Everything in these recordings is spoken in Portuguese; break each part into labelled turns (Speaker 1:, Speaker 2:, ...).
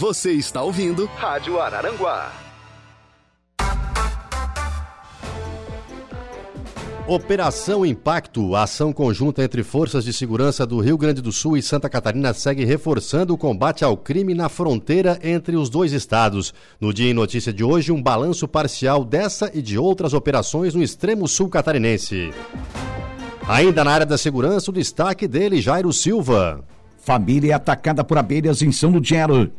Speaker 1: Você está ouvindo Rádio Araranguá.
Speaker 2: Operação Impacto, a ação conjunta entre forças de segurança do Rio Grande do Sul e Santa Catarina segue reforçando o combate ao crime na fronteira entre os dois estados. No Dia em Notícia de hoje, um balanço parcial dessa e de outras operações no extremo sul catarinense. Ainda na área da segurança, o destaque dele, Jairo Silva.
Speaker 3: Família atacada por abelhas em São Lugero.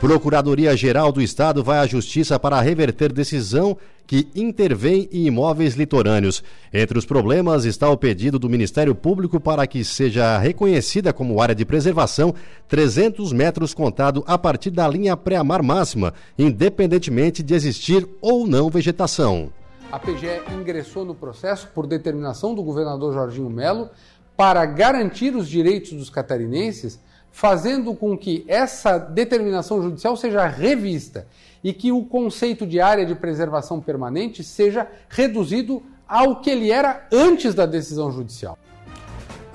Speaker 2: Procuradoria-Geral do Estado vai à Justiça para reverter decisão que intervém em imóveis litorâneos. Entre os problemas está o pedido do Ministério Público para que seja reconhecida como área de preservação 300 metros contado a partir da linha pré-amar máxima, independentemente de existir ou não vegetação.
Speaker 4: A PGE ingressou no processo por determinação do governador Jorginho Melo para garantir os direitos dos catarinenses fazendo com que essa determinação judicial seja revista e que o conceito de área de preservação permanente seja reduzido ao que ele era antes da decisão judicial.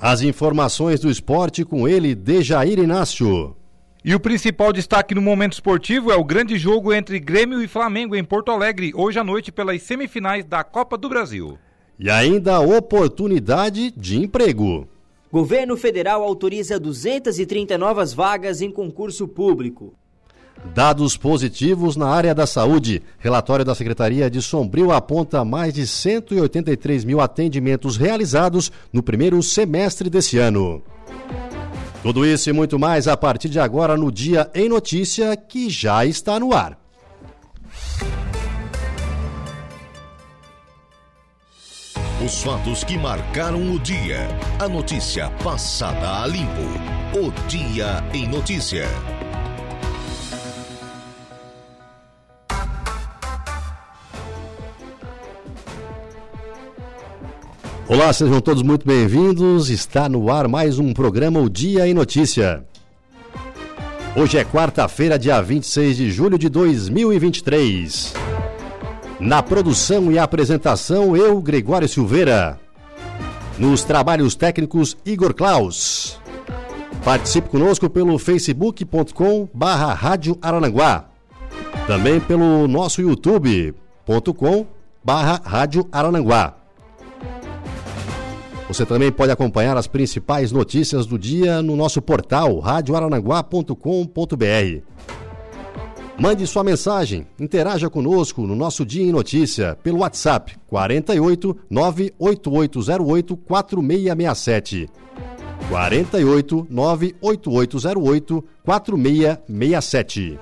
Speaker 2: As informações do esporte com ele, Dejair Inácio.
Speaker 5: E o principal destaque no momento esportivo é o grande jogo entre Grêmio e Flamengo em Porto Alegre, hoje à noite pelas semifinais da Copa do Brasil.
Speaker 2: E ainda oportunidade de emprego.
Speaker 6: Governo federal autoriza 230 novas vagas em concurso público.
Speaker 2: Dados positivos na área da saúde. Relatório da Secretaria de Sombrio aponta mais de 183 mil atendimentos realizados no primeiro semestre desse ano. Tudo isso e muito mais a partir de agora no Dia em Notícia, que já está no ar.
Speaker 1: Os fatos que marcaram o dia. A notícia passada a limpo. O Dia em Notícia.
Speaker 2: Olá, sejam todos muito bem-vindos. Está no ar mais um programa O Dia em Notícia. Hoje é quarta-feira, dia 26 de julho de 2023. Na produção e apresentação, eu, Gregório Silveira. Nos trabalhos técnicos, Igor Klaus. Participe conosco pelo facebook.com barra Rádio. Também pelo nosso youtube.com barra Rádio. Você também pode acompanhar as principais notícias do dia no nosso portal radioarananguá.com.br. Mande sua mensagem, interaja conosco no nosso Dia em Notícia pelo WhatsApp 48 98808 4667. 48 98808 4667.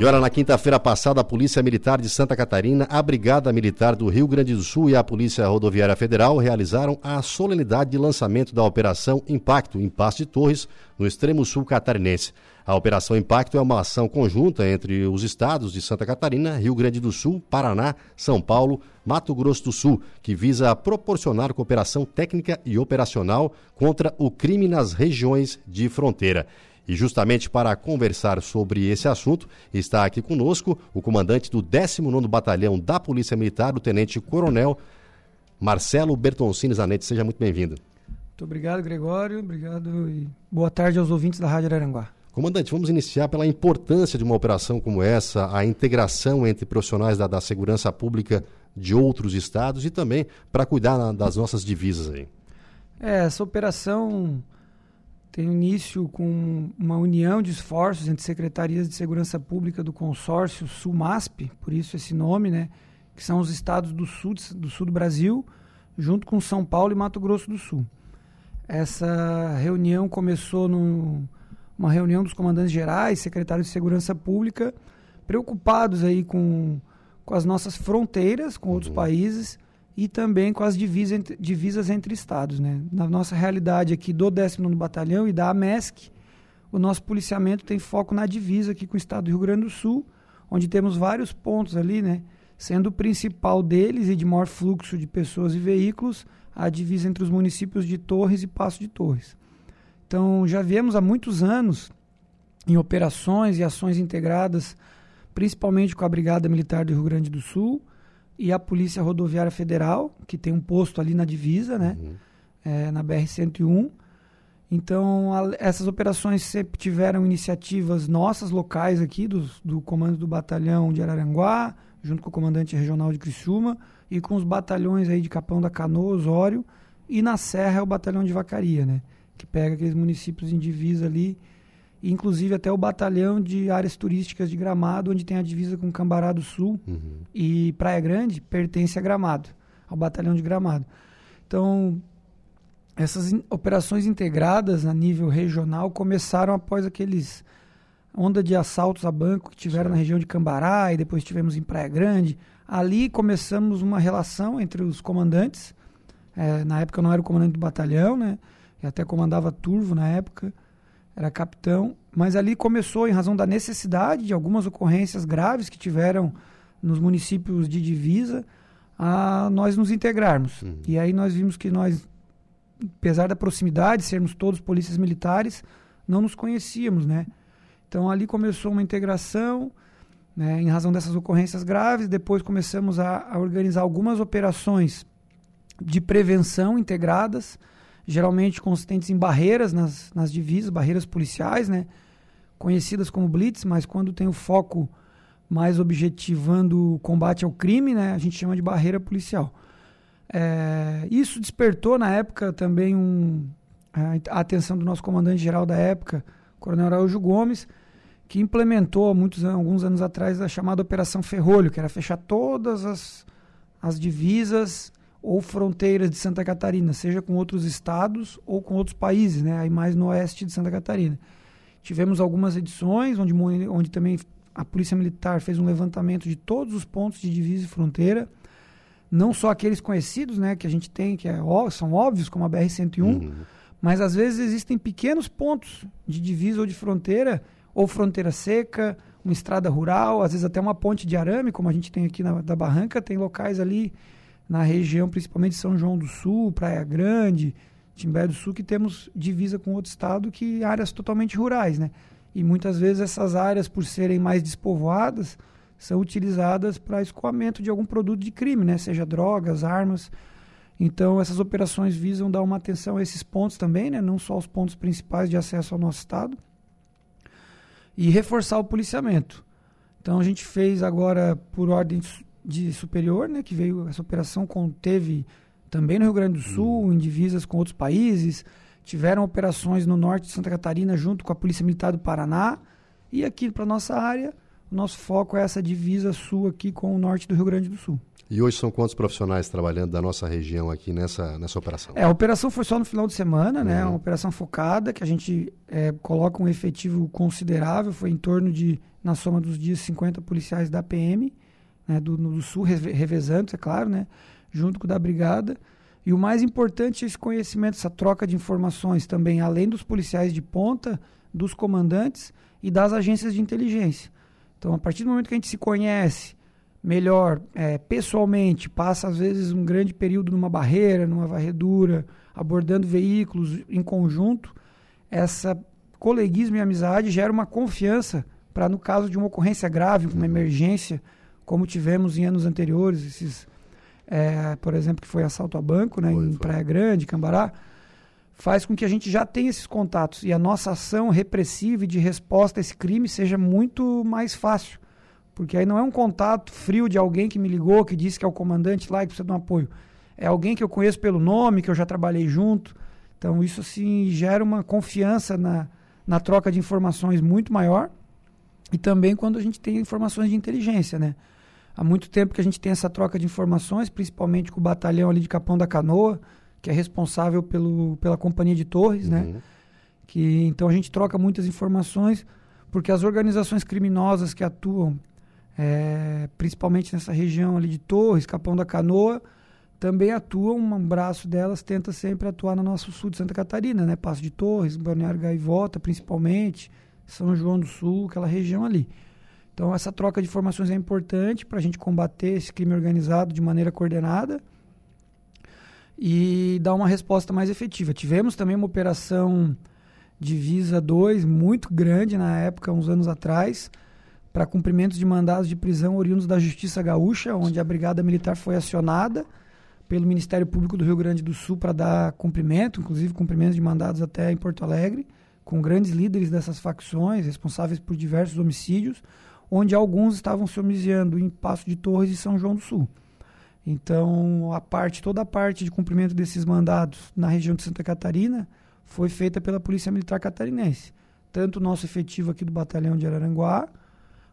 Speaker 2: E olha, na quinta-feira passada, a Polícia Militar de Santa Catarina, a Brigada Militar do Rio Grande do Sul e a Polícia Rodoviária Federal realizaram a solenidade de lançamento da Operação Impacto em Passo de Torres, no extremo sul catarinense. A Operação Impacto é uma ação conjunta entre os estados de Santa Catarina, Rio Grande do Sul, Paraná, São Paulo, Mato Grosso do Sul, que visa proporcionar cooperação técnica e operacional contra o crime nas regiões de fronteira. E justamente para conversar sobre esse assunto, está aqui conosco o comandante do 19º Batalhão da Polícia Militar, o Tenente Coronel Marcelo Bertoncini Zanetti. Seja muito bem-vindo.
Speaker 7: Muito obrigado, Gregório. Obrigado e boa tarde aos ouvintes da Rádio Araranguá.
Speaker 2: Comandante, vamos iniciar pela importância de uma operação como essa, a integração entre profissionais da, da segurança pública de outros estados e também para cuidar das nossas divisas aí.
Speaker 7: É, essa operação tem início com uma união de esforços entre secretarias de segurança pública do consórcio SUMASP, por isso esse nome, né, que são os estados do sul do sul do Brasil, junto com São Paulo e Mato Grosso do Sul. Essa reunião começou numa reunião dos comandantes gerais, secretários de segurança pública, preocupados aí com, com as nossas fronteiras com outros uhum. países e também com as divisas entre, divisas entre estados. Né? Na nossa realidade aqui do 19 Batalhão e da AMESC, o nosso policiamento tem foco na divisa aqui com o estado do Rio Grande do Sul, onde temos vários pontos ali, né? sendo o principal deles e de maior fluxo de pessoas e veículos a divisa entre os municípios de Torres e Passo de Torres. Então, já viemos há muitos anos em operações e ações integradas, principalmente com a Brigada Militar do Rio Grande do Sul, e a Polícia Rodoviária Federal, que tem um posto ali na divisa, né? Uhum. É, na BR-101. Então, a, essas operações sempre tiveram iniciativas nossas, locais aqui, do, do comando do batalhão de Araranguá, junto com o comandante regional de Criciúma, e com os batalhões aí de Capão da Canoa, Osório, e na Serra é o batalhão de Vacaria, né? Que pega aqueles municípios em divisa ali, inclusive até o batalhão de áreas turísticas de Gramado, onde tem a divisa com Cambará do Sul
Speaker 2: Uhum.
Speaker 7: e Praia Grande, pertence a Gramado, ao batalhão de Gramado. Então, essas in- operações integradas a nível regional começaram após aqueles onda de assaltos a banco que tiveram na região de Cambará e depois tivemos em Praia Grande. Ali começamos uma relação entre os comandantes. Eh, na época eu não era o comandante do batalhão, né? Eu até comandava Turvo na época, era capitão. Mas ali começou, em razão da necessidade de algumas ocorrências graves que tiveram nos municípios de divisa, a nós nos integrarmos. E aí nós vimos que nós, apesar da proximidade, sermos todos polícias militares, não nos conhecíamos, né? Então ali começou uma integração, né, em razão dessas ocorrências graves. Depois começamos a, a organizar algumas operações de prevenção integradas, geralmente consistentes em barreiras nas, nas divisas, barreiras policiais, né? Conhecidas como blitz, mas quando tem o foco mais objetivando o combate ao crime, né? A gente chama de barreira policial. É, isso despertou na época também um, a, a atenção do nosso comandante-geral da época, Coronel Araújo Gomes, que implementou muitos alguns anos atrás a chamada Operação Ferrolho, que era fechar todas as, as divisas ou fronteiras de Santa Catarina, seja com outros estados ou com outros países, né? aí mais no oeste de Santa Catarina. Tivemos algumas edições onde, onde também a Polícia Militar fez um levantamento de todos os pontos de divisa e fronteira, não só aqueles conhecidos, né, que a gente tem, que é, são óbvios, como a BR-101, mas às vezes existem pequenos pontos de divisa ou de fronteira, ou fronteira seca, uma estrada rural, às vezes até uma ponte de arame, como a gente tem aqui na da Barranca, tem locais ali na região, principalmente São João do Sul, Praia Grande, Timbé do Sul, que temos divisa com outro estado que áreas totalmente rurais, né? E muitas vezes essas áreas, por serem mais despovoadas, são utilizadas para escoamento de algum produto de crime, né? Seja drogas, armas. Então, essas operações visam dar uma atenção a esses pontos também, né? Não só os pontos principais de acesso ao nosso estado. E reforçar o policiamento. Então, a gente fez agora, por ordem de superior, né? Que veio, essa operação conteve também no Rio Grande do Sul, em divisas com outros países. Tiveram operações no norte de Santa Catarina junto com a Polícia Militar do Paraná. E aqui para nossa área, o nosso foco é essa divisa sul aqui com o norte do Rio Grande do Sul.
Speaker 2: E hoje são quantos profissionais trabalhando da nossa região aqui nessa, nessa operação?
Speaker 7: É, a operação foi só no final de semana, né?
Speaker 2: Uhum.
Speaker 7: Uma operação focada, que a gente é, coloca um efetivo considerável, foi em torno de, na soma dos dias, 50 policiais da PM, né? do, do Sul, reve- revezando, é claro, né? Junto com o da Brigada. E o mais importante é esse conhecimento, essa troca de informações também, além dos policiais de ponta, dos comandantes e das agências de inteligência. Então, a partir do momento que a gente se conhece melhor é, pessoalmente, passa às vezes um grande período numa barreira, numa varredura, abordando veículos em conjunto, essa coleguismo e amizade gera uma confiança para, no caso de uma ocorrência grave, uma emergência, como tivemos em anos anteriores, esses, é, por exemplo, que foi assalto a banco né,
Speaker 2: Foi,
Speaker 7: em
Speaker 2: foi.
Speaker 7: Praia Grande, Cambará, faz com que a gente já tenha esses contatos e a nossa ação repressiva e de resposta a esse crime seja muito mais fácil. Porque aí não é um contato frio de alguém que me ligou, que disse que é o comandante lá e que precisa de um apoio. É alguém que eu conheço pelo nome, que eu já trabalhei junto. Então isso assim gera uma confiança na, na troca de informações muito maior. E também quando a gente tem informações de inteligência, né? Há muito tempo que a gente tem essa troca de informações, principalmente com o batalhão ali de Capão da Canoa, que é responsável pelo, pela companhia de torres, né?
Speaker 2: Uhum.
Speaker 7: que então a gente troca muitas informações porque as organizações criminosas que atuam é, principalmente nessa região ali de Torres, Capão da Canoa, também atuam, um braço delas tenta sempre atuar no nosso sul de Santa Catarina, né? Passo de Torres, Balneário Gaivota, principalmente, São João do Sul, aquela região ali. Então essa troca de informações é importante para a gente combater esse crime organizado de maneira coordenada e dar uma resposta mais efetiva. Tivemos também uma operação Divisa 2 muito grande na época, uns anos atrás, para cumprimentos de mandados de prisão oriundos da Justiça Gaúcha, onde a Brigada Militar foi acionada pelo Ministério Público do Rio Grande do Sul para dar cumprimento, inclusive cumprimentos de mandados até em Porto Alegre, com grandes líderes dessas facções, responsáveis por diversos homicídios, onde alguns estavam se homiciando em Passo de Torres e São João do Sul. Então, a parte, toda a parte de cumprimento desses mandados na região de Santa Catarina foi feita pela Polícia Militar Catarinense. Tanto o nosso efetivo aqui do Batalhão de Araranguá,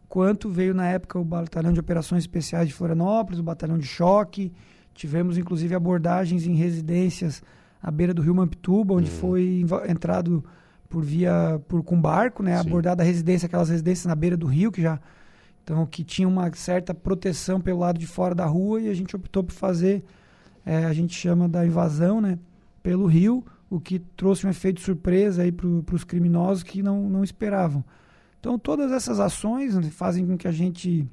Speaker 7: quanto veio na época o Batalhão de Operações Especiais de Florianópolis, o Batalhão de Choque, Tivemos, inclusive, abordagens em residências à beira do rio Mampituba, onde uhum. foi entrado por via por com barco, né, Sim. abordada a residência, aquelas residências na beira do rio que já então que tinha uma certa proteção pelo lado de fora da rua e a gente optou por fazer é, a gente chama da invasão, né, pelo rio, o que trouxe um efeito surpresa aí para os criminosos que não, não esperavam. Então todas essas ações fazem com que a gente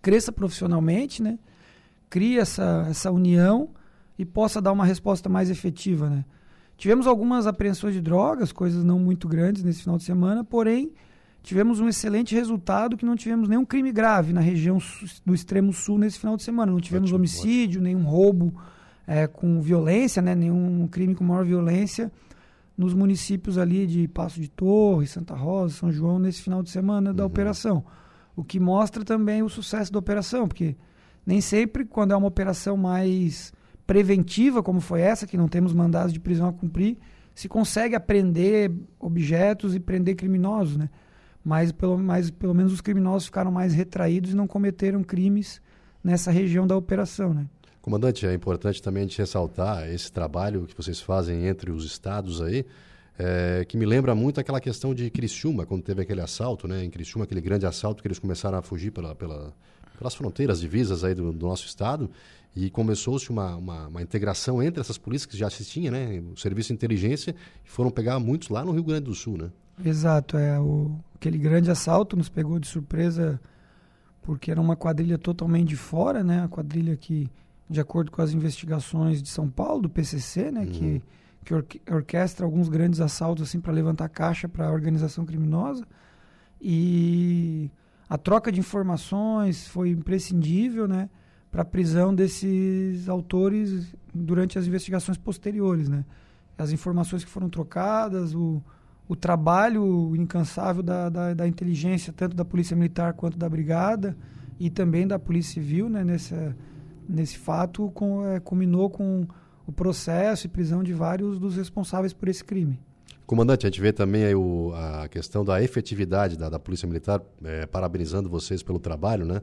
Speaker 7: cresça profissionalmente, né? crie essa, essa união e possa dar uma resposta mais efetiva, né? Tivemos algumas apreensões de drogas, coisas não muito grandes nesse final de semana, porém tivemos um excelente resultado que não tivemos nenhum crime grave na região do extremo sul nesse final de semana. Não tivemos ótimo, homicídio, ótimo. nenhum roubo é, com violência, né? nenhum crime com maior violência nos municípios ali de Passo de Torre, Santa Rosa, São João, nesse final de semana da uhum. operação. O que mostra também o sucesso da operação, porque nem sempre, quando é uma operação mais preventiva, como foi essa, que não temos mandados de prisão a cumprir, se consegue apreender objetos e prender criminosos, né? Mas pelo, mas pelo menos os criminosos ficaram mais retraídos e não cometeram crimes nessa região da operação, né?
Speaker 2: Comandante, é importante também a gente ressaltar esse trabalho que vocês fazem entre os estados aí, é, que me lembra muito aquela questão de Criciúma, quando teve aquele assalto, né? Em Criciúma, aquele grande assalto que eles começaram a fugir pela, pela, pelas fronteiras divisas aí do, do nosso estado e começou-se uma, uma, uma, integração entre essas polícias que já se tinha, né? O serviço de inteligência e foram pegar muitos lá no Rio Grande do Sul, né?
Speaker 7: Exato, é o, aquele grande assalto nos pegou de surpresa porque era uma quadrilha totalmente de fora, né? A quadrilha que, de acordo com as investigações de São Paulo, do PCC, né? Uhum. Que, que orque orquestra alguns grandes assaltos assim para levantar caixa para a organização criminosa e a troca de informações foi imprescindível, né, para a prisão desses autores durante as investigações posteriores, né? As informações que foram trocadas, o, o trabalho incansável da, da, da, inteligência, tanto da Polícia Militar quanto da Brigada e também da Polícia Civil, né, nesse, nesse fato, com, é, culminou com o processo e prisão de vários dos responsáveis por esse crime.
Speaker 2: Comandante, a gente vê também o, a questão da efetividade da, da Polícia Militar, é, parabenizando vocês pelo trabalho, né?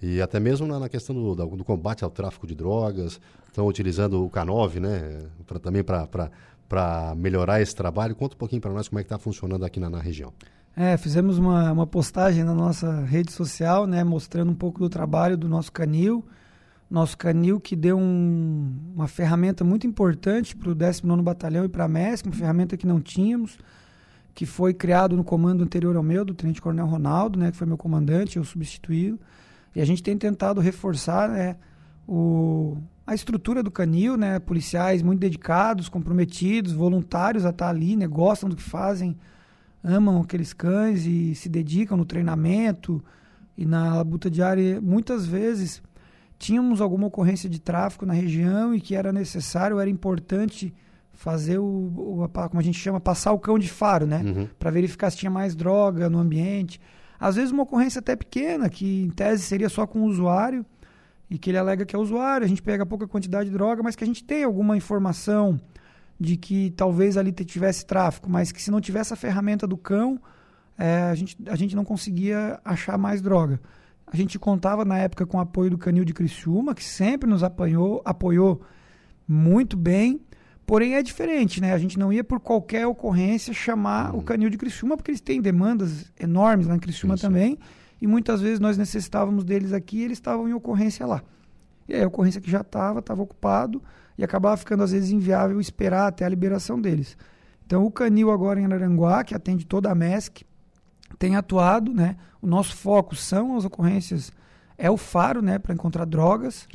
Speaker 2: E até mesmo na, na questão do, do, combate ao tráfico de drogas, estão utilizando o K9, né? Pra, também para melhorar esse trabalho. Conta um pouquinho para nós como é que está funcionando aqui na, na região.
Speaker 7: É, fizemos uma, uma postagem na nossa rede social, né? Mostrando um pouco do trabalho do nosso canil nosso canil que deu um, uma ferramenta muito importante para o 19 Batalhão e para a MESC, uma ferramenta que não tínhamos, que foi criado no comando anterior ao meu, do Tenente Coronel Ronaldo, né, que foi meu comandante, eu substituí E a gente tem tentado reforçar né, o, a estrutura do canil, né, policiais muito dedicados, comprometidos, voluntários a estar ali, né, gostam do que fazem, amam aqueles cães e se dedicam no treinamento e na labuta diária. Muitas vezes tínhamos alguma ocorrência de tráfico na região e que era necessário, era importante fazer o, o como a gente chama, passar o cão de faro, né? Uhum. Para verificar se tinha mais droga no ambiente. Às vezes uma ocorrência até pequena, que em tese seria só com o usuário, e que ele alega que é usuário, a gente pega pouca quantidade de droga, mas que a gente tem alguma informação de que talvez ali tivesse tráfico, mas que se não tivesse a ferramenta do cão, é, a, gente, a gente não conseguia achar mais droga. A gente contava na época com o apoio do Canil de Criciúma, que sempre nos apoiou, apoiou muito bem. Porém é diferente, né? A gente não ia por qualquer ocorrência chamar uhum. o Canil de Criciúma, porque eles têm demandas enormes lá em Criciúma Isso. também. E muitas vezes nós necessitávamos deles aqui e eles estavam em ocorrência lá. E aí a ocorrência que já estava, estava ocupado e acabava ficando às vezes inviável esperar até a liberação deles. Então o Canil agora em Araranguá, que atende toda a MESC, tem atuado, né? O nosso foco são as ocorrências, é o faro, né, para encontrar drogas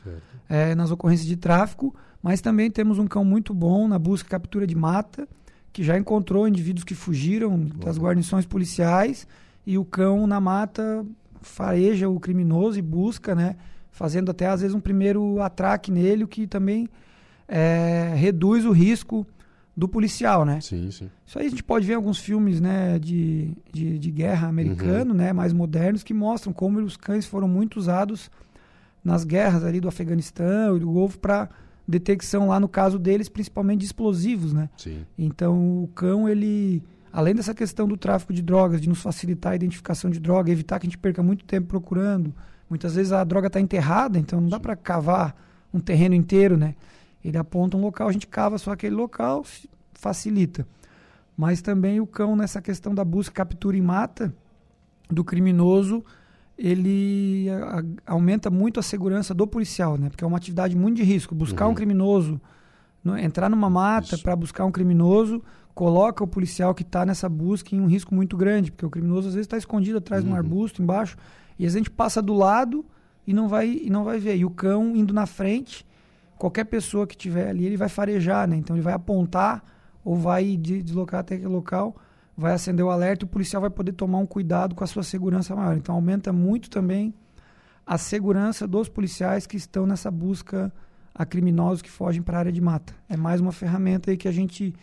Speaker 7: é, nas ocorrências de tráfico, mas também temos um cão muito bom na busca e captura de mata, que já encontrou indivíduos que fugiram das guarnições policiais e o cão na mata fareja o criminoso e busca, né, fazendo até às vezes um primeiro atraque nele, o que também é, reduz o risco do policial, né?
Speaker 2: Sim, sim.
Speaker 7: Isso aí a gente pode ver em alguns filmes, né, de, de, de guerra americano,
Speaker 2: Uhum.
Speaker 7: né, mais modernos, que mostram como os cães foram muito usados nas guerras ali do Afeganistão e do Golfo para detecção lá no caso deles, principalmente de explosivos, né?
Speaker 2: Sim.
Speaker 7: Então o cão ele, além dessa questão do tráfico de drogas, de nos facilitar a identificação de droga, evitar que a gente perca muito tempo procurando. Muitas vezes a droga está enterrada, então não dá para cavar um terreno inteiro, né? Ele aponta um local, a gente cava só aquele local, facilita. Mas também o cão nessa questão da busca, captura e mata do criminoso, ele a- aumenta muito a segurança do policial, né? Porque é uma atividade muito de risco. Buscar um criminoso, no- entrar numa mata para buscar um criminoso, coloca o policial que está nessa busca em um risco muito grande, porque o criminoso às vezes está escondido atrás de um arbusto embaixo, e às vezes a gente passa do lado e não vai e não vai ver. E o cão indo na frente, qualquer pessoa que tiver ali, ele vai farejar, né? Então ele vai apontar ou vai de- deslocar até aquele local, vai acender o alerta e o policial vai poder tomar um cuidado com a sua segurança maior. Então aumenta muito também a segurança dos policiais que estão nessa busca a criminosos que fogem para a área de mata. É mais uma ferramenta aí que a gente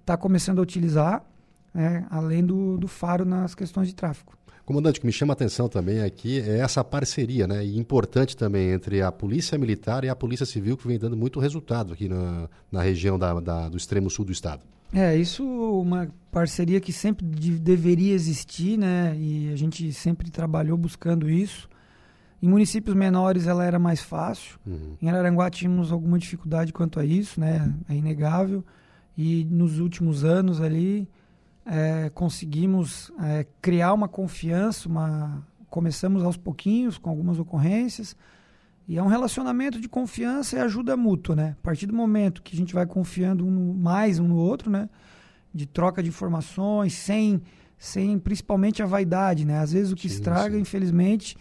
Speaker 7: está começando a utilizar, né, além do, do faro nas questões de tráfico.
Speaker 2: Comandante, o que me chama a atenção também aqui é essa parceria, né? E importante também entre a Polícia Militar e a Polícia Civil, que vem dando muito resultado aqui na, na região da, da- do extremo sul do estado.
Speaker 7: É, isso uma parceria que sempre de- deveria existir, né? E a gente sempre trabalhou buscando isso. Em municípios menores ela era mais fácil.
Speaker 2: Uhum.
Speaker 7: Em Araranguá tínhamos alguma dificuldade quanto a isso, né? É inegável. E nos últimos anos ali é, conseguimos é, criar uma confiança, uma começamos aos pouquinhos com algumas ocorrências e é um relacionamento de confiança e ajuda mútua, né? A partir do momento que a gente vai confiando um mais um no outro, né? De troca de informações, sem, sem principalmente a vaidade, né? Às vezes o que
Speaker 2: Sim,
Speaker 7: estraga,
Speaker 2: sim.
Speaker 7: infelizmente,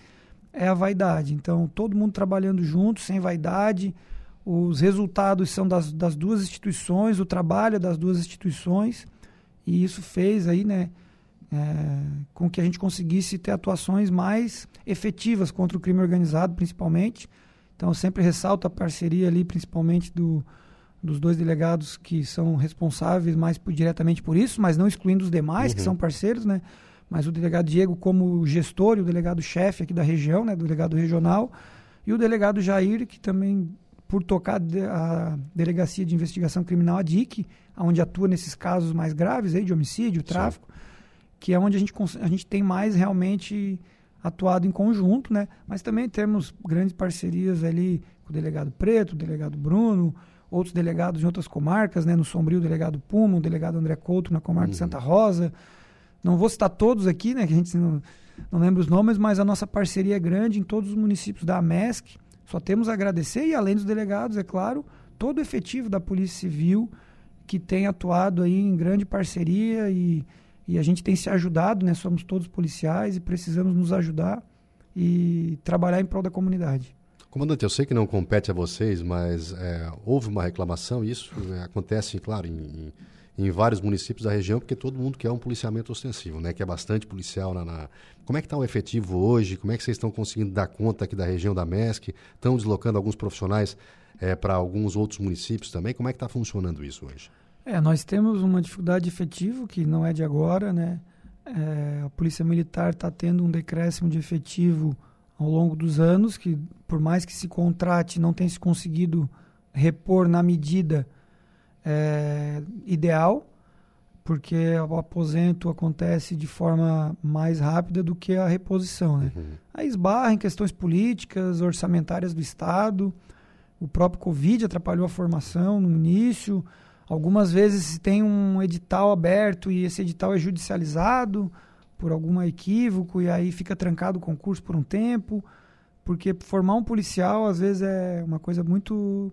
Speaker 7: é a vaidade. Então, todo mundo trabalhando junto, sem vaidade. Os resultados são das, das duas instituições, o trabalho é das duas instituições. E isso fez aí, né, é, com que a gente conseguisse ter atuações mais efetivas contra o crime organizado, principalmente. Então, eu sempre ressalto a parceria ali, principalmente do, dos dois delegados que são responsáveis mais por- diretamente por isso, mas não excluindo os demais, que
Speaker 2: Uhum.
Speaker 7: são parceiros, né? Mas o delegado Diego como gestor e o delegado chefe aqui da região, né, do delegado regional, e o delegado Jair, que também por tocar a delegacia de investigação criminal a DIC, onde atua nesses casos mais graves aí de homicídio, tráfico, que é onde a gente, a gente tem mais realmente atuado em conjunto, né? Mas também temos grandes parcerias ali com o delegado Preto, o delegado Bruno, outros delegados de outras comarcas, né? No Sombrio, o delegado Puma, o delegado André Couto na comarca de Santa Rosa. Não vou citar todos aqui, né? Que a gente não, não lembra os nomes, mas a nossa parceria é grande em todos os municípios da AMESC. Só temos a agradecer e além dos delegados, é claro, todo o efetivo da Polícia Civil que tem atuado aí em grande parceria e, e a gente tem se ajudado, né? Somos todos policiais e precisamos nos ajudar e trabalhar em prol da comunidade.
Speaker 2: Comandante, eu sei que não compete a vocês, mas é, houve uma reclamação, isso é, acontece, claro, em, em, em vários municípios da região, porque todo mundo quer um policiamento ostensivo, né? Que é bastante policial na. na- Como é que está o efetivo hoje? Como é que vocês estão conseguindo dar conta aqui da região da MESC? Estão deslocando alguns profissionais para alguns outros municípios também? Como é que está funcionando isso hoje?
Speaker 7: É, nós temos uma dificuldade de efetivo que não é de agora, né? É, a Polícia Militar está tendo um decréscimo de efetivo ao longo dos anos, que por mais que se contrate, não tem se conseguido repor na medida é, ideal, porque o aposento acontece de forma mais rápida do que a reposição, né? Aí esbarra em questões políticas, orçamentárias do Estado, o próprio Covid atrapalhou a formação no início. Algumas vezes se tem um edital aberto e esse edital é judicializado por algum equívoco e aí fica trancado o concurso por um tempo. Porque formar um policial às vezes é uma coisa muito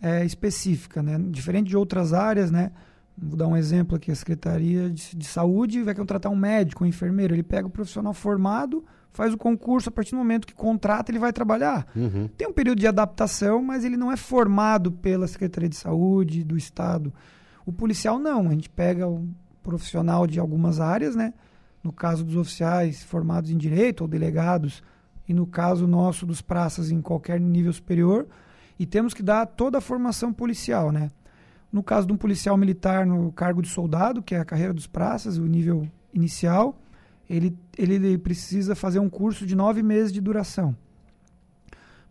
Speaker 7: é, específica, né? Diferente de outras áreas, né? Vou dar um exemplo aqui, a Secretaria de, de Saúde vai contratar um médico, um enfermeiro, ele pega o profissional formado, faz o concurso, a partir do momento que contrata, ele vai trabalhar.
Speaker 2: Uhum.
Speaker 7: Tem um período de adaptação, mas ele não é formado pela Secretaria de Saúde do Estado. O policial não, a gente pega um profissional de algumas áreas, né? No caso dos oficiais formados em direito ou delegados e no caso nosso dos praças em qualquer nível superior, e temos que dar toda a formação policial, né? No caso de um policial militar no cargo de soldado, que é a carreira dos praças, o nível inicial, ele, ele precisa fazer um curso de nove meses de duração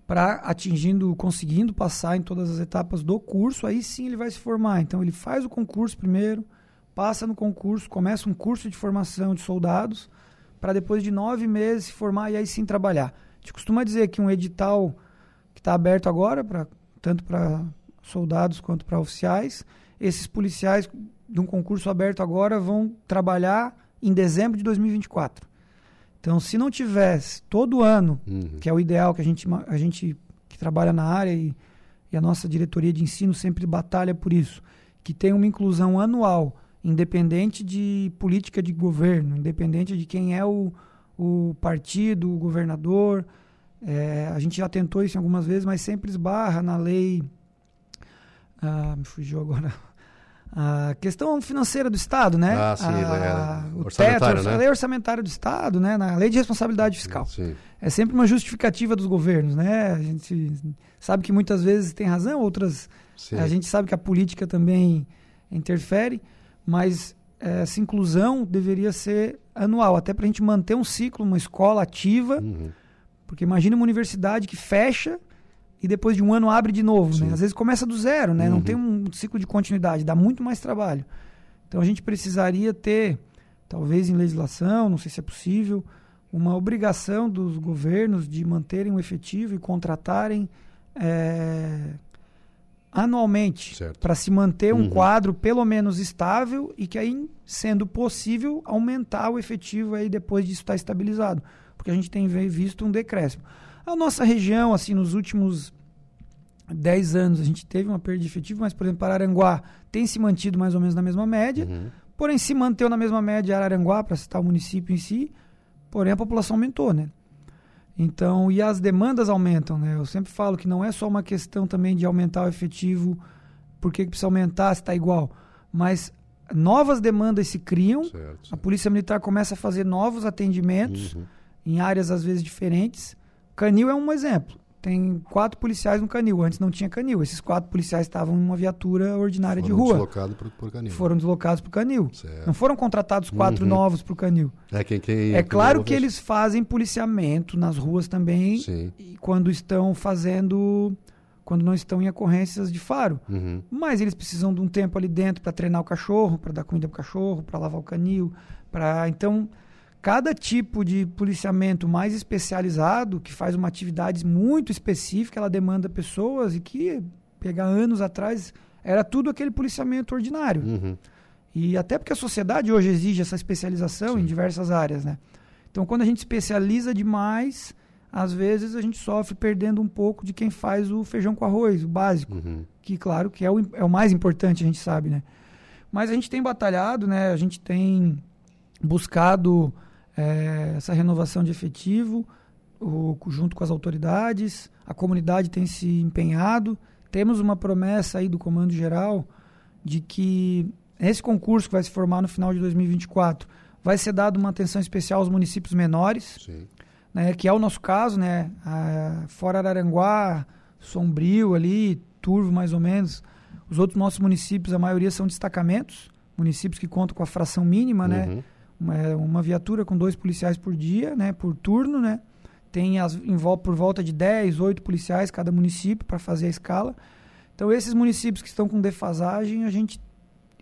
Speaker 7: para atingindo, conseguindo passar em todas as etapas do curso, aí sim ele vai se formar. Então ele faz o concurso primeiro, passa no concurso, começa um curso de formação de soldados, para depois de nove meses se formar e aí sim trabalhar. A gente costuma dizer que um edital que está aberto agora, pra, tanto para soldados quanto para oficiais, esses policiais de um concurso aberto agora vão trabalhar em dezembro de 2024. Então, se não tivesse todo ano, uhum. que é o ideal que a gente, a gente que trabalha na área e, e a nossa diretoria de ensino sempre batalha por isso, que tem uma inclusão anual, independente de política de governo, independente de quem é o, o partido, o governador. É, a gente já tentou isso algumas vezes, mas sempre esbarra na lei. Ah, me fugiu agora a questão financeira do Estado, né?
Speaker 2: Ah, sim,
Speaker 7: a, é, o teto, né? a lei orçamentária do Estado, né? Na lei de responsabilidade fiscal. Sim. É sempre uma justificativa dos governos, né? A gente sabe que muitas vezes tem razão, outras sim. a gente sabe que a política também interfere, mas essa inclusão deveria ser anual, até para a gente manter um ciclo, uma escola ativa, uhum. porque imagine uma universidade que fecha e depois de um ano abre de novo, né? Às vezes começa do zero, né? Uhum. Não tem um ciclo de continuidade, dá muito mais trabalho. Então a gente precisaria ter, talvez em legislação, não sei se é possível, uma obrigação dos governos de manterem o efetivo e contratarem é, anualmente para se manter um uhum. quadro pelo menos estável e que aí, sendo possível, aumentar o efetivo aí depois disso estar estabilizado. Porque a gente tem visto um decréscimo. A nossa região, assim, nos últimos 10 anos, a gente teve uma perda de efetivo, mas, por exemplo, Araranguá tem se mantido mais ou menos na mesma média, uhum. porém se manteve na mesma média Araranguá, para citar o município em si, porém a população aumentou, né? Então, e as demandas aumentam, né? Eu sempre falo que não é só uma questão também de aumentar o efetivo, porque precisa aumentar se está igual, mas novas demandas se criam, certo, certo. a Polícia Militar começa a fazer novos atendimentos uhum. em áreas às vezes diferentes, Canil é um exemplo. Tem quatro policiais no canil. Antes não tinha canil. Esses quatro policiais estavam em uma viatura ordinária
Speaker 2: foram
Speaker 7: de rua.
Speaker 2: Deslocados por, por canil.
Speaker 7: Foram deslocados para o canil. Certo. Não foram contratados quatro uhum. novos para o canil.
Speaker 2: É, quem, quem,
Speaker 7: é claro que eles fazem policiamento nas ruas também. Sim. E quando estão fazendo. Quando não estão em ocorrências de faro. Uhum. Mas eles precisam de um tempo ali dentro para treinar o cachorro, para dar comida para o cachorro, para lavar o canil. Pra... Então cada tipo de policiamento mais especializado, que faz uma atividade muito específica, ela demanda pessoas e que, pegar anos atrás, era tudo aquele policiamento ordinário. Uhum. E até porque a sociedade hoje exige essa especialização Sim. em diversas áreas, né? Então, quando a gente especializa demais, às vezes a gente sofre perdendo um pouco de quem faz o feijão com arroz, o básico. Uhum. Que, claro, que é o, é o mais importante, a gente sabe, né? Mas a gente tem batalhado, né? A gente tem buscado é, essa renovação de efetivo, o, junto com as autoridades, a comunidade tem se empenhado. Temos uma promessa aí do Comando Geral de que esse concurso que vai se formar no final de 2024 vai ser dado uma atenção especial aos municípios menores, né, que é o nosso caso, né, a, fora Araranguá, Sombrio ali, Turvo mais ou menos. Os outros nossos municípios, a maioria são destacamentos, municípios que contam com a fração mínima, né, uhum. né, uma, uma viatura com dois policiais por dia, né, por turno, né? Tem as, em, por volta de 10, 8 policiais cada município para fazer a escala. Então, esses municípios que estão com defasagem, a gente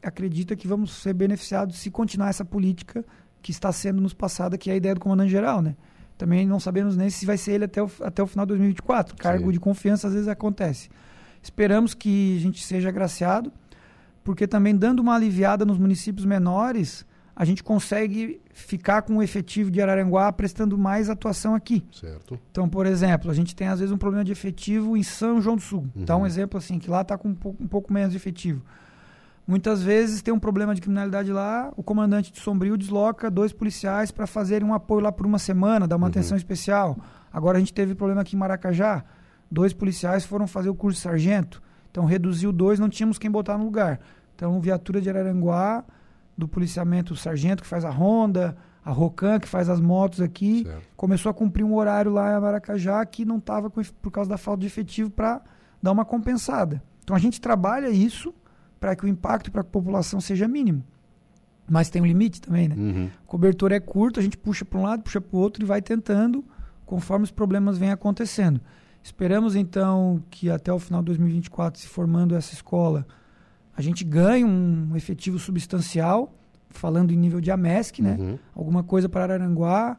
Speaker 7: acredita que vamos ser beneficiados se continuar essa política que está sendo nos passada, que é a ideia do comandante-geral, né? Também não sabemos nem se vai ser ele até o, até o final de 2024. Cargo Sim. de confiança às vezes acontece. Esperamos que a gente seja agraciado, porque também dando uma aliviada nos municípios menores, a gente consegue ficar com o efetivo de Araranguá prestando mais atuação aqui.
Speaker 2: Certo.
Speaker 7: Então, por exemplo, a gente tem às vezes um problema de efetivo em São João do Sul. Uhum. Então, um exemplo assim, que lá está com um pouco, um pouco, menos de efetivo. Muitas vezes tem um problema de criminalidade lá, o comandante de Sombrio desloca dois policiais para fazerem um apoio lá por uma semana, dar uma uhum. atenção especial. Agora a gente teve problema aqui em Maracajá, dois policiais foram fazer o curso de sargento, então reduziu dois, não tínhamos quem botar no lugar. Então, viatura de Araranguá do policiamento, o sargento que faz a ronda, A Rocan, que faz as motos aqui,
Speaker 2: Certo.
Speaker 7: começou a cumprir um horário lá em Maracajá que não estava por causa da falta de efetivo para dar uma compensada. Então a gente trabalha isso para que o impacto para a população seja mínimo. Mas tem um limite também, né?
Speaker 2: Uhum.
Speaker 7: O cobertor é curto, a gente puxa para um lado, puxa para o outro e vai tentando conforme os problemas vêm acontecendo. Esperamos então que até o final de 2024, se formando essa escola, a gente ganhe um efetivo substancial, falando em nível de AMESC, né?
Speaker 2: Uhum.
Speaker 7: Alguma coisa para Araranguá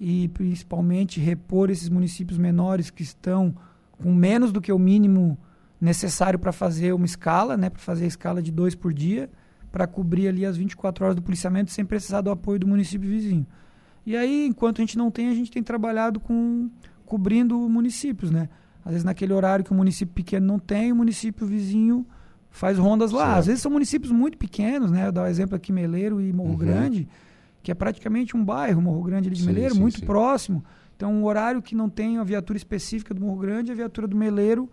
Speaker 7: e principalmente repor esses municípios menores que estão com menos do que o mínimo necessário para fazer uma escala, né? Para fazer a escala de dois por dia, para cobrir ali as 24 horas do policiamento sem precisar do apoio do município vizinho. E aí, enquanto a gente não tem, a gente tem trabalhado com cobrindo municípios, né? Às vezes naquele horário que o município pequeno não tem, o município vizinho faz rondas lá.
Speaker 2: Certo.
Speaker 7: Às vezes são municípios muito pequenos, né? Eu dou o exemplo aqui Meleiro e Morro
Speaker 2: Uhum.
Speaker 7: Grande, que é praticamente um bairro, Morro Grande ali de
Speaker 2: Sim,
Speaker 7: Meleiro,
Speaker 2: sim,
Speaker 7: muito
Speaker 2: sim.
Speaker 7: próximo. Então, um horário que não tem a viatura específica do Morro Grande, a viatura do Meleiro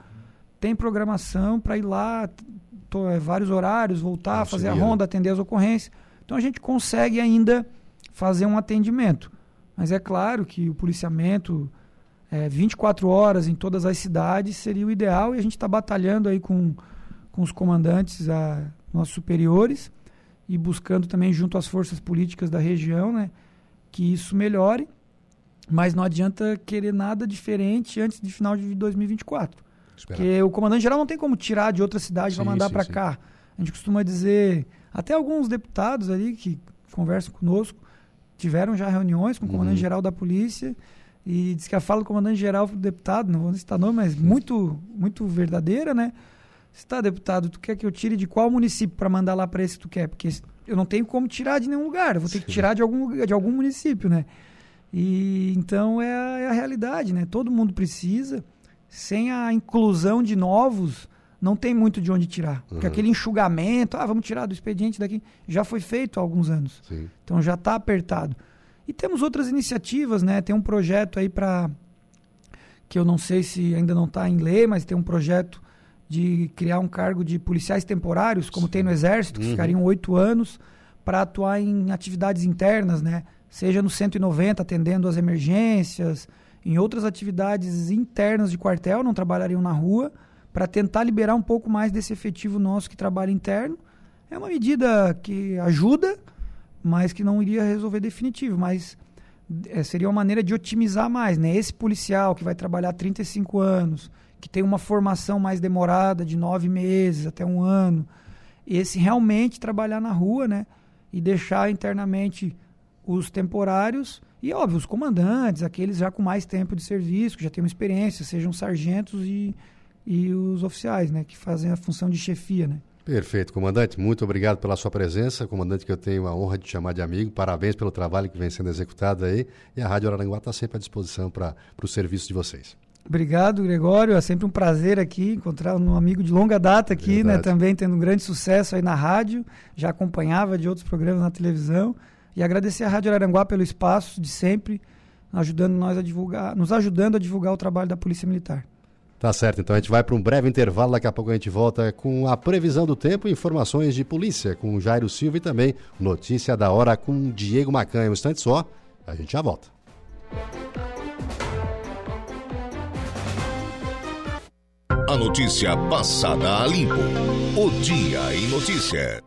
Speaker 7: tem programação para ir lá, t- to- é, vários horários, voltar, fazer a
Speaker 2: né?
Speaker 7: ronda, atender as ocorrências. Então a gente consegue ainda fazer um atendimento. Mas é claro que o policiamento é, 24 horas em todas as cidades seria o ideal e a gente está batalhando aí com, com os comandantes, a, nossos superiores, e buscando também junto às forças políticas da região, né, que isso melhore. Mas não adianta querer nada diferente antes de final de 2024.
Speaker 2: Esperar.
Speaker 7: Porque o comandante geral não tem como tirar de outra cidade para mandar para cá. A gente costuma dizer, até alguns deputados ali que conversam conosco tiveram já reuniões com o
Speaker 2: Uhum.
Speaker 7: comandante geral da polícia e diz que a fala do comandante geral pro deputado, não vou citar nome, mas muito muito verdadeira, né? Se tá, deputado, tu quer que eu tire de qual município para mandar lá para esse que tu quer? Porque eu não tenho como tirar de nenhum lugar, eu vou ter que tirar de algum de algum município, né? E então é a, é a realidade, né? Todo mundo precisa. Sem a inclusão de novos, não tem muito de onde tirar. Porque
Speaker 2: Uhum.
Speaker 7: aquele enxugamento, ah, vamos tirar do expediente daqui, já foi feito há alguns anos.
Speaker 2: Sim.
Speaker 7: Então já está apertado. E temos outras iniciativas, né? Tem um projeto aí para que eu não sei se ainda não está em lei, mas tem um projeto de criar um cargo de policiais temporários, como tem no Exército, que
Speaker 2: Uhum.
Speaker 7: ficariam oito anos, para atuar em atividades internas, né? Seja no 190, atendendo as emergências, em outras atividades internas de quartel, não trabalhariam na rua, para tentar liberar um pouco mais desse efetivo nosso que trabalha interno. É uma medida que ajuda, mas que não iria resolver definitivo, mas eh, seria uma maneira de otimizar mais, né? Esse policial que vai trabalhar 35 anos, que tem uma formação mais demorada, de nove meses até um ano, esse realmente trabalhar na rua, né? E deixar internamente os temporários e, óbvio, os comandantes, aqueles já com mais tempo de serviço, que já têm uma experiência, sejam sargentos e, e os oficiais, né? Que fazem a função de chefia, né?
Speaker 2: Perfeito, comandante. Muito obrigado pela sua presença. Comandante, que eu tenho a honra de chamar de amigo. Parabéns pelo trabalho que vem sendo executado aí. E a Rádio Araranguá está sempre à disposição para o serviço de vocês.
Speaker 7: Obrigado, Gregório. É sempre um prazer aqui encontrar um amigo de longa data aqui, né?
Speaker 2: Verdade.
Speaker 7: Também tendo um grande sucesso aí na rádio. Já acompanhava de outros programas na televisão. E agradecer à Rádio Araranguá pelo espaço de sempre, ajudando nós a divulgar, nos ajudando a divulgar o trabalho da Polícia Militar.
Speaker 2: Tá certo, então a gente vai para um breve intervalo. Daqui a pouco a gente volta com a previsão do tempo, informações de polícia com o Jairo Silva e também notícia da hora com Diego Macanha. Um instante só, a gente já volta.
Speaker 1: A notícia passada a limpo. O Dia em Notícia.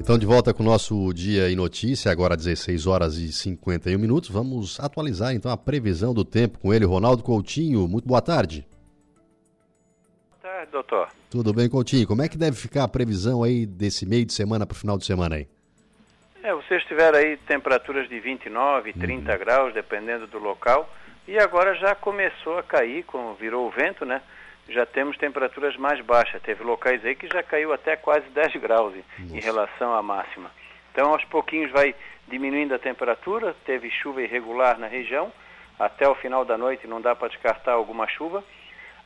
Speaker 2: Então, de volta com o nosso Dia em Notícia, agora 16 horas e 51 minutos. Vamos atualizar então a previsão do tempo com ele, Ronaldo Coutinho. Muito boa tarde.
Speaker 8: Boa tarde, doutor.
Speaker 2: Tudo bem, Coutinho? Como é que deve ficar a previsão aí desse meio de semana para o final de semana aí?
Speaker 8: É, vocês tiveram aí temperaturas de 29, 30 graus, dependendo do local, e agora já começou a cair, com, virou o vento, né? Já temos temperaturas mais baixas. Teve locais aí que já caiu até quase 10 graus em, em relação à máxima. Então, aos pouquinhos vai diminuindo a temperatura, teve chuva irregular na região, até o final da noite não dá para descartar alguma chuva.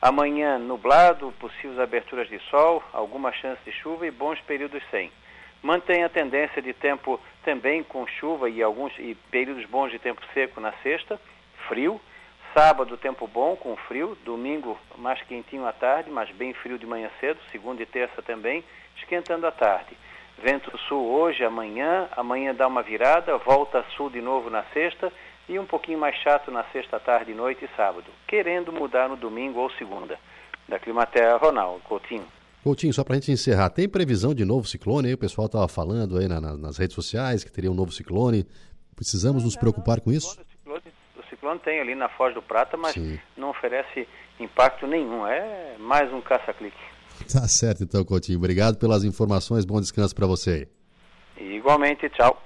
Speaker 8: Amanhã nublado, possíveis aberturas de sol, alguma chance de chuva e bons períodos sem. Mantém a tendência de tempo também com chuva e alguns e períodos bons de tempo seco na sexta, frio. Sábado, tempo bom, com frio. Domingo, mais quentinho à tarde, mas bem frio de manhã cedo. Segunda e terça também, esquentando à tarde. Vento sul hoje, amanhã. Amanhã dá uma virada, volta sul de novo na sexta e um pouquinho mais chato na sexta tarde, noite e sábado. Querendo mudar no domingo ou segunda. Da Climaterra, Ronaldo Coutinho.
Speaker 2: Coutinho, só para a gente encerrar, tem previsão de novo ciclone? Aí o pessoal estava falando aí na, na, nas redes sociais que teria um novo ciclone. Precisamos nos preocupar com isso?
Speaker 8: Ciclone tem ali na Foz do Prata, mas Sim. não oferece impacto nenhum. É mais um caça-clique.
Speaker 2: Tá certo então, Coutinho. Obrigado pelas informações. Bom descanso para você.
Speaker 8: Igualmente, tchau.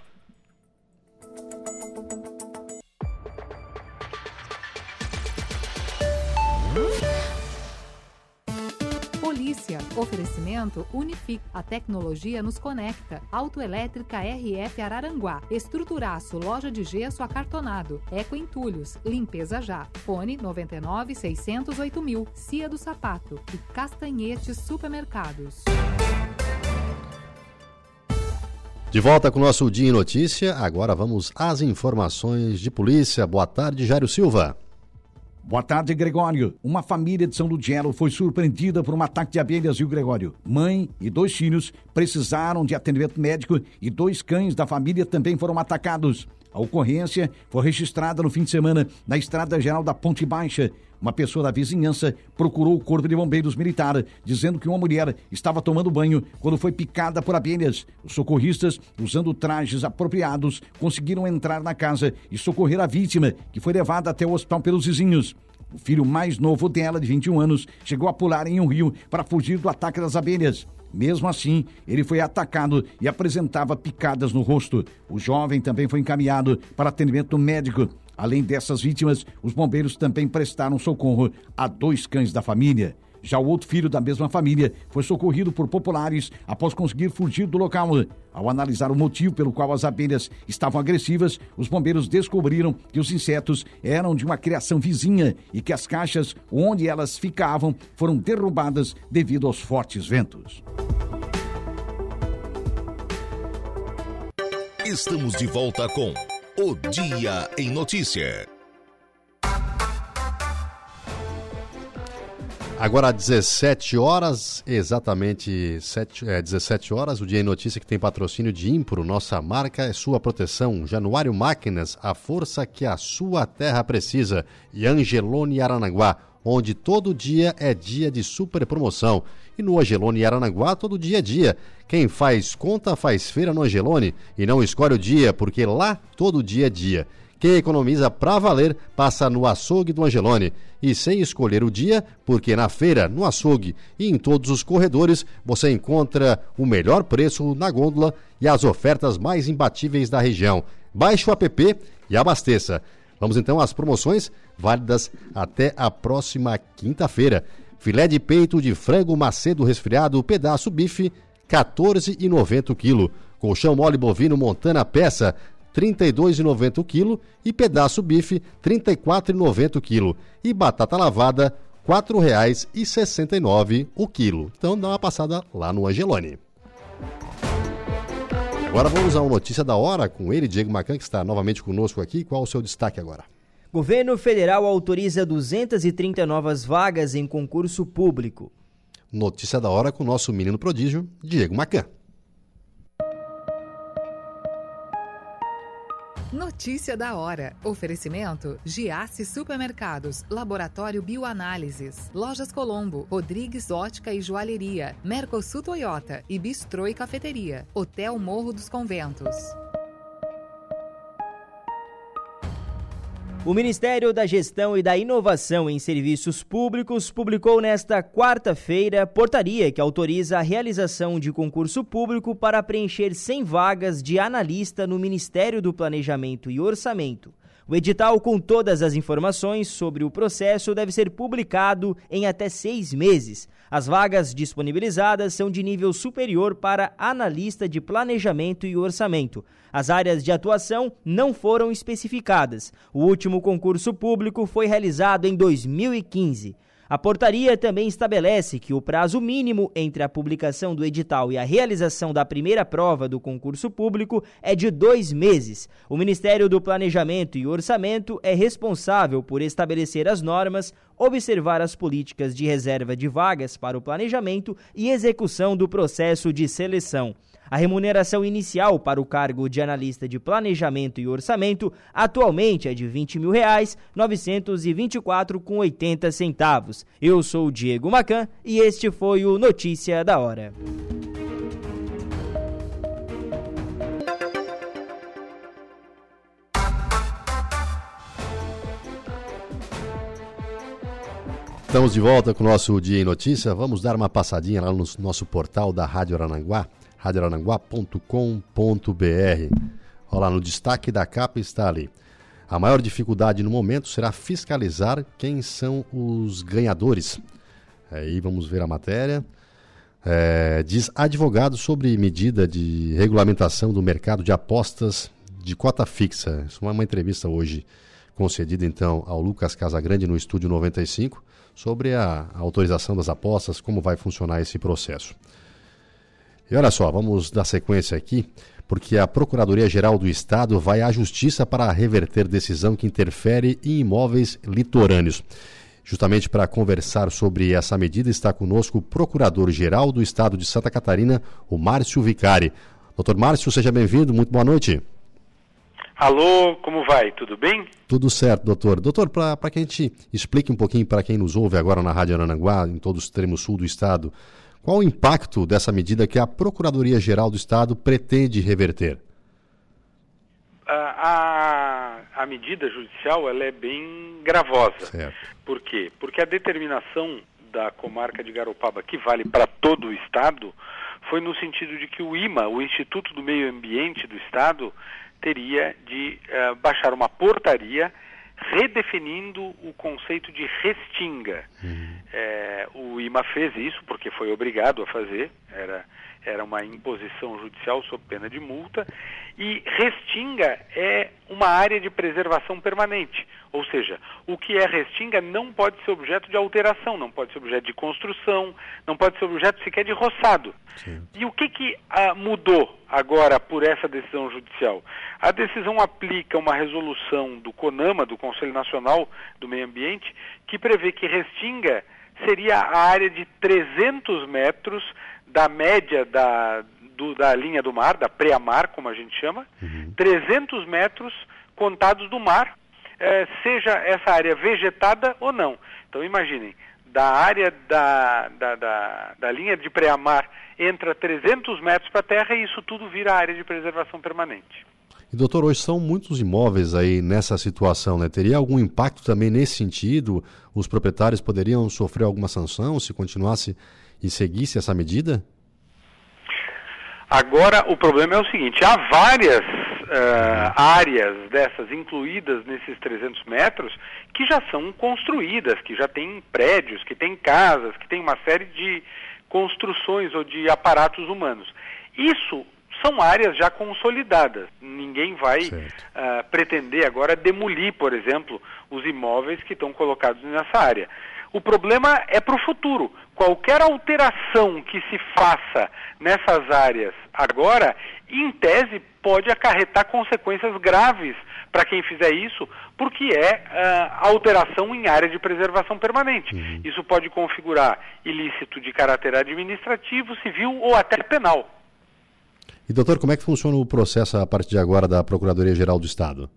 Speaker 9: Oferecimento Unific. A tecnologia nos conecta. Autoelétrica RF Araranguá. Estruturaço. Loja de gesso acartonado. Eco Entulhos. Limpeza já. Fone 99 608 mil. Cia do Sapato. E Castanhetes Supermercados.
Speaker 2: De volta com o nosso Dia em Notícia. Agora vamos às informações de polícia. Boa tarde, Jairo Silva.
Speaker 3: Boa tarde, Gregório. Uma família de São Ludgero foi surpreendida por um ataque de abelhas, viu, Gregório? Mãe e dois filhos precisaram de atendimento médico e dois cães da família também foram atacados. A ocorrência foi registrada no fim de semana na Estrada Geral da Ponte Baixa. Uma pessoa da vizinhança procurou o Corpo de Bombeiros Militar, dizendo que uma mulher estava tomando banho quando foi picada por abelhas. Os socorristas, usando trajes apropriados, conseguiram entrar na casa e socorrer a vítima, que foi levada até o hospital pelos vizinhos. O filho mais novo dela, de 21 anos, chegou a pular em um rio para fugir do ataque das abelhas. Mesmo assim, ele foi atacado e apresentava picadas no rosto. O jovem também foi encaminhado para atendimento médico. Além dessas vítimas, os bombeiros também prestaram socorro a dois cães da família. Já o outro filho da mesma família foi socorrido por populares após conseguir fugir do local. Ao analisar o motivo pelo qual as abelhas estavam agressivas, os bombeiros descobriram que os insetos eram de uma criação vizinha e que as caixas onde elas ficavam foram derrubadas devido aos fortes ventos.
Speaker 1: Estamos de volta com O Dia em Notícia.
Speaker 2: Agora 17 horas, exatamente 7, é, 17 horas, o Dia em Notícia que tem patrocínio de Impro. Nossa marca é sua proteção. Januário Máquinas, a força que a sua terra precisa. E Angelone Aranaguá, onde todo dia é dia de super promoção. E no Angelone Aranaguá, todo dia é dia. Quem faz conta faz feira no Angelone e não escolhe o dia, porque lá todo dia é dia. Quem economiza pra valer passa no açougue do Angelone. E sem escolher o dia, porque na feira, no açougue e em todos os corredores você encontra o melhor preço na gôndola e as ofertas mais imbatíveis da região. Baixe o app e abasteça. Vamos então às promoções válidas até a próxima quinta-feira. Filé de peito de frango macedo resfriado, pedaço bife, 14,90 kg. Colchão mole bovino Montana peça, 32,90 o quilo e pedaço bife R$ 34,90 o quilo e batata lavada R$ 4,69 o quilo. Então dá uma passada lá no Angelone. Agora vamos a uma notícia da hora com ele, Diego Macan, que está novamente conosco aqui. Qual o seu destaque agora?
Speaker 6: Governo federal autoriza 230 novas vagas em concurso público.
Speaker 2: Notícia da hora com o nosso menino prodígio, Diego Macan.
Speaker 9: Notícia da hora. Oferecimento: Giasse Supermercados, Laboratório Bioanálises, Lojas Colombo, Rodrigues Ótica e Joalheria, Mercosul Toyota e Bistrô e Cafeteria, Hotel Morro dos Conventos.
Speaker 6: O Ministério da Gestão e da Inovação em Serviços Públicos publicou nesta quarta-feira portaria que autoriza a realização de concurso público para preencher 100 vagas de analista no Ministério do Planejamento e Orçamento. O edital com todas as informações sobre o processo deve ser publicado em até seis meses. As vagas disponibilizadas são de nível superior para analista de planejamento e orçamento. As áreas de atuação não foram especificadas. O último concurso público foi realizado em 2015. A portaria também estabelece que o prazo mínimo entre a publicação do edital e a realização da primeira prova do concurso público é de dois meses. O Ministério do Planejamento e Orçamento é responsável por estabelecer as normas, observar as políticas de reserva de vagas para o planejamento e execução do processo de seleção. A remuneração inicial para o cargo de analista de planejamento e orçamento atualmente é de 20 mil reais, 924,80 centavos. Eu sou Diego Macan e este foi o Notícia da Hora.
Speaker 2: Estamos de volta com o nosso Dia em Notícia. Vamos dar uma passadinha lá no nosso portal da Rádio Arananguá radioarananguá.com.br. Olha lá, no destaque da capa está ali. A maior dificuldade no momento será fiscalizar quem são os ganhadores. Aí vamos ver a matéria. É, diz advogado sobre medida de regulamentação do mercado de apostas de cota fixa. Isso é uma entrevista hoje concedida então ao Lucas Casagrande no Estúdio 95 sobre a, a autorização das apostas, como vai funcionar esse processo. E olha só, vamos dar sequência aqui, porque a Procuradoria-Geral do Estado vai à Justiça para reverter decisão que interfere em imóveis litorâneos. Justamente para conversar sobre essa medida, está conosco o Procurador-Geral do Estado de Santa Catarina, o Márcio Vicari. Doutor Márcio, seja bem-vindo, muito boa noite.
Speaker 10: Alô, como vai? Tudo bem?
Speaker 2: Tudo certo, doutor. Doutor, para que a gente explique um pouquinho para quem nos ouve agora na Rádio Arananguá, em todo o extremo sul do estado, qual o impacto dessa medida que a Procuradoria-Geral do Estado pretende reverter?
Speaker 10: A, a, a, medida judicial ela é bem gravosa.
Speaker 2: Certo.
Speaker 10: Por quê? Porque a determinação da comarca de Garopaba, que vale para todo o Estado, foi no sentido de que o IMA, o Instituto do Meio Ambiente do Estado, teria de uh, baixar uma portaria redefinindo o conceito de restinga. Uhum. É, o IMA fez isso porque foi obrigado a fazer, era, era uma imposição judicial sob pena de multa, e restinga é uma área de preservação permanente, ou seja, o que é restinga não pode ser objeto de alteração, não pode ser objeto de construção, não pode ser objeto sequer de roçado. Sim. E o que, que ah, mudou agora por essa decisão judicial? A decisão aplica uma resolução do CONAMA, do Conselho Nacional do Meio Ambiente, que prevê que restinga seria a área de 300 metros da média da, do, da linha do mar, da pré-mar, como a gente chama, uhum. 300 metros contados do mar, eh, seja essa área vegetada ou não. Então imaginem, da área da, da, da, da linha de pré-mar entra 300 metros para a terra e isso tudo vira área de preservação permanente.
Speaker 2: E doutor, hoje são muitos imóveis aí nessa situação, né? Teria algum impacto também nesse sentido? Os proprietários poderiam sofrer alguma sanção se continuasse e seguisse essa medida?
Speaker 10: Agora, o problema é o seguinte: há várias uh, áreas dessas incluídas nesses 300 metros que já são construídas, que já têm prédios, que têm casas, que têm uma série de construções ou de aparatos humanos. Isso são áreas já consolidadas. Ninguém vai uh, pretender agora demolir, por exemplo, os imóveis que estão colocados nessa área. O problema é para o futuro. Qualquer alteração que se faça nessas áreas agora, em tese, pode acarretar consequências graves para quem fizer isso, porque é uh, alteração em área de preservação permanente. Uhum. Isso pode configurar ilícito de caráter administrativo, civil ou até penal.
Speaker 2: E doutor, como é que funciona o processo a partir de agora da Procuradoria-Geral do Estado?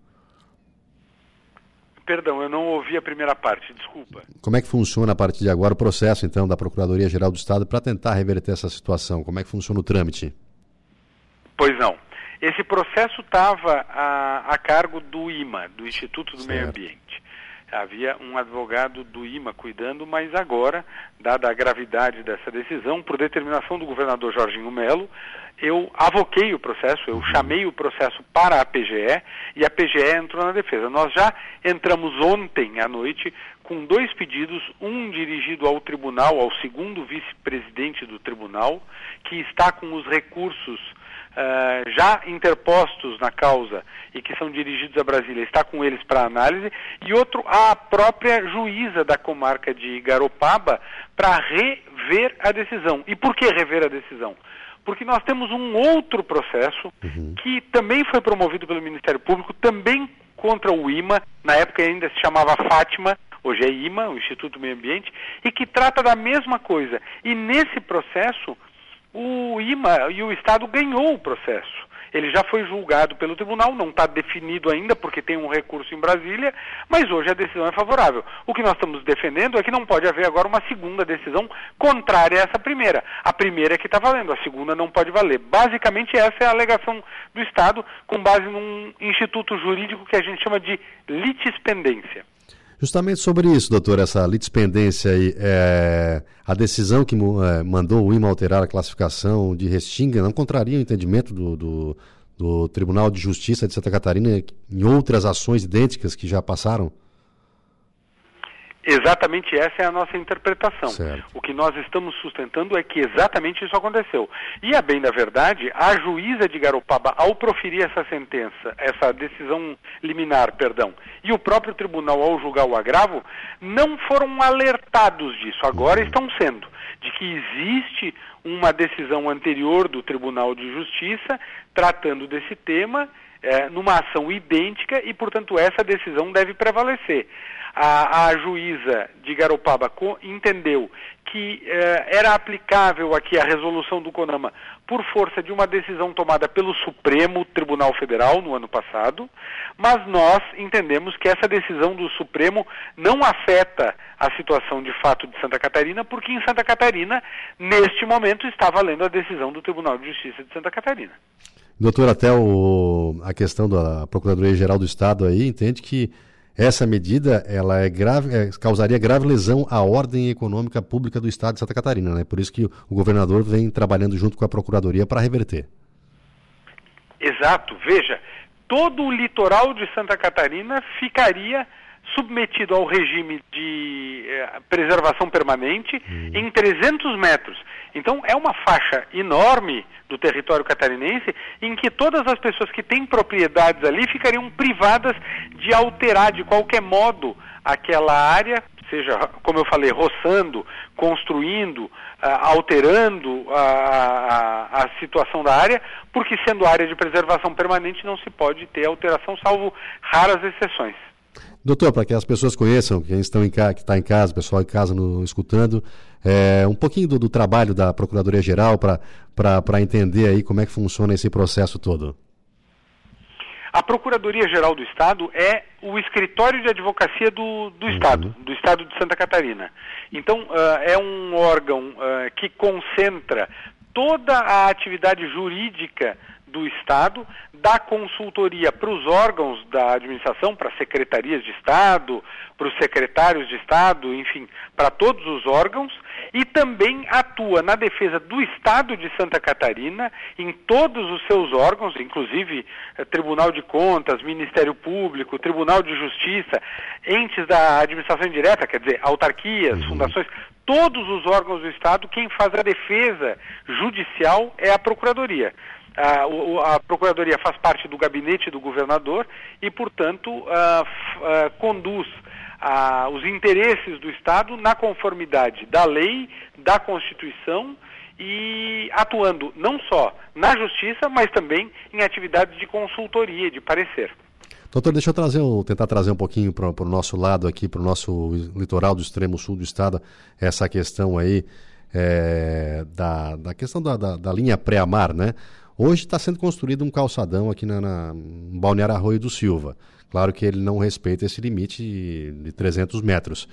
Speaker 10: Perdão, eu não ouvi a primeira parte, desculpa.
Speaker 2: Como é que funciona a partir de agora o processo, então, da Procuradoria-Geral do Estado para tentar reverter essa situação? Como é que funciona o trâmite?
Speaker 10: Pois não. Esse processo estava a, a, cargo do IMA, do Instituto do certo. Meio Ambiente. Havia um advogado do IMA cuidando, mas agora, dada a gravidade dessa decisão, por determinação do governador Jorginho Melo, eu avoquei o processo, eu chamei o processo para a PGE e a PGE entrou na defesa. Nós já entramos ontem à noite com dois pedidos, um dirigido ao tribunal, ao segundo vice-presidente do tribunal, que está com os recursos uh, já interpostos na causa e que são dirigidos a Brasília, está com eles para análise, e outro à própria juíza da comarca de Garopaba para rever a decisão. E por que rever a decisão? Porque nós temos um outro processo uhum. que também foi promovido pelo Ministério Público, também contra o IMA, na época ainda se chamava Fátima, hoje é IMA, o Instituto do Meio Ambiente, e que trata da mesma coisa. E nesse processo, o IMA e o Estado ganhou o processo. Ele já foi julgado pelo tribunal, não está definido ainda porque tem um recurso em Brasília, mas hoje a decisão é favorável. O que nós estamos defendendo é que não pode haver agora uma segunda decisão contrária a essa primeira. A primeira é que está valendo, a segunda não pode valer. Basicamente essa é a alegação do Estado com base num instituto jurídico que a gente chama de litispendência.
Speaker 2: Justamente sobre isso, doutor, essa litispendência aí, é, a decisão que é, mandou o IMA alterar a classificação de Restinga não contraria o entendimento do, do, do Tribunal de Justiça de Santa Catarina em outras ações idênticas que já passaram?
Speaker 10: Exatamente essa é a nossa interpretação.
Speaker 2: Certo.
Speaker 10: O que nós estamos sustentando é que exatamente isso aconteceu. E a bem da verdade, a juíza de Garopaba, ao proferir essa sentença, essa decisão liminar, perdão, e o próprio tribunal ao julgar o agravo, não foram alertados disso. Agora uhum. estão sendo de que existe uma decisão anterior do Tribunal de Justiça tratando desse tema é, numa ação idêntica e, portanto, essa decisão deve prevalecer a, a juíza de Garopaba entendeu que eh, era aplicável aqui a resolução do CONAMA por força de uma decisão tomada pelo Supremo Tribunal Federal no ano passado, mas nós entendemos que essa decisão do Supremo não afeta a situação de fato de Santa Catarina, porque em Santa Catarina, neste momento, está valendo a decisão do Tribunal de Justiça de Santa Catarina.
Speaker 2: Doutor, até o, a questão da Procuradoria-Geral do Estado aí entende que essa medida ela é grave, é, causaria grave lesão à ordem econômica pública do Estado de Santa Catarina, né? Por isso que o governador vem trabalhando junto com a Procuradoria para reverter.
Speaker 10: Exato. Veja, todo o litoral de Santa Catarina ficaria submetido ao regime de eh, preservação permanente hum. em 300 metros. Então, é uma faixa enorme do território catarinense em que todas as pessoas que têm propriedades ali ficariam privadas de alterar de qualquer modo aquela área, seja, como eu falei, roçando, construindo, uh, alterando a, a, a situação da área, porque sendo área de preservação permanente não se pode ter alteração, salvo raras exceções.
Speaker 2: Doutor, para que as pessoas conheçam, quem estão em que está em casa, o pessoal em casa no, escutando, é, um pouquinho do, do, trabalho da Procuradoria-Geral para entender aí como é que funciona esse processo todo.
Speaker 10: A Procuradoria-Geral do Estado é o escritório de advocacia do, do uhum. Estado, do Estado de Santa Catarina. Então, uh, é um órgão uh, que concentra toda a atividade jurídica do Estado, dá consultoria para os órgãos da administração, para secretarias de Estado, para os secretários de Estado, enfim, para todos os órgãos, e também atua na defesa do Estado de Santa Catarina, em todos os seus órgãos, inclusive eh, Tribunal de Contas, Ministério Público, Tribunal de Justiça, entes da administração indireta, quer dizer, autarquias, uhum. fundações, todos os órgãos do Estado, quem faz a defesa judicial é a Procuradoria. A, a, Procuradoria faz parte do gabinete do governador e, portanto, conduz os interesses do Estado na conformidade da lei, da Constituição e atuando não só na justiça, mas também em atividades de consultoria, de parecer.
Speaker 2: Doutor, deixa eu trazer, tentar trazer um pouquinho para o nosso lado aqui, para o nosso litoral do extremo sul do estado, essa questão aí é, da, da questão da, da, da linha pré-amar, né? Hoje está sendo construído um calçadão aqui na, na Balneário Arroio do Silva. Claro que ele não respeita esse limite de 300 metros.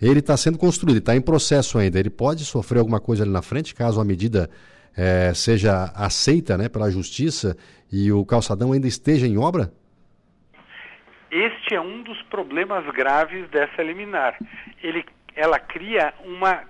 Speaker 2: Ele está sendo construído, está em processo ainda. Ele pode sofrer alguma coisa ali na frente, caso a medida é, seja aceita né, pela justiça e o calçadão ainda esteja em obra?
Speaker 10: Este é um dos problemas graves dessa liminar. Ele, ela cria uma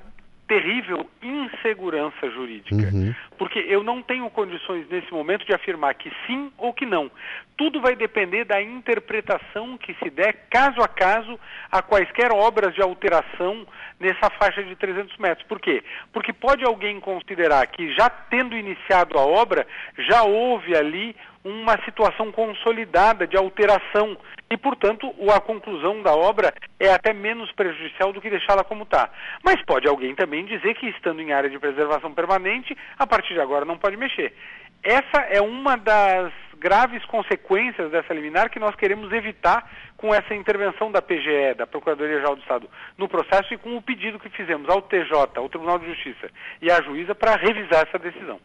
Speaker 10: terrível insegurança jurídica. Uhum. Porque eu não tenho condições nesse momento de afirmar que sim ou que não. Tudo vai depender da interpretação que se der caso a caso a quaisquer obras de alteração nessa faixa de 300 metros. Por quê? Porque pode alguém considerar que já tendo iniciado a obra, já houve ali uma situação consolidada de alteração e, portanto, a conclusão da obra é até menos prejudicial do que deixá-la como está. Mas pode alguém também dizer que, estando em área de preservação permanente, a partir de agora não pode mexer. Essa é uma das graves consequências dessa liminar que nós queremos evitar com essa intervenção da PGE, da Procuradoria-Geral do Estado, no processo e com o pedido que fizemos ao TJ, ao Tribunal de Justiça e à juíza para revisar essa decisão.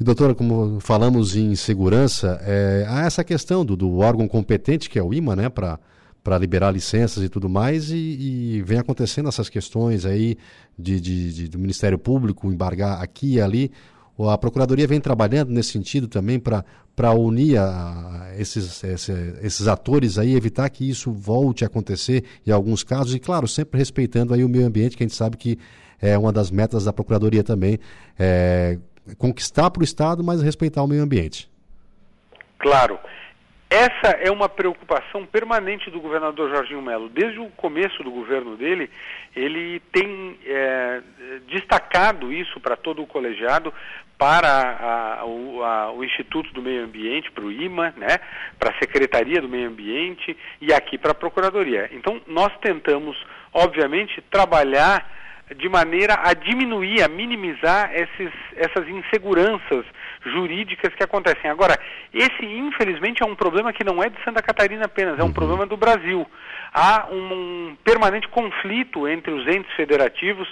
Speaker 2: E, doutora, como falamos em segurança, é, há essa questão do, do, órgão competente, que é o IMA, né, para liberar licenças e tudo mais, e, e, vem acontecendo essas questões aí de, de, de, do Ministério Público embargar aqui e ali. A Procuradoria vem trabalhando nesse sentido também para unir a, esses, esse, esses atores aí, evitar que isso volte a acontecer em alguns casos, e claro, sempre respeitando aí o meio ambiente, que a gente sabe que é uma das metas da Procuradoria também. É, conquistar para o Estado, mas respeitar o meio ambiente.
Speaker 10: Claro. Essa é uma preocupação permanente do governador Jorginho Melo. Desde o começo do governo dele, ele tem é, destacado isso para todo o colegiado, para a, o, a, o, Instituto do Meio Ambiente, para o IMA, né, para a Secretaria do Meio Ambiente e aqui para a Procuradoria. Então, nós tentamos, obviamente, trabalhar de maneira a diminuir, a minimizar esses, essas inseguranças jurídicas que acontecem. Agora, esse infelizmente é um problema que não é de Santa Catarina apenas, é um uhum. problema do Brasil. Há um, um permanente conflito entre os entes federativos,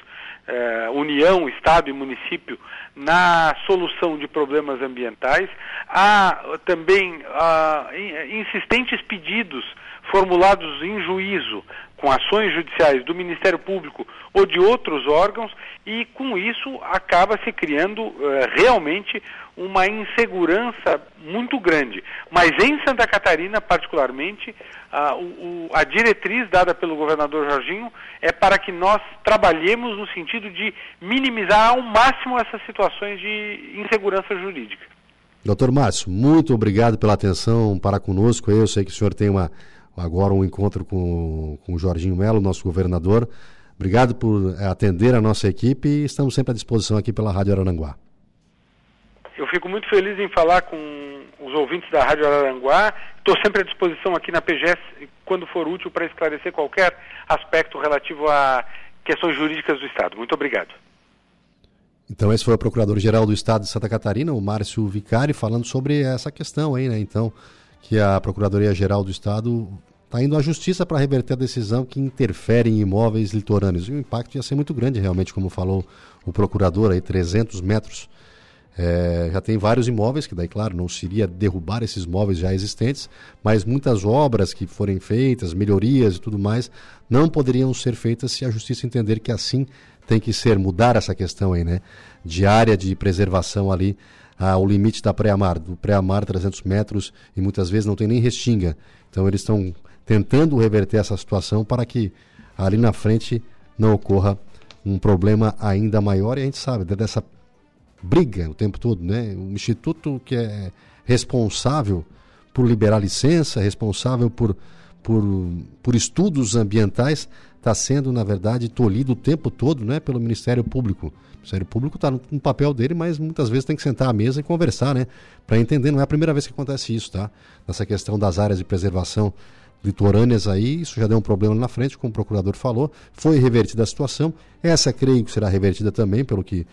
Speaker 10: eh, União, Estado e município, na solução de problemas ambientais. Há também ah, insistentes pedidos formulados em juízo com ações judiciais do Ministério Público ou de outros órgãos e com isso acaba se criando uh, realmente uma insegurança muito grande. Mas em Santa Catarina, particularmente, uh, o, a diretriz dada pelo governador Jorginho é para que nós trabalhemos no sentido de minimizar ao máximo essas situações de insegurança jurídica.
Speaker 2: Doutor Márcio, muito obrigado pela atenção para conosco. Eu sei que o senhor tem uma agora um encontro com, com o Jorginho Melo, nosso governador. Obrigado por eh, atender a nossa equipe e estamos sempre à disposição aqui pela Rádio Araranguá.
Speaker 10: Eu fico muito feliz em falar com os ouvintes da Rádio Araranguá. Estou sempre à disposição aqui na PGS quando for útil para esclarecer qualquer aspecto relativo a questões jurídicas do Estado. Muito obrigado.
Speaker 2: Então esse foi o Procurador-Geral do Estado de Santa Catarina, o Márcio Vicari, falando sobre essa questão aí, né? Então, que a Procuradoria-Geral do Estado está indo à justiça para reverter a decisão que interfere em imóveis litorâneos. E o impacto ia ser muito grande, realmente, como falou o procurador, aí 300 metros. É, já tem vários imóveis, que daí, claro, não seria derrubar esses imóveis já existentes, mas muitas obras que forem feitas, melhorias e tudo mais, não poderiam ser feitas se a justiça entender que assim tem que ser, mudar essa questão aí, né? De área de preservação ali ao limite da pré-amar, do pré-amar 300 metros e muitas vezes não tem nem restinga. Então eles estão tentando reverter essa situação para que ali na frente não ocorra um problema ainda maior e a gente sabe dessa briga o tempo todo, né? O instituto que é responsável por liberar licença, responsável por, por, por estudos ambientais, está sendo, na verdade, tolhido o tempo todo né, pelo Ministério Público. O Ministério Público está no, papel dele, mas muitas vezes tem que sentar à mesa e conversar, né? Para entender, não é a primeira vez que acontece isso, tá? Nessa questão das áreas de preservação litorâneas aí, isso já deu um problema na frente, como o procurador falou, foi revertida a situação. Essa creio que será revertida também, pelo que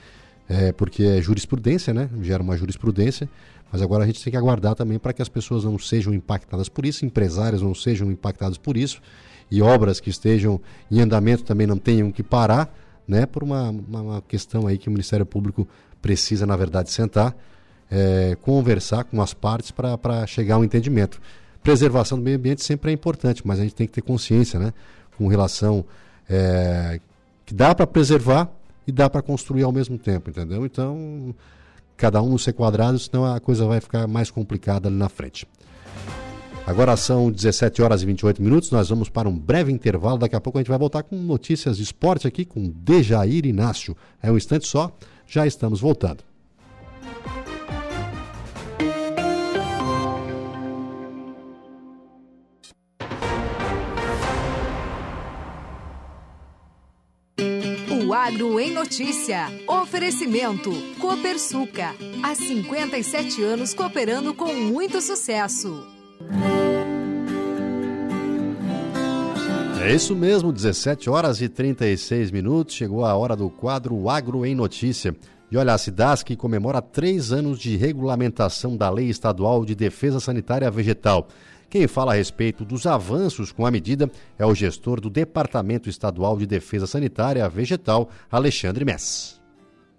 Speaker 2: é, porque é jurisprudência, né? Gera uma jurisprudência, mas agora a gente tem que aguardar também para que as pessoas não sejam impactadas por isso, empresários não sejam impactados por isso e obras que estejam em andamento também não tenham que parar né, por uma, uma, uma questão aí que o Ministério Público precisa, na verdade, sentar, é, conversar com as partes para chegar a um entendimento. Preservação do meio ambiente sempre é importante, mas a gente tem que ter consciência né, com relação é, que dá para preservar e dá para construir ao mesmo tempo, entendeu? Então, cada um no ser quadrado, senão a coisa vai ficar mais complicada ali na frente. Agora são 17 horas e 28 minutos, nós vamos para um breve intervalo. Daqui a pouco a gente vai voltar com notícias de esporte aqui com Dejair Inácio. É um instante só, já estamos voltando.
Speaker 9: O Agro em Notícia. Oferecimento. Copersuca. Há 57 anos cooperando com muito sucesso.
Speaker 2: É isso mesmo, 17 horas e 36 minutos. Chegou a hora do quadro Agro em Notícia. E olha, a Cidasc comemora três anos de regulamentação da Lei Estadual de Defesa Sanitária Vegetal. Quem fala a respeito dos avanços com a medida é o gestor do Departamento Estadual de Defesa Sanitária Vegetal, Alexandre Mess.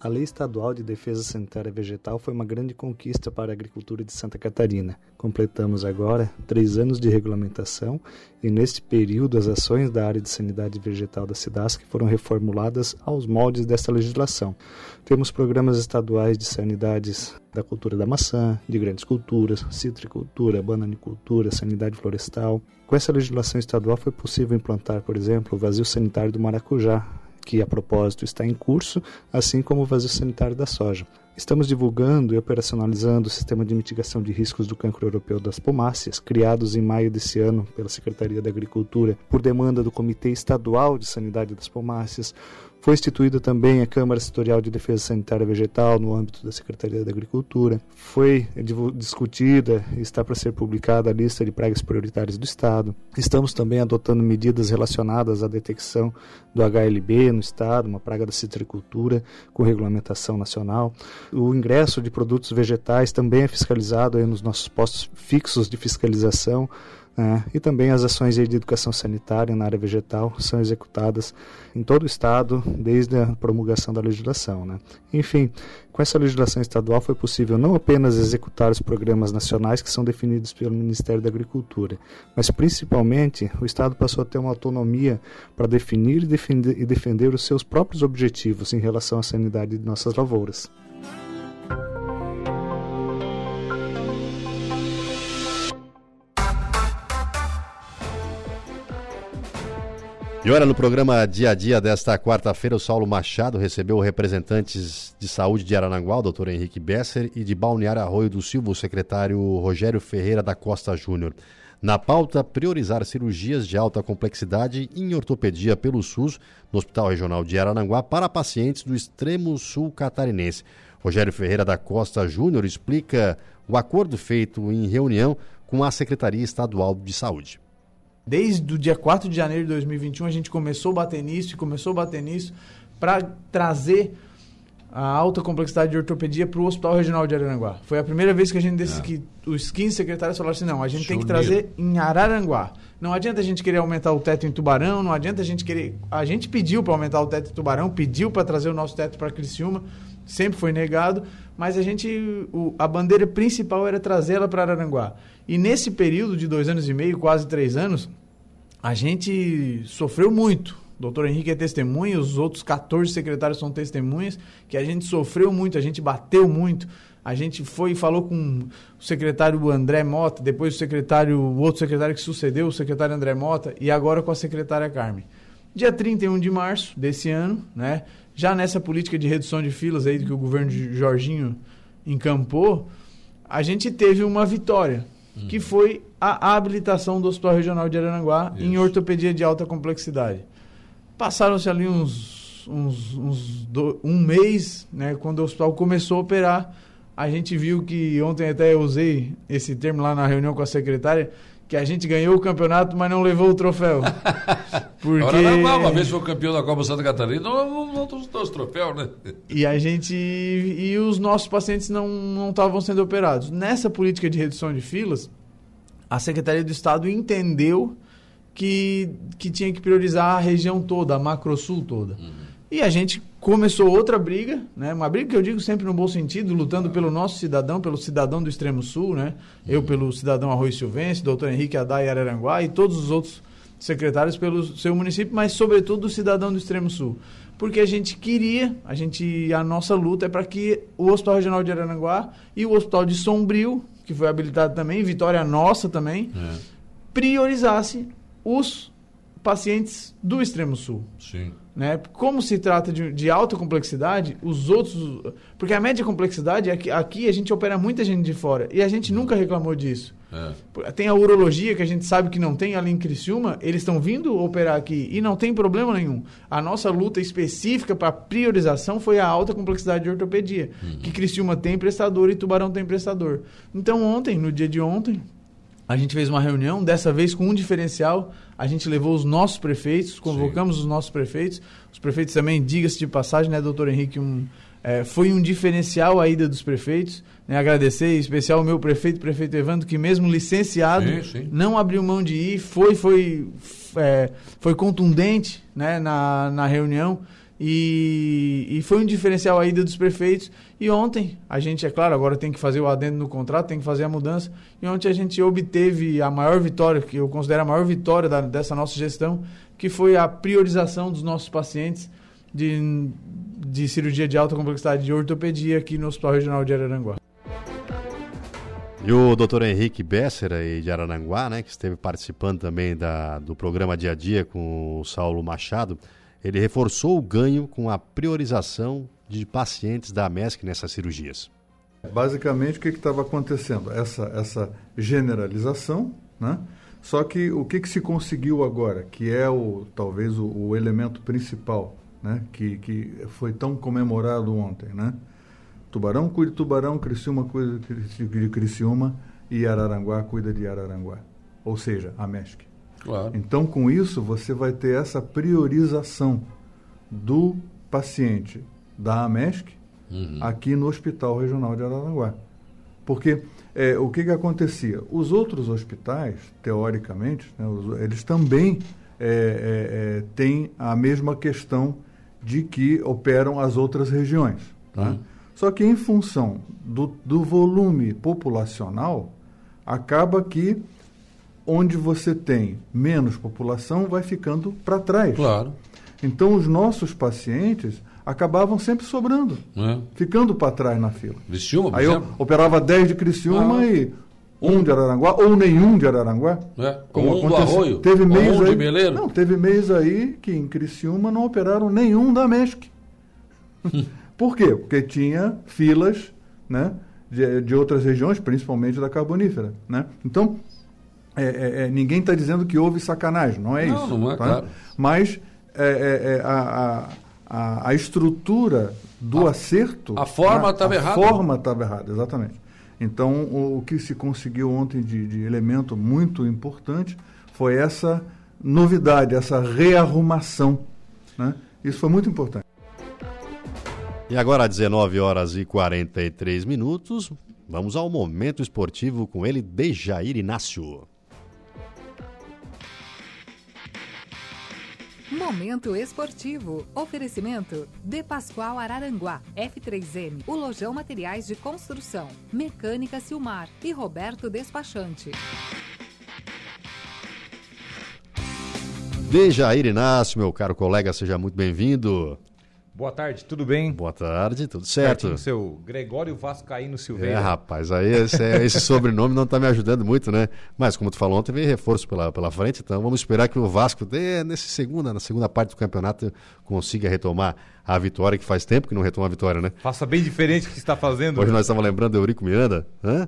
Speaker 11: A Lei Estadual de Defesa Sanitária Vegetal foi uma grande conquista para a agricultura de Santa Catarina. Completamos agora três anos de regulamentação e, neste período, as ações da área de sanidade vegetal da SIDASC foram reformuladas aos moldes desta legislação. Temos programas estaduais de sanidades da cultura da maçã, de grandes culturas, citricultura, bananicultura, sanidade florestal. Com essa legislação estadual foi possível implantar, por exemplo, o vazio sanitário do maracujá, que a propósito está em curso, assim como o vazio sanitário da soja. Estamos divulgando e operacionalizando o sistema de mitigação de riscos do cancro europeu das pomáceas, criados em maio desse ano pela Secretaria da Agricultura por demanda do Comitê Estadual de Sanidade das Pomáceas, foi instituída também a Câmara Setorial de Defesa Sanitária Vegetal no âmbito da Secretaria da Agricultura. Foi discutida e está para ser publicada a lista de pragas prioritárias do Estado. Estamos também adotando medidas relacionadas à detecção do HLB no Estado, uma praga da citricultura, com regulamentação nacional. O ingresso de produtos vegetais também é fiscalizado nos nossos postos fixos de fiscalização é, e também as ações de educação sanitária na área vegetal são executadas em todo o estado desde a promulgação da legislação. Né? Enfim, com essa legislação estadual foi possível não apenas executar os programas nacionais que são definidos pelo Ministério da Agricultura, mas principalmente o Estado passou a ter uma autonomia para definir e defender, e defender os seus próprios objetivos em relação à sanidade de nossas lavouras.
Speaker 2: E olha, no programa Dia a Dia desta quarta-feira, o Saulo Machado recebeu representantes de saúde de Arananguá, o doutor Henrique Besser, e de Balneário Arroio do Silva, o secretário Rogério Ferreira da Costa Júnior. Na pauta, priorizar cirurgias de alta complexidade em ortopedia pelo SUS no Hospital Regional de Arananguá para pacientes do extremo sul catarinense. Rogério Ferreira da Costa Júnior explica o acordo feito em reunião com a Secretaria Estadual de Saúde.
Speaker 12: Desde o dia 4 de janeiro de 2021, a gente começou a bater nisso e começou a bater nisso para trazer a alta complexidade de ortopedia para o Hospital Regional de Araranguá. Foi a primeira vez que a gente decidiu é. que os 15 secretários falaram assim: não, a gente tem que trazer em Araranguá. Não adianta a gente querer aumentar o teto em Tubarão, não adianta a gente querer. A gente pediu para aumentar o teto em Tubarão, pediu para trazer o nosso teto para Criciúma, sempre foi negado, mas a gente. O, a bandeira principal era trazê-la para Araranguá. E nesse período de dois anos e meio, quase três anos, a gente sofreu muito. O doutor Henrique é testemunha, os outros 14 secretários são testemunhas, que a gente sofreu muito, a gente bateu muito. A gente foi e falou com o secretário André Mota, depois o secretário, o outro secretário que sucedeu, o secretário André Mota, e agora com a secretária Carmen. Dia 31 de março desse ano, né, já nessa política de redução de filas aí que o governo de Jorginho encampou, a gente teve uma vitória que foi a habilitação do Hospital Regional de Arananguá Isso. em ortopedia de alta complexidade. Passaram-se ali uns, uns, uns do, um mês, né, quando o hospital começou a operar, a gente viu que ontem até eu usei esse termo lá na reunião com a secretária, que a gente ganhou o campeonato, mas não levou o troféu.
Speaker 13: Porque... Agora, uma vez foi campeão da Copa Santa Catarina, não, não, os troféus, né?
Speaker 12: E a gente. E os nossos pacientes não estavam sendo operados. Nessa política de redução de filas, a Secretaria do Estado entendeu que, que tinha que priorizar a região toda, a Macrosul toda. Uhum. E a gente começou outra briga, né? Uma briga que eu digo sempre no bom sentido, lutando pelo nosso cidadão, pelo cidadão do Extremo Sul, né? Eu pelo cidadão Arroio Silvense, doutor Henrique Adai Araranguá e todos os outros secretários pelo seu município, mas sobretudo o cidadão do Extremo Sul. Porque a gente queria, a gente a nossa luta é para que o Hospital Regional de Araranguá e o Hospital de Sombrio, que foi habilitado também, vitória nossa também,
Speaker 13: É.
Speaker 12: priorizasse os pacientes do extremo sul.
Speaker 13: Sim.
Speaker 12: Né? Como se trata de, de alta complexidade, os outros. Porque a média complexidade, aqui, aqui a gente opera muita gente de fora. E a gente nunca reclamou disso.
Speaker 13: É.
Speaker 12: Tem a urologia, que a gente sabe que não tem ali em Criciúma, eles estão vindo operar aqui e não tem problema nenhum. A nossa luta específica para priorização foi a alta complexidade de ortopedia, que Criciúma tem prestador e Tubarão tem prestador. Então ontem, no dia de ontem, a gente fez uma reunião, dessa vez com um diferencial. A gente levou os nossos prefeitos, convocamos os nossos prefeitos. Os prefeitos também, diga-se de passagem, né, doutor Henrique, um, é, foi um diferencial a ida dos prefeitos. Né, agradecer em especial o meu prefeito, prefeito Evandro, que mesmo licenciado,
Speaker 13: Sim, sim.
Speaker 12: não abriu mão de ir, foi, foi, é, foi contundente né, na, na reunião. E, e foi um diferencial a ida dos prefeitos. E ontem, a gente, é claro, agora tem que fazer o adendo no contrato, tem que fazer a mudança. E ontem a gente obteve a maior vitória, que eu considero a maior vitória da, dessa nossa gestão, que foi a priorização dos nossos pacientes de, de cirurgia de alta complexidade de ortopedia aqui no Hospital Regional de Araranguá.
Speaker 2: E o doutor Henrique Besser, aí de Araranguá, né, que esteve participando também da, do programa Dia a Dia com o Saulo Machado, ele reforçou o ganho com a priorização de pacientes da MESC nessas cirurgias.
Speaker 14: Basicamente, o que estava acontecendo? Essa, essa generalização, né? Só que o que, que se conseguiu agora, que é o talvez o, o elemento principal, né? Que, que foi tão comemorado ontem, né? Tubarão cuida de Tubarão, Criciúma cuida de Criciúma e Araranguá cuida de Araranguá. Ou seja, a MESC.
Speaker 13: Claro.
Speaker 14: Então, com isso, você vai ter essa priorização do paciente da AMESC
Speaker 13: Uhum.
Speaker 14: aqui no Hospital Regional de Araranguá. Porque é, o que, que acontecia? Os outros hospitais, teoricamente, né, eles também é, é, é, têm a mesma questão de que operam as outras regiões. tá?
Speaker 13: Uhum.
Speaker 14: Só que em função do, do volume populacional, acaba que onde você tem menos população vai ficando para trás.
Speaker 13: Claro.
Speaker 14: Então os nossos pacientes acabavam sempre sobrando,
Speaker 13: É.
Speaker 14: ficando para trás na fila.
Speaker 13: Criciúma,
Speaker 14: Aí eu operava 10 de Criciúma
Speaker 13: Ah.
Speaker 14: e um de Araranguá, ou nenhum de Araranguá.
Speaker 13: É, ou um do Arroio,
Speaker 14: Teve mês
Speaker 13: um de
Speaker 14: aí,
Speaker 13: Meleiro.
Speaker 14: Não, teve mês aí que em Criciúma não operaram nenhum da MESC. Por quê? Porque tinha filas né, de, de outras regiões, principalmente da carbonífera. Né? Então, é, é, é, ninguém está dizendo que houve sacanagem, não é
Speaker 13: Não,
Speaker 14: isso.
Speaker 13: não é,
Speaker 14: tá?
Speaker 13: claro.
Speaker 14: Mas é, é, a, a, a, a estrutura do acerto.
Speaker 13: a forma
Speaker 14: né,
Speaker 13: estava
Speaker 14: a
Speaker 13: errada.
Speaker 14: forma estava errada, exatamente. Então, o, o que se conseguiu ontem de, de elemento muito importante foi essa novidade, essa rearrumação. Né? Isso foi muito importante.
Speaker 2: E agora, às 19 horas e 43 minutos, vamos ao momento esportivo com ele, Dejair Inácio.
Speaker 9: Momento esportivo. Oferecimento De Pascoal Araranguá, F3M, o Lojão Materiais de Construção, Mecânica Silmar e Roberto Despachante.
Speaker 2: Dejair Inácio, meu caro colega, seja muito bem-vindo.
Speaker 5: Boa tarde, tudo bem?
Speaker 2: Boa tarde, tudo certo?
Speaker 5: Certinho, seu Gregório Vascaíno
Speaker 2: É,
Speaker 5: Silveira.
Speaker 2: rapaz, aí esse, é- esse sobrenome não está me ajudando muito, né? Mas como tu falou ontem, vem reforço pela, pela frente, então vamos esperar que o Vasco, dê, nesse segunda, na segunda parte do campeonato, consiga retomar a vitória, que faz tempo que não retoma a vitória, né?
Speaker 5: Faça bem diferente do que está fazendo.
Speaker 2: Hoje nós estávamos lembrando do Eurico Miranda, né?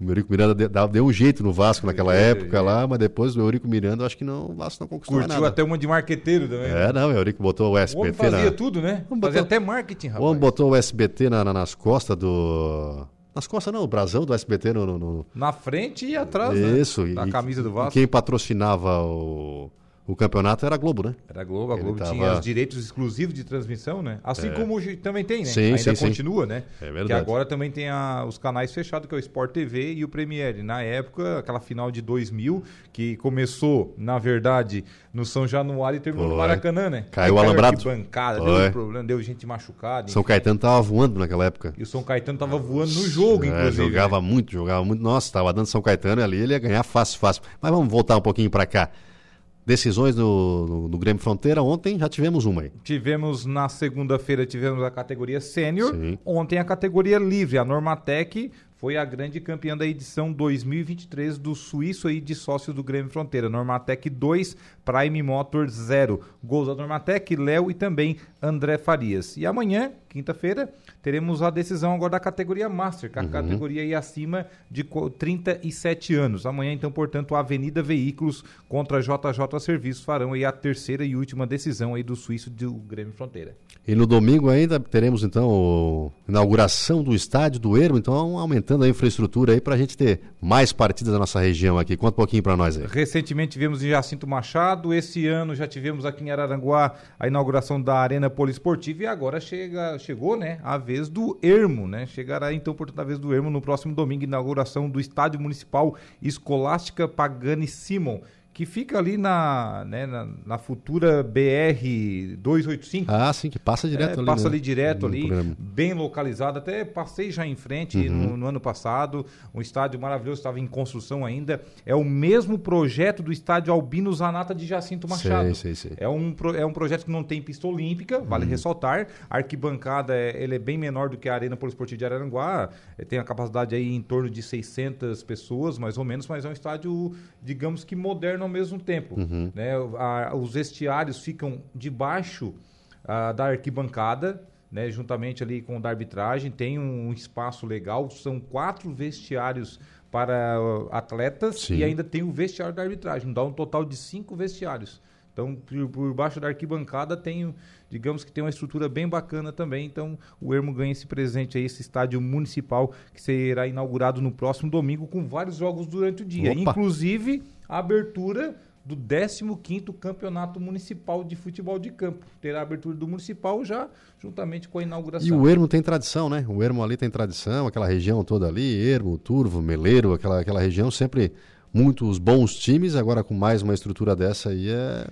Speaker 2: O Eurico Miranda deu, deu- um jeito no Vasco naquela época lá, mas depois do Eurico Miranda, acho que não, o Vasco não conquistou
Speaker 5: Curtiu
Speaker 2: nada.
Speaker 5: até uma de marqueteiro também.
Speaker 2: É, não, o Eurico botou o
Speaker 5: O
Speaker 2: SBT
Speaker 5: fazia
Speaker 2: na...
Speaker 5: tudo, né?
Speaker 2: Vamos
Speaker 5: Fazia até marketing,
Speaker 2: O
Speaker 5: rapaz.
Speaker 2: homem botou o SBT na- na- nas costas do... Nas costas não, o brasão do SBT no... no- no-
Speaker 5: Na frente e atrás, né?
Speaker 2: Isso.
Speaker 5: Da
Speaker 2: e-
Speaker 5: camisa do Vasco.
Speaker 2: quem patrocinava o, o campeonato era a Globo, né?
Speaker 5: Era a Globo, a
Speaker 2: Ele
Speaker 5: Globo
Speaker 2: tava-
Speaker 5: tinha os direitos exclusivos de transmissão, né? Assim
Speaker 2: É.
Speaker 5: como hoje também tem, né?
Speaker 2: Sim,
Speaker 5: Ainda
Speaker 2: sim, sim.
Speaker 5: continua, né?
Speaker 2: É
Speaker 5: Que
Speaker 2: verdade.
Speaker 5: agora também tem a- os canais fechados, que é o Sport TV e o Premiere. Na época, aquela final de 2000, que começou, na verdade, no São Januário e terminou no
Speaker 2: Foi.
Speaker 5: Maracanã, né?
Speaker 2: Caiu o
Speaker 5: Aí
Speaker 2: alambrado.
Speaker 5: bancada,
Speaker 2: Foi.
Speaker 5: deu problema, deu gente machucada.
Speaker 2: São
Speaker 5: enfim.
Speaker 2: Caetano tava voando naquela época.
Speaker 5: E o São Caetano tava voando no jogo,
Speaker 2: É,
Speaker 5: inclusive.
Speaker 2: jogava
Speaker 5: né?
Speaker 2: muito, jogava muito. Nossa, tava dando São Caetano ali, ele ia ganhar fácil, fácil. Mas vamos voltar um pouquinho para cá. Decisões no, no, no Grêmio Fronteira, ontem já tivemos uma aí.
Speaker 5: Tivemos na segunda-feira tivemos a categoria sênior. Ontem a categoria livre, a Normatec foi a grande campeã da edição 2023 do Suíço aí de sócios do Grêmio Fronteira. Normatec 2, Prime Motor 0. Gols da Normatec, Léo e também André Farias. E amanhã, quinta-feira, teremos a decisão agora da categoria Master, que é a
Speaker 2: Uhum.
Speaker 5: categoria aí acima de co- 37 anos. Amanhã, então, portanto, a Avenida Veículos contra a JJ Serviços farão aí a terceira e última decisão aí do Suíço do Grêmio Fronteira.
Speaker 2: E no domingo ainda teremos então a inauguração do estádio do Ermo, então aumentando a infraestrutura aí para a gente ter mais partidas da nossa região aqui. Conta um pouquinho para nós aí.
Speaker 5: Recentemente tivemos em Jacinto Machado, esse ano já tivemos aqui em Araranguá a inauguração da Arena Poliesportiva e agora chega, chegou né, a vez do Ermo, né? Chegará então, portanto, a vez do Ermo no próximo domingo, inauguração do Estádio Municipal Escolástica Pagani Simon. Que fica ali na, né, na, na futura BR 285.
Speaker 2: Ah, sim, que passa direto
Speaker 5: É,
Speaker 2: ali.
Speaker 5: Passa
Speaker 2: né?
Speaker 5: ali direto ali,
Speaker 2: programa.
Speaker 5: bem localizado. Até passei já em frente
Speaker 2: Uhum.
Speaker 5: no, no ano passado. Um estádio maravilhoso, estava em construção ainda. É o mesmo projeto do estádio Albino Zanata de Jacinto Machado.
Speaker 2: Sei, sei, sei.
Speaker 5: É um, é um projeto que não tem pista olímpica, vale
Speaker 2: Uhum.
Speaker 5: ressaltar. A arquibancada é, ele é bem menor do que a Arena Poliesportiva de Araranguá. É, tem a capacidade aí em torno de 600 pessoas, mais ou menos, mas é um estádio, digamos que moderno ao mesmo tempo.
Speaker 2: Uhum.
Speaker 5: Né? A- os vestiários ficam debaixo ah, da arquibancada, né? juntamente ali com o da arbitragem. Tem um espaço legal, são quatro vestiários para ah, atletas
Speaker 2: Sim.
Speaker 5: e ainda tem o vestiário da arbitragem. Dá um total de cinco vestiários. Então, por, por baixo da arquibancada tem, digamos que tem uma estrutura bem bacana também. Então, o Ermo ganha esse presente aí, esse estádio municipal que será inaugurado no próximo domingo com vários jogos durante o dia.
Speaker 2: Opa!
Speaker 5: Inclusive, a abertura do 15º Campeonato Municipal de Futebol de Campo. Terá a abertura do Municipal já juntamente com a inauguração.
Speaker 2: E o Ermo tem tradição, né? O Ermo ali tem tradição, aquela região toda ali, Ermo, Turvo, Meleiro, aquela, aquela região sempre muitos bons times, agora com mais uma estrutura dessa aí é...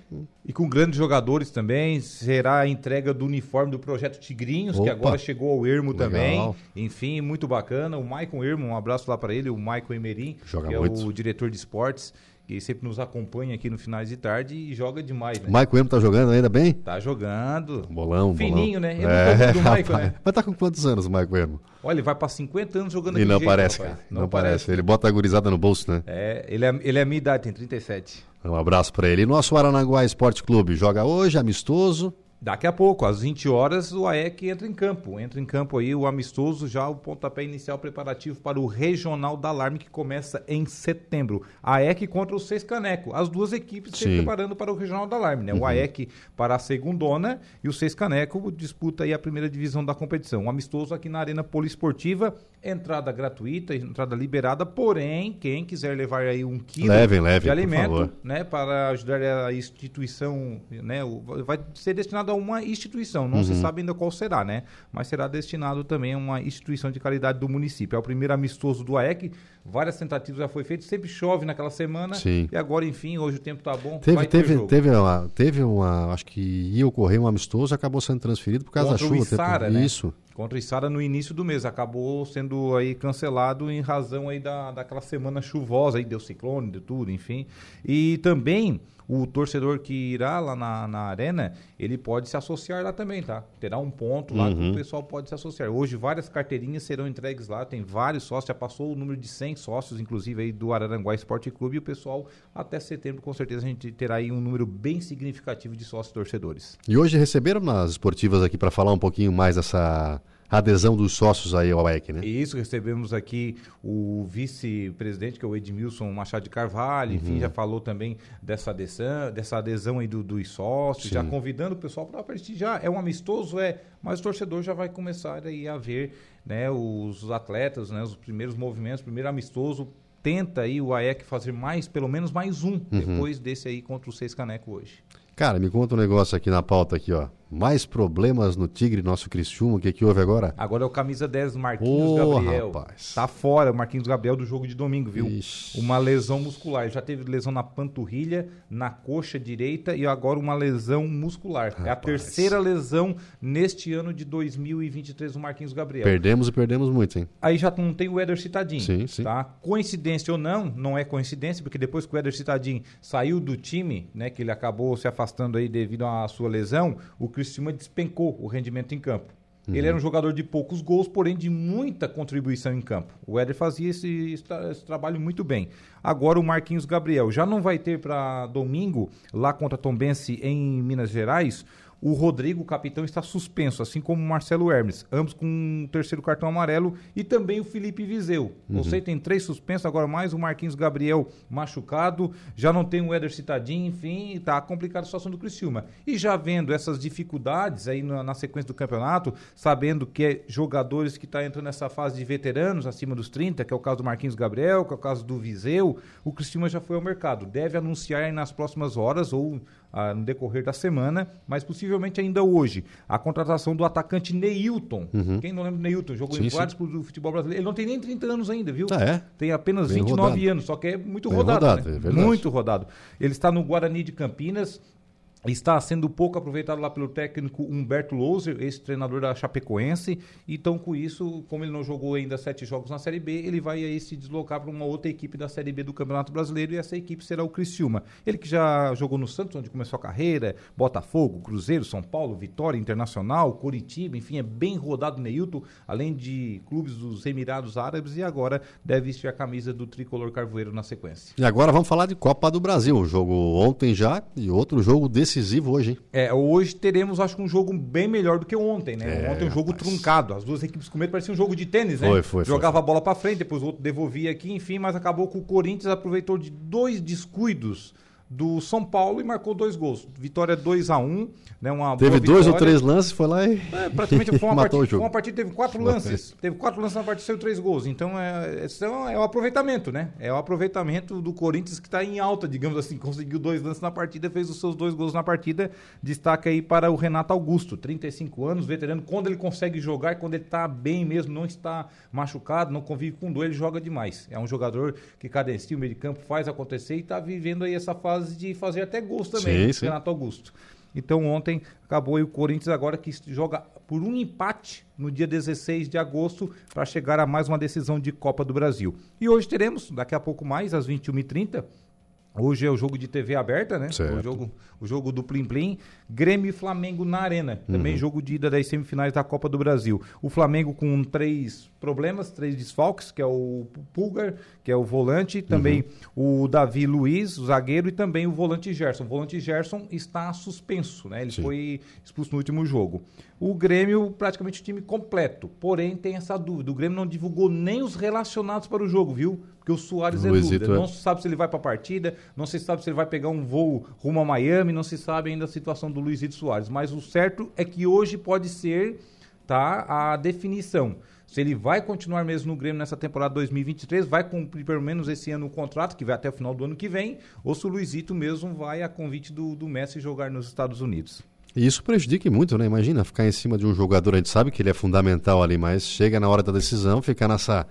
Speaker 5: E com grandes jogadores também, será a entrega do uniforme do Projeto Tigrinhos, que
Speaker 2: Opa!
Speaker 5: agora chegou ao Ermo
Speaker 2: Legal.
Speaker 5: também. Enfim, muito bacana. O Maicon Ermo, um abraço lá para ele, o Maicon Emerim,
Speaker 2: Joga
Speaker 5: que é
Speaker 2: muito.
Speaker 5: o diretor de esportes, que sempre nos acompanha aqui no finais de tarde e joga demais, né?
Speaker 2: O Maicon Ermo tá jogando ainda bem?
Speaker 5: Tá jogando.
Speaker 2: Bolão,
Speaker 5: Fininho,
Speaker 2: bolão.
Speaker 5: né? Eu
Speaker 2: É,
Speaker 5: não tô do Maicon, né?
Speaker 2: Mas tá com quantos anos o Maicon Ermo?
Speaker 5: Olha, ele vai para 50 anos jogando
Speaker 2: E não
Speaker 5: jeito,
Speaker 2: parece,
Speaker 5: rapaz.
Speaker 2: cara. Não, parece. Ele bota a gurizada no bolso, né?
Speaker 5: É, ele é, ele é a minha idade, tem 37.
Speaker 2: Um abraço pra ele. E nosso Aranaguá Esporte Clube joga hoje, amistoso.
Speaker 5: Daqui a pouco, às 20 horas, o AEC entra em campo. Entra em campo aí o amistoso, já o pontapé inicial preparativo para o Regional da Alarme, que começa em setembro. AEC contra o Seis Caneco. As duas equipes se
Speaker 2: Sim.
Speaker 5: preparando para o Regional da Alarme, né?
Speaker 2: Uhum.
Speaker 5: O AEC para a segundona e o Seis Caneco disputa aí a primeira divisão da competição. Um amistoso aqui na Arena Poliesportiva, entrada gratuita, entrada liberada, porém, quem quiser levar aí um quilo
Speaker 2: Levem, levem,
Speaker 5: de alimento, né, para ajudar a instituição, né, o- vai ser destinado a uma instituição, não se
Speaker 2: Uhum.
Speaker 5: sabe ainda qual será, né, mas será destinado também a uma instituição de caridade do município. É o primeiro amistoso do AEC, várias tentativas já foi feito, sempre chove naquela semana,
Speaker 2: Sim.
Speaker 5: e agora, enfim, hoje o tempo tá bom,
Speaker 2: Teve, teve, teve, uma, teve uma. Acho que ia ocorrer um amistoso, acabou sendo transferido por causa
Speaker 5: Contra
Speaker 2: da chuva.
Speaker 5: Içara,
Speaker 2: tempo-
Speaker 5: né?
Speaker 2: Isso.
Speaker 5: Contra o Içara no início do mês. Acabou sendo aí cancelado em razão aí da, daquela semana chuvosa, aí deu ciclone, deu tudo, enfim. E também o torcedor que irá lá na, na arena, ele pode se associar lá também, tá? Terá um ponto lá que
Speaker 2: Uhum.
Speaker 5: o pessoal pode se associar. Hoje várias carteirinhas serão entregues lá, tem vários sócios, já passou o número de 100 sócios, inclusive aí do Araranguá Esporte Clube, e o pessoal até setembro com certeza a gente terá aí um número bem significativo de sócios torcedores.
Speaker 2: E hoje receberam nas esportivas aqui para falar um pouquinho mais dessa adesão dos sócios aí ao AEC, né?
Speaker 5: Isso, recebemos aqui o vice-presidente, que é o Edmilson Machado de Carvalho, enfim,
Speaker 2: Uhum.
Speaker 5: já falou também dessa adesão, dessa adesão aí do, dos sócios,
Speaker 2: Sim.
Speaker 5: já convidando o pessoal para prestigiar. É um amistoso, é, mas o torcedor já vai começar aí a ver né, os atletas, né, os primeiros movimentos, primeiro amistoso. Tenta aí o AEC fazer mais, pelo menos mais um,
Speaker 2: Uhum.
Speaker 5: depois desse aí contra o Seis Caneco hoje.
Speaker 2: Cara, me conta um negócio aqui na pauta aqui, ó. Mais problemas no Tigre, nosso Cristiúma, o que que houve agora?
Speaker 5: Agora é o camisa 10, Marquinhos
Speaker 2: Ô,
Speaker 5: Gabriel.
Speaker 2: rapaz.
Speaker 5: Tá fora, o Marquinhos Gabriel do jogo de domingo, viu?
Speaker 2: Ixi.
Speaker 5: Uma lesão muscular. Já teve lesão na panturrilha, na coxa direita e agora uma lesão muscular. É a
Speaker 2: Rapaz.
Speaker 5: terceira lesão neste ano de 2023 do Marquinhos Gabriel.
Speaker 2: Perdemos e perdemos muito, hein?
Speaker 5: Aí já não tem o Éder Citadinho.
Speaker 2: Sim, sim.
Speaker 5: Tá? Coincidência ou não, não é coincidência, porque depois que o Éder Citadinho saiu do time, né, que ele acabou se afastando aí devido à sua lesão, o Criciúma despencou o rendimento em campo. Uhum. Ele era um jogador de poucos gols, porém de muita contribuição em campo. O Éder fazia esse, esse, trabalho muito bem. Agora o Marquinhos Gabriel já não vai ter para domingo, lá contra Tombense em Minas Gerais, o Rodrigo, o capitão, está suspenso, assim como o Marcelo Hermes, ambos com um terceiro cartão amarelo, e também o Felipe Vizeu. Uhum. Você tem três suspensos, agora mais o Marquinhos Gabriel machucado, já não tem o Éder Citadinho, enfim, está complicada a situação do Criciúma. E já vendo essas dificuldades aí na, na sequência do campeonato, sabendo que é jogadores que estão tá entrando nessa fase de veteranos, acima dos 30, que é o caso do Marquinhos Gabriel, que é o caso do Viseu, o Criciúma já foi ao mercado. Deve anunciar nas próximas horas ou ah, no decorrer da semana, mas possivelmente ainda hoje, a contratação do atacante Neilton. Uhum. Quem não lembra do Neilton? Jogou sim, em vários clubes do futebol brasileiro. Ele não tem nem 30 anos ainda, viu?
Speaker 2: Ah, é?
Speaker 5: Tem apenas Bem 29 rodado. anos, só que é muito Bem rodado. rodado né? é muito rodado. Ele está no Guarani de Campinas, está sendo pouco aproveitado lá pelo técnico Humberto Louser, ex-treinador da Chapecoense. Então, com isso, como ele não jogou ainda sete jogos na Série B, ele vai aí se deslocar para uma outra equipe da Série B do Campeonato Brasileiro e essa equipe será o Criciúma. Ele que já jogou no Santos, onde começou a carreira, Botafogo, Cruzeiro, São Paulo, Vitória Internacional, Curitiba, enfim, é bem rodado Neilton, além de clubes dos Emirados Árabes e agora deve vestir a camisa do tricolor carvoeiro na sequência.
Speaker 2: E agora vamos falar de Copa do Brasil, jogo ontem já e outro jogo desse decisivo hoje, hein?
Speaker 5: É, hoje teremos, acho que um jogo bem melhor do que ontem, né? É, ontem um jogo rapaz. truncado. As duas equipes com medo parecia um jogo de tênis, né?
Speaker 2: Foi, foi.
Speaker 5: Jogava
Speaker 2: foi.
Speaker 5: a bola para frente, depois o outro devolvia aqui, enfim, mas acabou com o Corinthians aproveitou de dois descuidos do São Paulo e marcou dois gols. Vitória 2 a 1 um, né? Uma
Speaker 2: teve dois ou três lances, foi lá e.
Speaker 5: É, praticamente foi uma, partida, foi uma partida, teve quatro lances. Teve quatro lances na partida, saiu três gols. Então é, é, é o aproveitamento, né? É o aproveitamento do Corinthians que está em alta, digamos assim. Conseguiu dois lances na partida, fez os seus dois gols na partida. Destaca aí para o Renato Augusto, 35 anos, veterano. Quando ele consegue jogar, quando ele está bem mesmo, não está machucado, não convive com dor, ele joga demais. É um jogador que cadencia o meio de campo, faz acontecer e está vivendo aí essa fase de fazer até gols também, sim, sim. Renato Augusto. Então ontem acabou e o Corinthians agora que joga por um empate no dia 16 de agosto para chegar a mais uma decisão de Copa do Brasil. E hoje teremos, daqui a pouco mais, às 21h30, Hoje é o jogo de TV aberta, né? O jogo, o jogo do Plim Plim. Grêmio e Flamengo na Arena. Também uhum. jogo de ida das semifinais da Copa do Brasil. O Flamengo com três problemas, três desfalques, que é o Pulgar, que é o volante, também uhum. o Davi Luiz, o zagueiro, e também o volante Gerson. O volante Gerson está suspenso, né? Ele Sim. foi expulso no último jogo. O Grêmio, praticamente o time completo. Porém, tem essa dúvida. O Grêmio não divulgou nem os relacionados para o jogo, viu? Porque o Soares é dúvida. É. Não se sabe se ele vai para a partida, não se sabe se ele vai pegar um voo rumo a Miami, não se sabe ainda a situação do Luizito Soares. Mas o certo é que hoje pode ser tá, a definição. Se ele vai continuar mesmo no Grêmio nessa temporada 2023, vai cumprir pelo menos esse ano o contrato, que vai até o final do ano que vem, ou se o Luizito mesmo vai a convite do, do Messi jogar nos Estados Unidos.
Speaker 2: E isso prejudica muito, né? Imagina ficar em cima de um jogador, a gente sabe que ele é fundamental ali, mas chega na hora da decisão, ficar nessa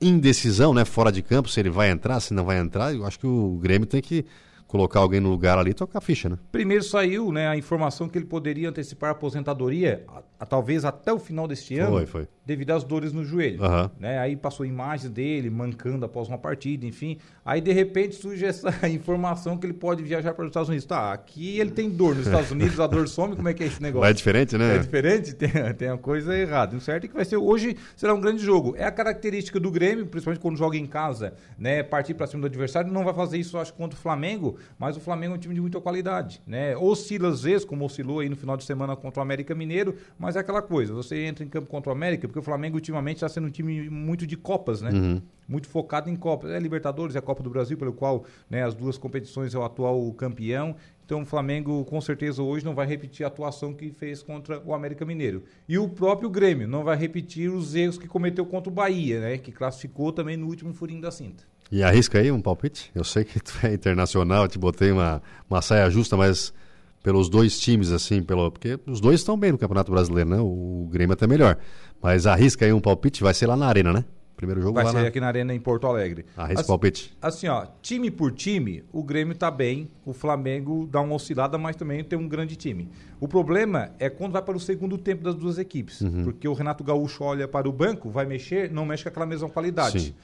Speaker 2: indecisão, né? Fora de campo, se ele vai entrar, se não vai entrar. Eu acho que o Grêmio tem que colocar alguém no lugar ali e tocar a ficha, né?
Speaker 5: Primeiro saiu né, a informação que ele poderia antecipar a aposentadoria, a, a, talvez até o final deste ano,
Speaker 2: foi, foi.
Speaker 5: devido às dores no joelho.
Speaker 2: Uhum.
Speaker 5: Né? Aí passou imagens dele mancando após uma partida, enfim. Aí de repente surge essa informação que ele pode viajar para os Estados Unidos. Tá, aqui ele tem dor nos Estados Unidos, a dor some, como é que é esse negócio?
Speaker 2: É diferente, né?
Speaker 5: É diferente, tem, tem uma coisa errada. O certo é que vai ser hoje será um grande jogo. É a característica do Grêmio, principalmente quando joga em casa, né? Partir para cima do adversário, não vai fazer isso, acho, contra o Flamengo, mas o Flamengo é um time de muita qualidade, né? Oscila às vezes, como oscilou aí no final de semana contra o América Mineiro, mas é aquela coisa, você entra em campo contra o América, porque o Flamengo ultimamente está sendo um time muito de Copas, né?
Speaker 2: Uhum.
Speaker 5: Muito focado em Copas. É Libertadores, é a Copa do Brasil, pelo qual né, as duas competições é o atual campeão. Então o Flamengo, com certeza, hoje não vai repetir a atuação que fez contra o América Mineiro. E o próprio Grêmio não vai repetir os erros que cometeu contra o Bahia, né? Que classificou também no último furinho da cinta.
Speaker 2: E arrisca aí um palpite? Eu sei que tu é internacional, te botei uma, uma saia justa, mas pelos dois times, assim, pelo, porque os dois estão bem no Campeonato Brasileiro, né? O Grêmio até melhor. Mas arrisca aí um palpite, vai ser lá na Arena, né? Primeiro jogo
Speaker 5: vai ser
Speaker 2: na...
Speaker 5: aqui na Arena em Porto Alegre.
Speaker 2: Arrisca o palpite.
Speaker 5: Assim, ó, time por time, o Grêmio tá bem, o Flamengo dá uma oscilada, mas também tem um grande time. O problema é quando vai para o segundo tempo das duas equipes, uhum. porque o Renato Gaúcho olha para o banco, vai mexer, não mexe com aquela mesma qualidade. Sim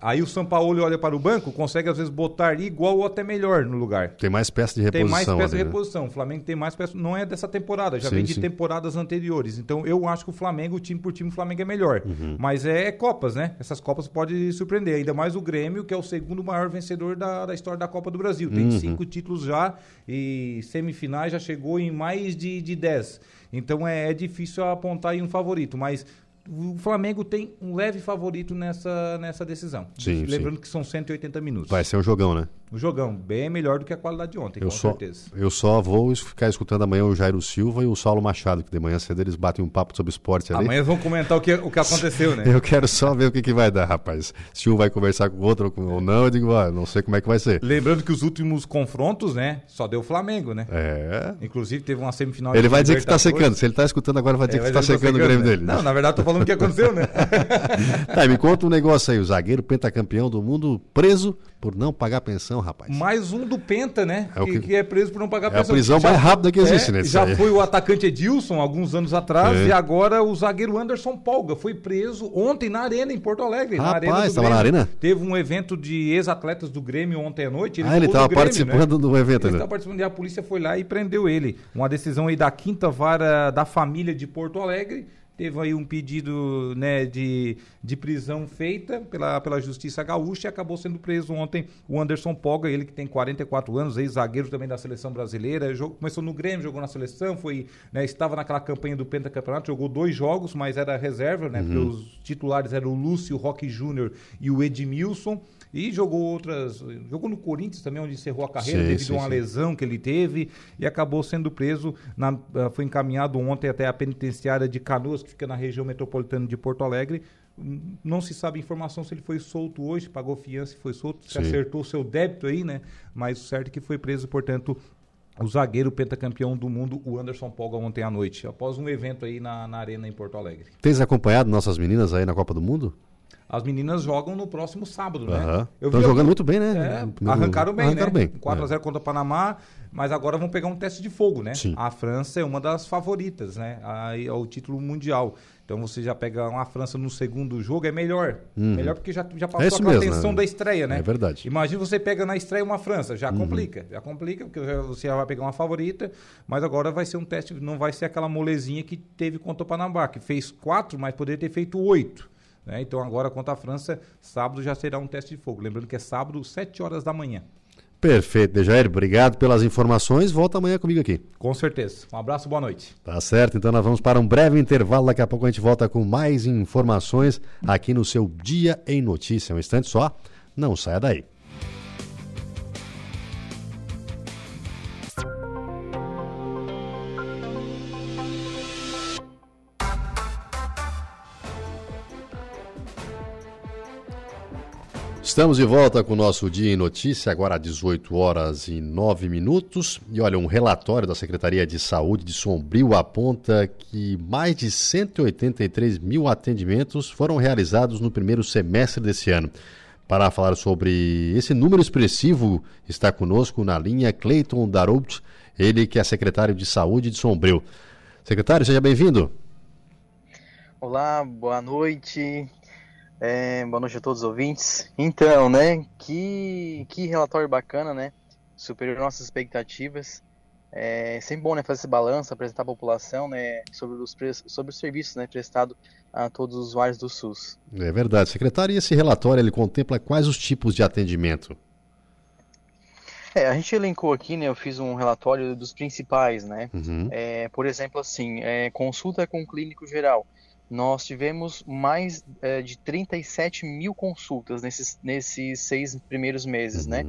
Speaker 5: Aí o São Paulo olha para o banco, consegue às vezes botar igual ou até melhor no lugar.
Speaker 2: Tem mais peça de reposição.
Speaker 5: Tem mais peça
Speaker 2: ali,
Speaker 5: de
Speaker 2: né?
Speaker 5: reposição. O Flamengo tem mais peça. Não é dessa temporada, já
Speaker 2: Sim,
Speaker 5: vem de
Speaker 2: sim.
Speaker 5: temporadas anteriores. Então eu acho que o Flamengo, time por time, o Flamengo é melhor.
Speaker 2: Uhum.
Speaker 5: Mas é Copas, né? Essas Copas podem surpreender. Ainda mais o Grêmio, que é o segundo maior vencedor da, da história da Copa do Brasil. Tem
Speaker 2: Uhum.
Speaker 5: cinco títulos já e semifinais já chegou em mais de, de 10. Então é, é difícil apontar aí um favorito, mas o Flamengo tem um leve favorito nessa, nessa decisão.
Speaker 2: Sim,
Speaker 5: Lembrando que são 180 minutos.
Speaker 2: Vai ser um jogão, né?
Speaker 5: Um jogão bem melhor do que a qualidade de ontem,
Speaker 2: Eu
Speaker 5: com
Speaker 2: só,
Speaker 5: certeza.
Speaker 2: eu só vou ficar escutando amanhã o Jairo Silva e o Saulo Machado, que de manhã cedo eles batem um papo sobre esporte ali.
Speaker 5: Amanhã vão comentar o que, o que aconteceu, né?
Speaker 2: Eu quero só ver o que, que vai dar, rapaz. Se um vai conversar com o outro ou não, eu digo, ah, não sei como é que vai ser.
Speaker 5: Lembrando que os últimos confrontos, né? Só deu Flamengo, né?
Speaker 2: É.
Speaker 5: Inclusive teve uma semifinal.
Speaker 2: Ele vai dizer que está secando. Se ele está escutando agora, vai dizer
Speaker 5: É,
Speaker 2: que está
Speaker 5: que
Speaker 2: secando,
Speaker 5: tá
Speaker 2: o Grêmio
Speaker 5: né?
Speaker 2: dele.
Speaker 5: Não, na verdade, tô falando o que aconteceu, né?
Speaker 2: Tá, me conta um negócio aí. O zagueiro pentacampeão do mundo preso por não pagar pensão, rapaz.
Speaker 5: Mais um do Penta, né?
Speaker 2: É
Speaker 5: que,
Speaker 2: que-
Speaker 5: que é preso por não pagar
Speaker 2: é a prisão
Speaker 5: Já
Speaker 2: mais rápida que existe,
Speaker 5: é,
Speaker 2: né, isso
Speaker 5: Já
Speaker 2: aí.
Speaker 5: foi o atacante Edilson, alguns anos atrás, e agora o zagueiro Anderson Polga foi preso ontem na Arena, em Porto Alegre. na
Speaker 2: Rapaz,
Speaker 5: arena do
Speaker 2: tava na. Arena?
Speaker 5: Teve um evento de ex-atletas do Grêmio ontem à noite.
Speaker 2: Ah, ele
Speaker 5: ficou
Speaker 2: tava
Speaker 5: no Grêmio,
Speaker 2: participando do evento
Speaker 5: Ele estava participando e a polícia foi lá e prendeu ele. Uma decisão aí da quinta vara da família de Porto Alegre. Teve aí um pedido né, de, de prisão feita pela, pela Justiça Gaúcha e acabou sendo preso ontem o Anderson Polga, ele que tem 44 anos, ex-zagueiro também da seleção brasileira. Jogou- começou no Grêmio, jogou na seleção, foi, né, estava naquela campanha do Pentacampeonato, jogou dois jogos, mas era reserva, né?
Speaker 2: Uhum.
Speaker 5: Porque os titulares eram o Lúcio Roque Júnior e o Edmilson. E jogou outras. Jogou no Corinthians também, onde encerrou a carreira
Speaker 2: Sim,
Speaker 5: devido
Speaker 2: sim,
Speaker 5: a uma
Speaker 2: sim.
Speaker 5: lesão que ele teve e acabou sendo preso. na- ah, foi encaminhado ontem até a penitenciária de Canoas, que fica na região metropolitana de Porto Alegre. Hum, Não se sabe informação se ele foi solto hoje, pagou fiança e foi solto, se
Speaker 2: Sim.
Speaker 5: acertou o seu débito aí, né? Mas o certo é que foi preso, portanto, o zagueiro pentacampeão do mundo, o Anderson Polga, ontem à noite, após um evento aí na, na Arena em Porto Alegre.
Speaker 2: Tens acompanhado nossas meninas aí na Copa do Mundo?
Speaker 5: As meninas jogam no próximo sábado, né?
Speaker 2: Aham.
Speaker 5: Eu
Speaker 2: Tão
Speaker 5: vi
Speaker 2: jogando
Speaker 5: algum-
Speaker 2: muito bem, né?
Speaker 5: É, arrancaram bem,
Speaker 2: arrancaram
Speaker 5: né?
Speaker 2: bem.
Speaker 5: 4x0 contra o Panamá, mas agora vão pegar um teste de fogo, né?
Speaker 2: Sim.
Speaker 5: A França é uma das favoritas, né? Aí ao título mundial. Então você já pega uma França no segundo jogo, é melhor.
Speaker 2: Uhum.
Speaker 5: Melhor porque já, já
Speaker 2: É
Speaker 5: passou
Speaker 2: isso
Speaker 5: aquela
Speaker 2: mesmo,
Speaker 5: tensão
Speaker 2: né?
Speaker 5: da estreia, né?
Speaker 2: É verdade.
Speaker 5: Imagina você pega na estreia uma França, já
Speaker 2: Uhum.
Speaker 5: complica. Já complica, porque você já vai pegar uma favorita, mas agora vai ser um teste, não vai ser aquela molezinha que teve contra o Panamá, que fez quatro, mas poderia ter feito oito. Né? Então agora contra a França, sábado já será um teste de fogo. Lembrando que é sábado, 7 horas da manhã.
Speaker 2: Perfeito, Dejair. Obrigado pelas informações. Volta amanhã comigo aqui.
Speaker 5: Com certeza. Um abraço, boa noite.
Speaker 2: Tá certo, então nós vamos para um breve intervalo. Daqui a pouco a gente volta com mais informações aqui no seu Dia em Notícia. Um instante só, não saia daí. Estamos de volta com o nosso Dia em Notícia, agora às 18 horas e 9 minutos. E olha, um relatório da Secretaria de Saúde de Sombrio aponta que mais de 183 mil atendimentos foram realizados no primeiro semestre desse ano. Para falar sobre esse número expressivo, está conosco na linha Cleiton Darout, ele que é secretário de Saúde de Sombrio. Secretário, seja bem-vindo.
Speaker 15: Olá, boa noite. É, boa noite a todos os ouvintes. Então, né, que, que relatório bacana, né? Superior às nossas expectativas. É sempre bom, né, fazer esse balanço, apresentar a população, né, sobre os, pre- sobre os serviços, né, prestado a todos os usuários do SUS.
Speaker 2: É verdade, secretário. E esse relatório ele contempla quais os tipos de atendimento?
Speaker 15: É, a gente elencou aqui, né, eu fiz um relatório dos principais, né?
Speaker 2: Uhum.
Speaker 15: É, por exemplo, assim, é, consulta com clínico geral. Nós tivemos mais é, de 37 mil consultas nesses, nesses seis primeiros meses, né?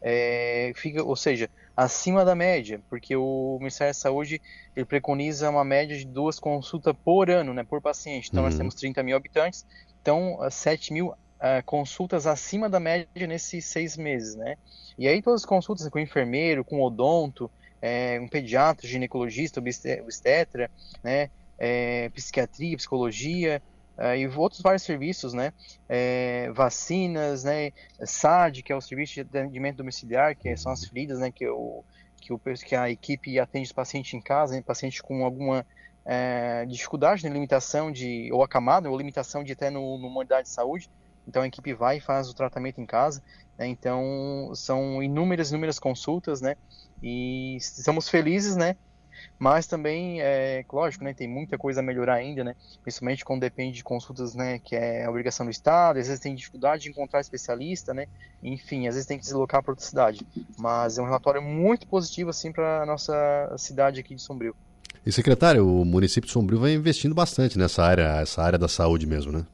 Speaker 15: É, fica, ou seja, acima da média, porque o Ministério da Saúde ele preconiza uma média de duas consultas por ano, né, por paciente. Então nós
Speaker 16: Uhum.
Speaker 15: temos 30 mil habitantes, então ah, 7 mil ah, consultas acima da média nesses seis meses, né? E aí todas as consultas com enfermeiro, com odonto, é, um pediatra, ginecologista, obstet- obstetra, né? É, psiquiatria, psicologia é, e outros vários serviços, né? É, vacinas, né? SAD, que é o serviço de atendimento domiciliar, que são as feridas, né? Que, o, que, o, que a equipe atende os pacientes em casa, né? paciente com alguma é, dificuldade, né? limitação de ou acamado ou limitação de até no, numa unidade de saúde. Então a equipe vai e faz o tratamento em casa. Né? Então são inúmeras, inúmeras consultas, né? E estamos felizes, né? Mas também, é lógico, né, tem muita coisa a melhorar ainda, né, principalmente quando depende de consultas, né, que é obrigação do Estado, às vezes tem dificuldade de encontrar especialista, né, enfim, às vezes tem que deslocar para outra cidade. Mas é um relatório muito positivo, assim, para a nossa cidade aqui de Sombrio.
Speaker 2: E secretário, o município de Sombrio vai investindo bastante nessa área, essa área da saúde mesmo, né?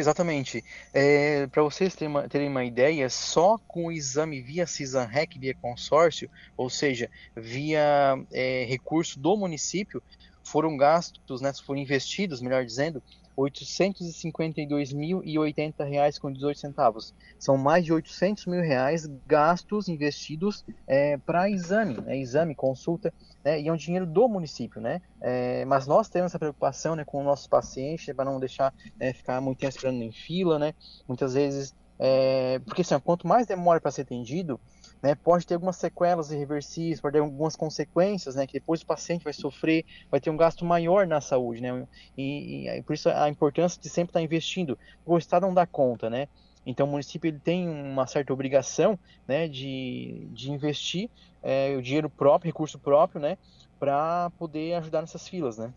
Speaker 15: Exatamente. É, Para vocês terem uma, terem uma, ideia, só com o exame via CISANREC, via consórcio, ou seja, via é, recurso do município, foram gastos, né, foram investidos, melhor dizendo, R$ 852.080 com 18 centavos. São mais de 800 mil reais gastos investidos é, para exame, né, exame, consulta, né, e é um dinheiro do município, né? É, mas nós temos essa preocupação, né, com os nossos pacientes para não deixar né, ficar muito tempo esperando em fila, né? Muitas vezes, é, porque assim, quanto mais demora para ser atendido, né, pode ter algumas sequelas irreversíveis, pode ter algumas consequências, né, que depois o paciente vai sofrer, vai ter um gasto maior na saúde, né, e, e por isso a importância de sempre estar investindo, o Estado não dá conta, né, então o município ele tem uma certa obrigação, né, de, de investir é, o dinheiro próprio, recurso próprio, né, para poder ajudar nessas filas, né.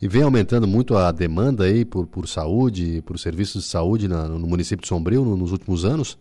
Speaker 2: E vem aumentando muito a demanda aí por, por saúde, por serviços de saúde na, no município de Sombrio no, nos últimos anos?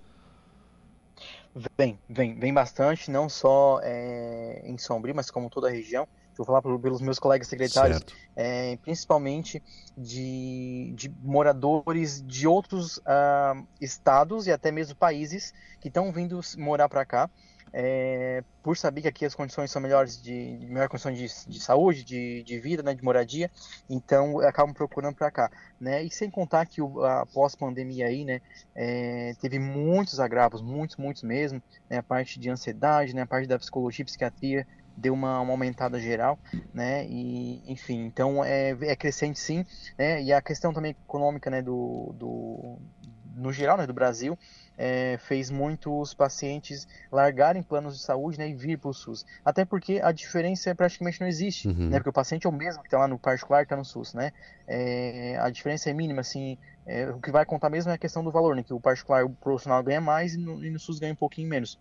Speaker 15: Vem, vem, vem bastante, não só é, em Sombrio, mas como toda a região. Vou falar pelos meus colegas secretários, é, principalmente de, de, moradores de outros uh, estados e até mesmo países que estão vindo morar para cá é, por saber que aqui as condições são melhores de, de melhor condição de, de saúde, de, de, vida, né, de moradia, então acabam procurando para cá, né? E sem contar que o, a pós-pandemia aí, né, é, teve muitos agravos, muitos, muitos mesmo, né, a parte de ansiedade, né, a parte da psicologia, psiquiatria deu uma, uma aumentada geral, né? E enfim, então é, é crescente sim, né? E a questão também econômica, né, do, do no geral, né, do Brasil, é, fez muitos pacientes largarem planos de saúde né, e vir para o SUS. Até porque a diferença praticamente não existe, uhum. né? Porque o paciente é o mesmo que está lá no particular, está no SUS, né? É, a diferença é mínima, assim. É, o que vai contar mesmo é a questão do valor, né? Que o particular, o profissional ganha mais e no, e no SUS ganha um pouquinho menos.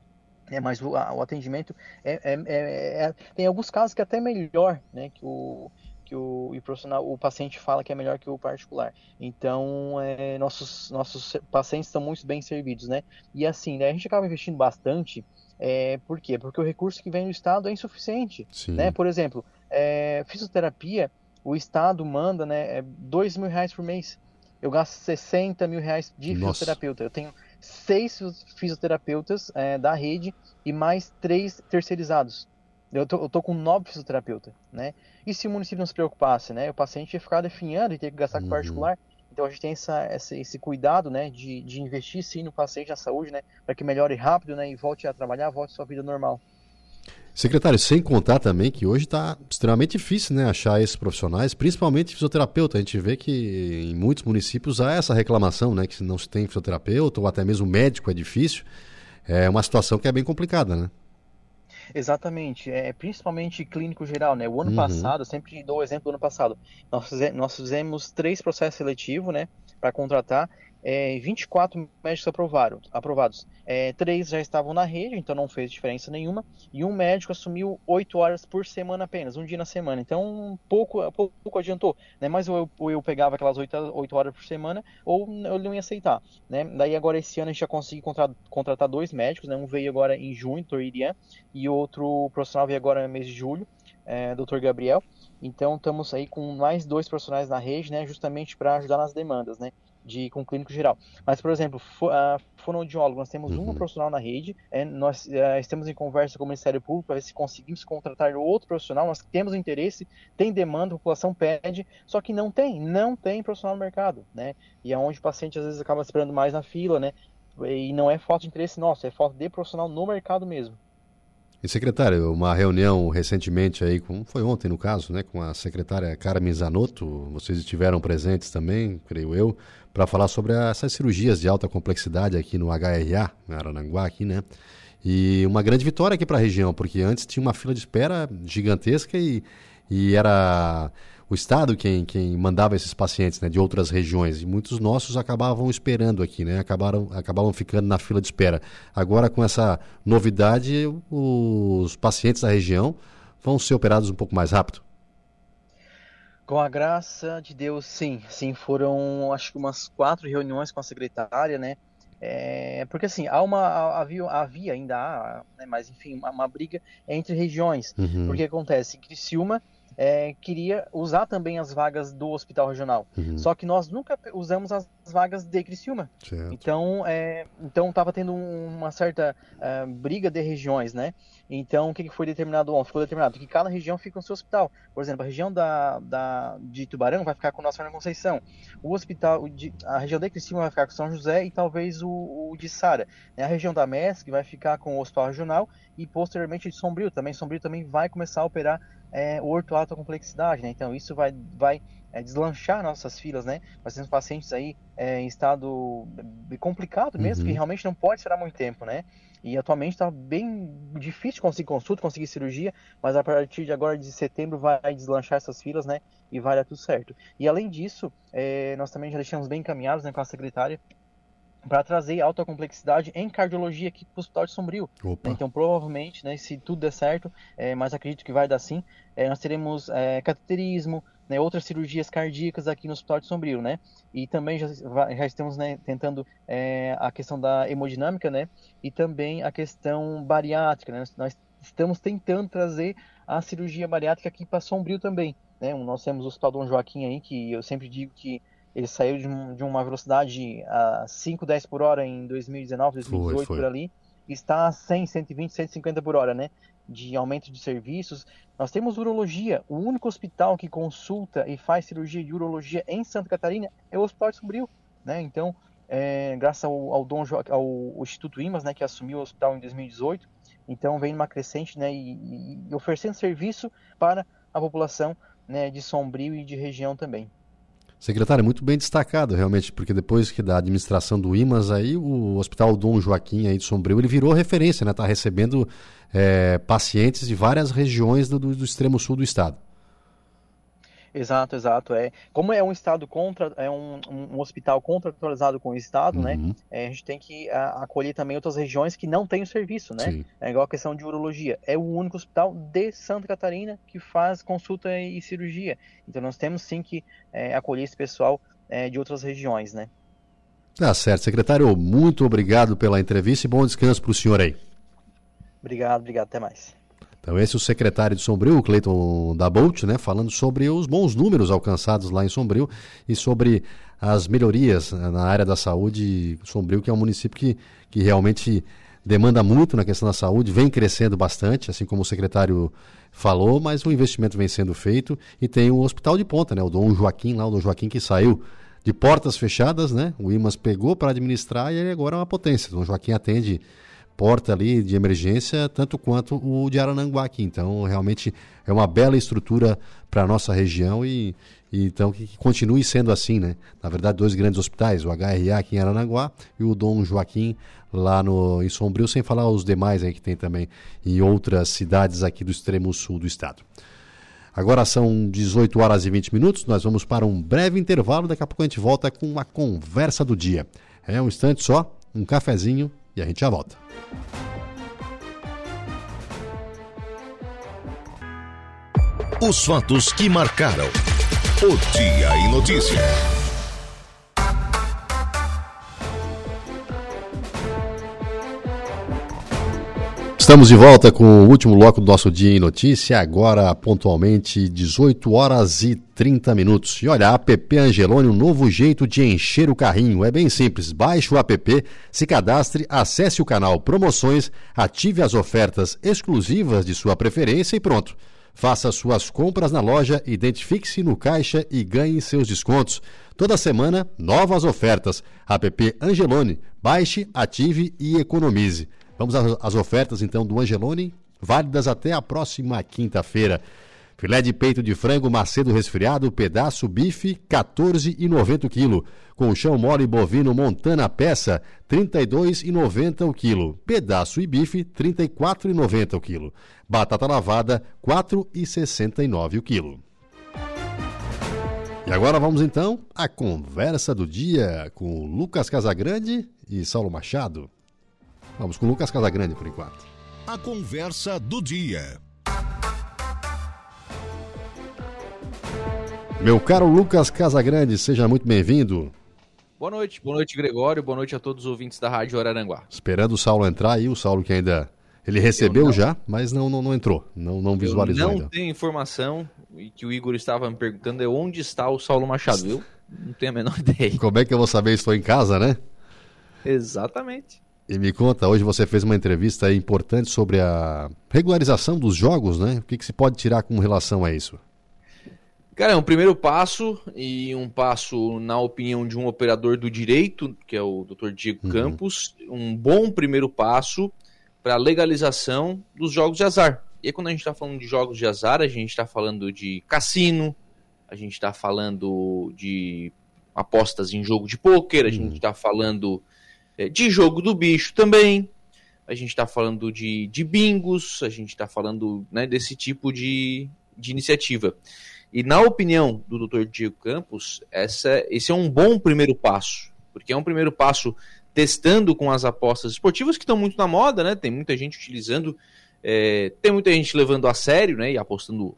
Speaker 15: É, mas o, a, o atendimento é, é, é, é, tem alguns casos que é até melhor, né? Que o, que o, o profissional, o paciente fala que é melhor que o particular. Então, é, nossos, nossos pacientes estão muito bem servidos, né? E assim, né, a gente acaba investindo bastante. É, por quê? Porque o recurso que vem do Estado é insuficiente. Sim. Né? Por exemplo, é, fisioterapia, o Estado manda né, é dois mil reais por mês. Eu gasto 60 mil reais de Nossa. fisioterapeuta. Eu tenho seis fisioterapeutas é, da rede e mais três terceirizados. Eu tô, eu tô com nove fisioterapeutas, né? E se o município não se preocupasse, né? O paciente ia ficar definhando e ter que gastar com uhum. particular. Então a gente tem essa, essa, esse cuidado, né, de, de investir sim no paciente, na saúde, né, para que melhore rápido, né, e volte a trabalhar, volte à sua vida normal.
Speaker 2: Secretário, sem contar também que hoje está extremamente difícil, né, achar esses profissionais, principalmente fisioterapeuta. A gente vê que em muitos municípios há essa reclamação, né, que não se tem fisioterapeuta ou até mesmo médico é difícil. É uma situação que é bem complicada, né?
Speaker 15: Exatamente, é principalmente clínico geral, né? O ano uhum. passado, sempre dou o exemplo do ano passado, nós, fizemos, nós fizemos três processos seletivos, né, para contratar é, 24 médicos aprovaram, aprovados. É, três já estavam na rede, então não fez diferença nenhuma. E um médico assumiu 8 horas por semana apenas, um dia na semana. Então pouco, pouco, adiantou. Né? Mas ou eu, ou eu pegava aquelas 8, 8 horas por semana, ou eu não ia aceitar. Né? Daí agora esse ano a gente já conseguiu contratar, contratar dois médicos. Né? Um veio agora em junho, Dr. Irian, e outro profissional veio agora no mês de julho, é, Dr. Gabriel. Então estamos aí com mais dois profissionais na rede, né, justamente para ajudar nas demandas, né? De com clínico geral. Mas, por exemplo, uh, fonoaudiólogo, nós temos uhum. um profissional na rede, é, nós uh, estamos em conversa com o Ministério Público para ver se conseguimos contratar outro profissional, nós temos interesse, tem demanda, a população pede, só que não tem, não tem profissional no mercado, né? E é onde o paciente às vezes acaba esperando mais na fila, né? E não é falta de interesse nosso, é falta de profissional no mercado mesmo.
Speaker 2: E secretário, uma reunião recentemente aí, com, foi ontem no caso, né, com a secretária Carmen Zanotto, vocês estiveram presentes também, creio eu, para falar sobre essas cirurgias de alta complexidade aqui no HRA, em Arananguá, aqui, né? E uma grande vitória aqui para a região, porque antes tinha uma fila de espera gigantesca e, e era o Estado quem, quem mandava esses pacientes né, de outras regiões. E muitos nossos acabavam esperando aqui, né? Acabaram, acabavam ficando na fila de espera. Agora, com essa novidade, os pacientes da região vão ser operados um pouco mais rápido.
Speaker 15: Com a graça de Deus, sim. Sim, foram acho que umas quatro reuniões com a secretária, né? É, porque assim, há uma, havia, havia ainda há, né, mas enfim, uma, uma, briga entre regiões. Uhum. Porque acontece, Criciúma é, queria usar também as vagas do hospital regional. Uhum. Só que nós nunca usamos as vagas de Criciúma. Certo. Então, é, então estava tendo uma certa uh, briga de regiões, né? Então, o que foi determinado ontem? Ficou determinado que cada região fica no seu hospital. Por exemplo, a região da, da, de Tubarão vai ficar com o Nossa Senhora Conceição. O hospital, de, a região de Criciúma vai ficar com São José e talvez o, o de Sara. A região da MESC vai ficar com o Hospital Regional e posteriormente de Sombrio também. Sombrio também vai começar a operar é, o orto alta complexidade, né? Então isso vai, vai é, deslanchar nossas filas, né? Nós temos pacientes aí é, em estado complicado mesmo, uhum. que realmente não pode esperar muito tempo, né? E atualmente está bem difícil conseguir consulta, conseguir cirurgia, mas a partir de agora de setembro vai deslanchar essas filas, né? E vai dar tudo certo. E além disso, é, nós também já deixamos bem encaminhados né, com a secretária para trazer alta complexidade em cardiologia aqui para o Hospital de Sombrio. Opa. Então, provavelmente, né, se tudo der certo, é, mas acredito que vai dar sim, é, nós teremos é, cateterismo, né, outras cirurgias cardíacas aqui no Hospital de Sombrio, né? E também já, já estamos né, tentando é, a questão da hemodinâmica, né? E também a questão bariátrica, né? Nós estamos tentando trazer a cirurgia bariátrica aqui para Sombrio também, né? Nós temos o Hospital Dom Joaquim aí, que eu sempre digo que ele saiu de, um, de uma velocidade a 5, 10 por hora em 2019, 2018 foi, foi. por ali. Está a 100, 120, 150 por hora, né? De aumento de serviços. Nós temos urologia. O único hospital que consulta e faz cirurgia de urologia em Santa Catarina é o Hospital de Sombrio, né? Então, é, graças ao, ao, Dom, ao, ao Instituto Imas, né, que assumiu o hospital em 2018, então vem numa crescente, né, e, e oferecendo serviço para a população, né, de Sombrio e de região também.
Speaker 2: Secretário, muito bem destacado, realmente, porque depois que da administração do IMAS, aí o Hospital Dom Joaquim aí de Sombrio, ele virou referência, né? Está recebendo é, pacientes de várias regiões do, do extremo sul do estado.
Speaker 15: Exato, exato. É, como é um estado contra, é um, um hospital contratualizado com o estado, né? uhum. né? É, a gente tem que a, acolher também outras regiões que não têm o serviço, né? Sim. É igual a questão de urologia. É o único hospital de Santa Catarina que faz consulta e cirurgia. Então nós temos sim que é, acolher esse pessoal é, de outras regiões, né?
Speaker 2: Tá certo, secretário. Muito obrigado pela entrevista e bom descanso para o senhor aí.
Speaker 15: Obrigado, obrigado. Até mais.
Speaker 2: Então, esse é o secretário de Sombrio, o Cleiton da Bolt, né, falando sobre os bons números alcançados lá em Sombrio e sobre as melhorias na área da saúde. Sombrio, que é um município que, que realmente demanda muito na questão da saúde, vem crescendo bastante, assim como o secretário falou, mas o investimento vem sendo feito e tem o hospital de ponta, né, o Dom Joaquim lá, o Dom Joaquim que saiu de portas fechadas, né? O IMAS pegou para administrar e ele agora é uma potência. O Dom Joaquim atende porta ali de emergência, tanto quanto o de Arananguá. Então, realmente é uma bela estrutura para a nossa região e, e, então que, que, continue sendo assim, né? Na verdade, dois grandes hospitais, o HRA aqui em Arananguá e o Dom Joaquim lá no, em Sombrio, sem falar os demais aí que tem também em outras cidades aqui do extremo sul do estado. Agora são 18 horas e 20 minutos, nós vamos para um breve intervalo, daqui a pouco a gente volta com uma conversa do dia. É um instante só, um cafezinho e a gente já volta.
Speaker 1: Os fatos que marcaram o Dia em Notícia.
Speaker 2: Estamos de volta com o último bloco do nosso Dia em Notícia, agora pontualmente 18 horas e 30 minutos. E olha, a app Angelone, um novo jeito de encher o carrinho. É bem simples. Baixe o app, se cadastre, acesse o canal Promoções, ative as ofertas exclusivas de sua preferência e pronto. Faça suas compras na loja, identifique-se no caixa e ganhe seus descontos. Toda semana, novas ofertas. App Angelone. Baixe, ative e economize. Vamos às ofertas então do Angelone, válidas até a próxima quinta-feira. Filé de peito de frango macedo resfriado, pedaço bife, 14,90 o quilo. Colchão mole bovino Montana peça, 32,90 o quilo. Pedaço e bife, 34,90 o quilo. Batata lavada, 4,69 o quilo. E agora vamos então à conversa do dia com Lucas Casagrande e Saulo Machado. Vamos com Lucas Casagrande por enquanto.
Speaker 1: A conversa do dia.
Speaker 2: Meu caro Lucas Casagrande, seja muito bem-vindo.
Speaker 16: Boa noite, boa noite Gregório, boa noite a todos os ouvintes da Rádio Araranguá.
Speaker 2: Esperando o Saulo entrar aí, o Saulo que ainda ele recebeu não... já, mas não, não, não entrou, não, não visualizou
Speaker 16: eu não
Speaker 2: ainda.
Speaker 16: tenho informação e que o Igor estava me perguntando é onde está o Saulo Machado. Eu não tenho a menor ideia.
Speaker 2: Como é que eu vou saber se estou em casa, né?
Speaker 16: Exatamente.
Speaker 2: E me conta, hoje você fez uma entrevista importante sobre a regularização dos jogos, né? O que, que se pode tirar com relação a isso?
Speaker 16: Cara, é um primeiro passo e um passo, na opinião de um operador do direito, que é o Dr. Diego uhum. Campos, um bom primeiro passo para a legalização dos jogos de azar. E aí, quando a gente está falando de jogos de azar, a gente está falando de cassino, a gente está falando de apostas em jogo de pôquer, a uhum. gente está falando é, de jogo do bicho também, a gente está falando de, de bingos, a gente está falando né, desse tipo de, de iniciativa. E na opinião do Dr. Diego Campos, essa, esse é um bom primeiro passo, porque é um primeiro passo testando com as apostas esportivas que estão muito na moda, né? Tem muita gente utilizando, é, tem muita gente levando a sério, né? E apostando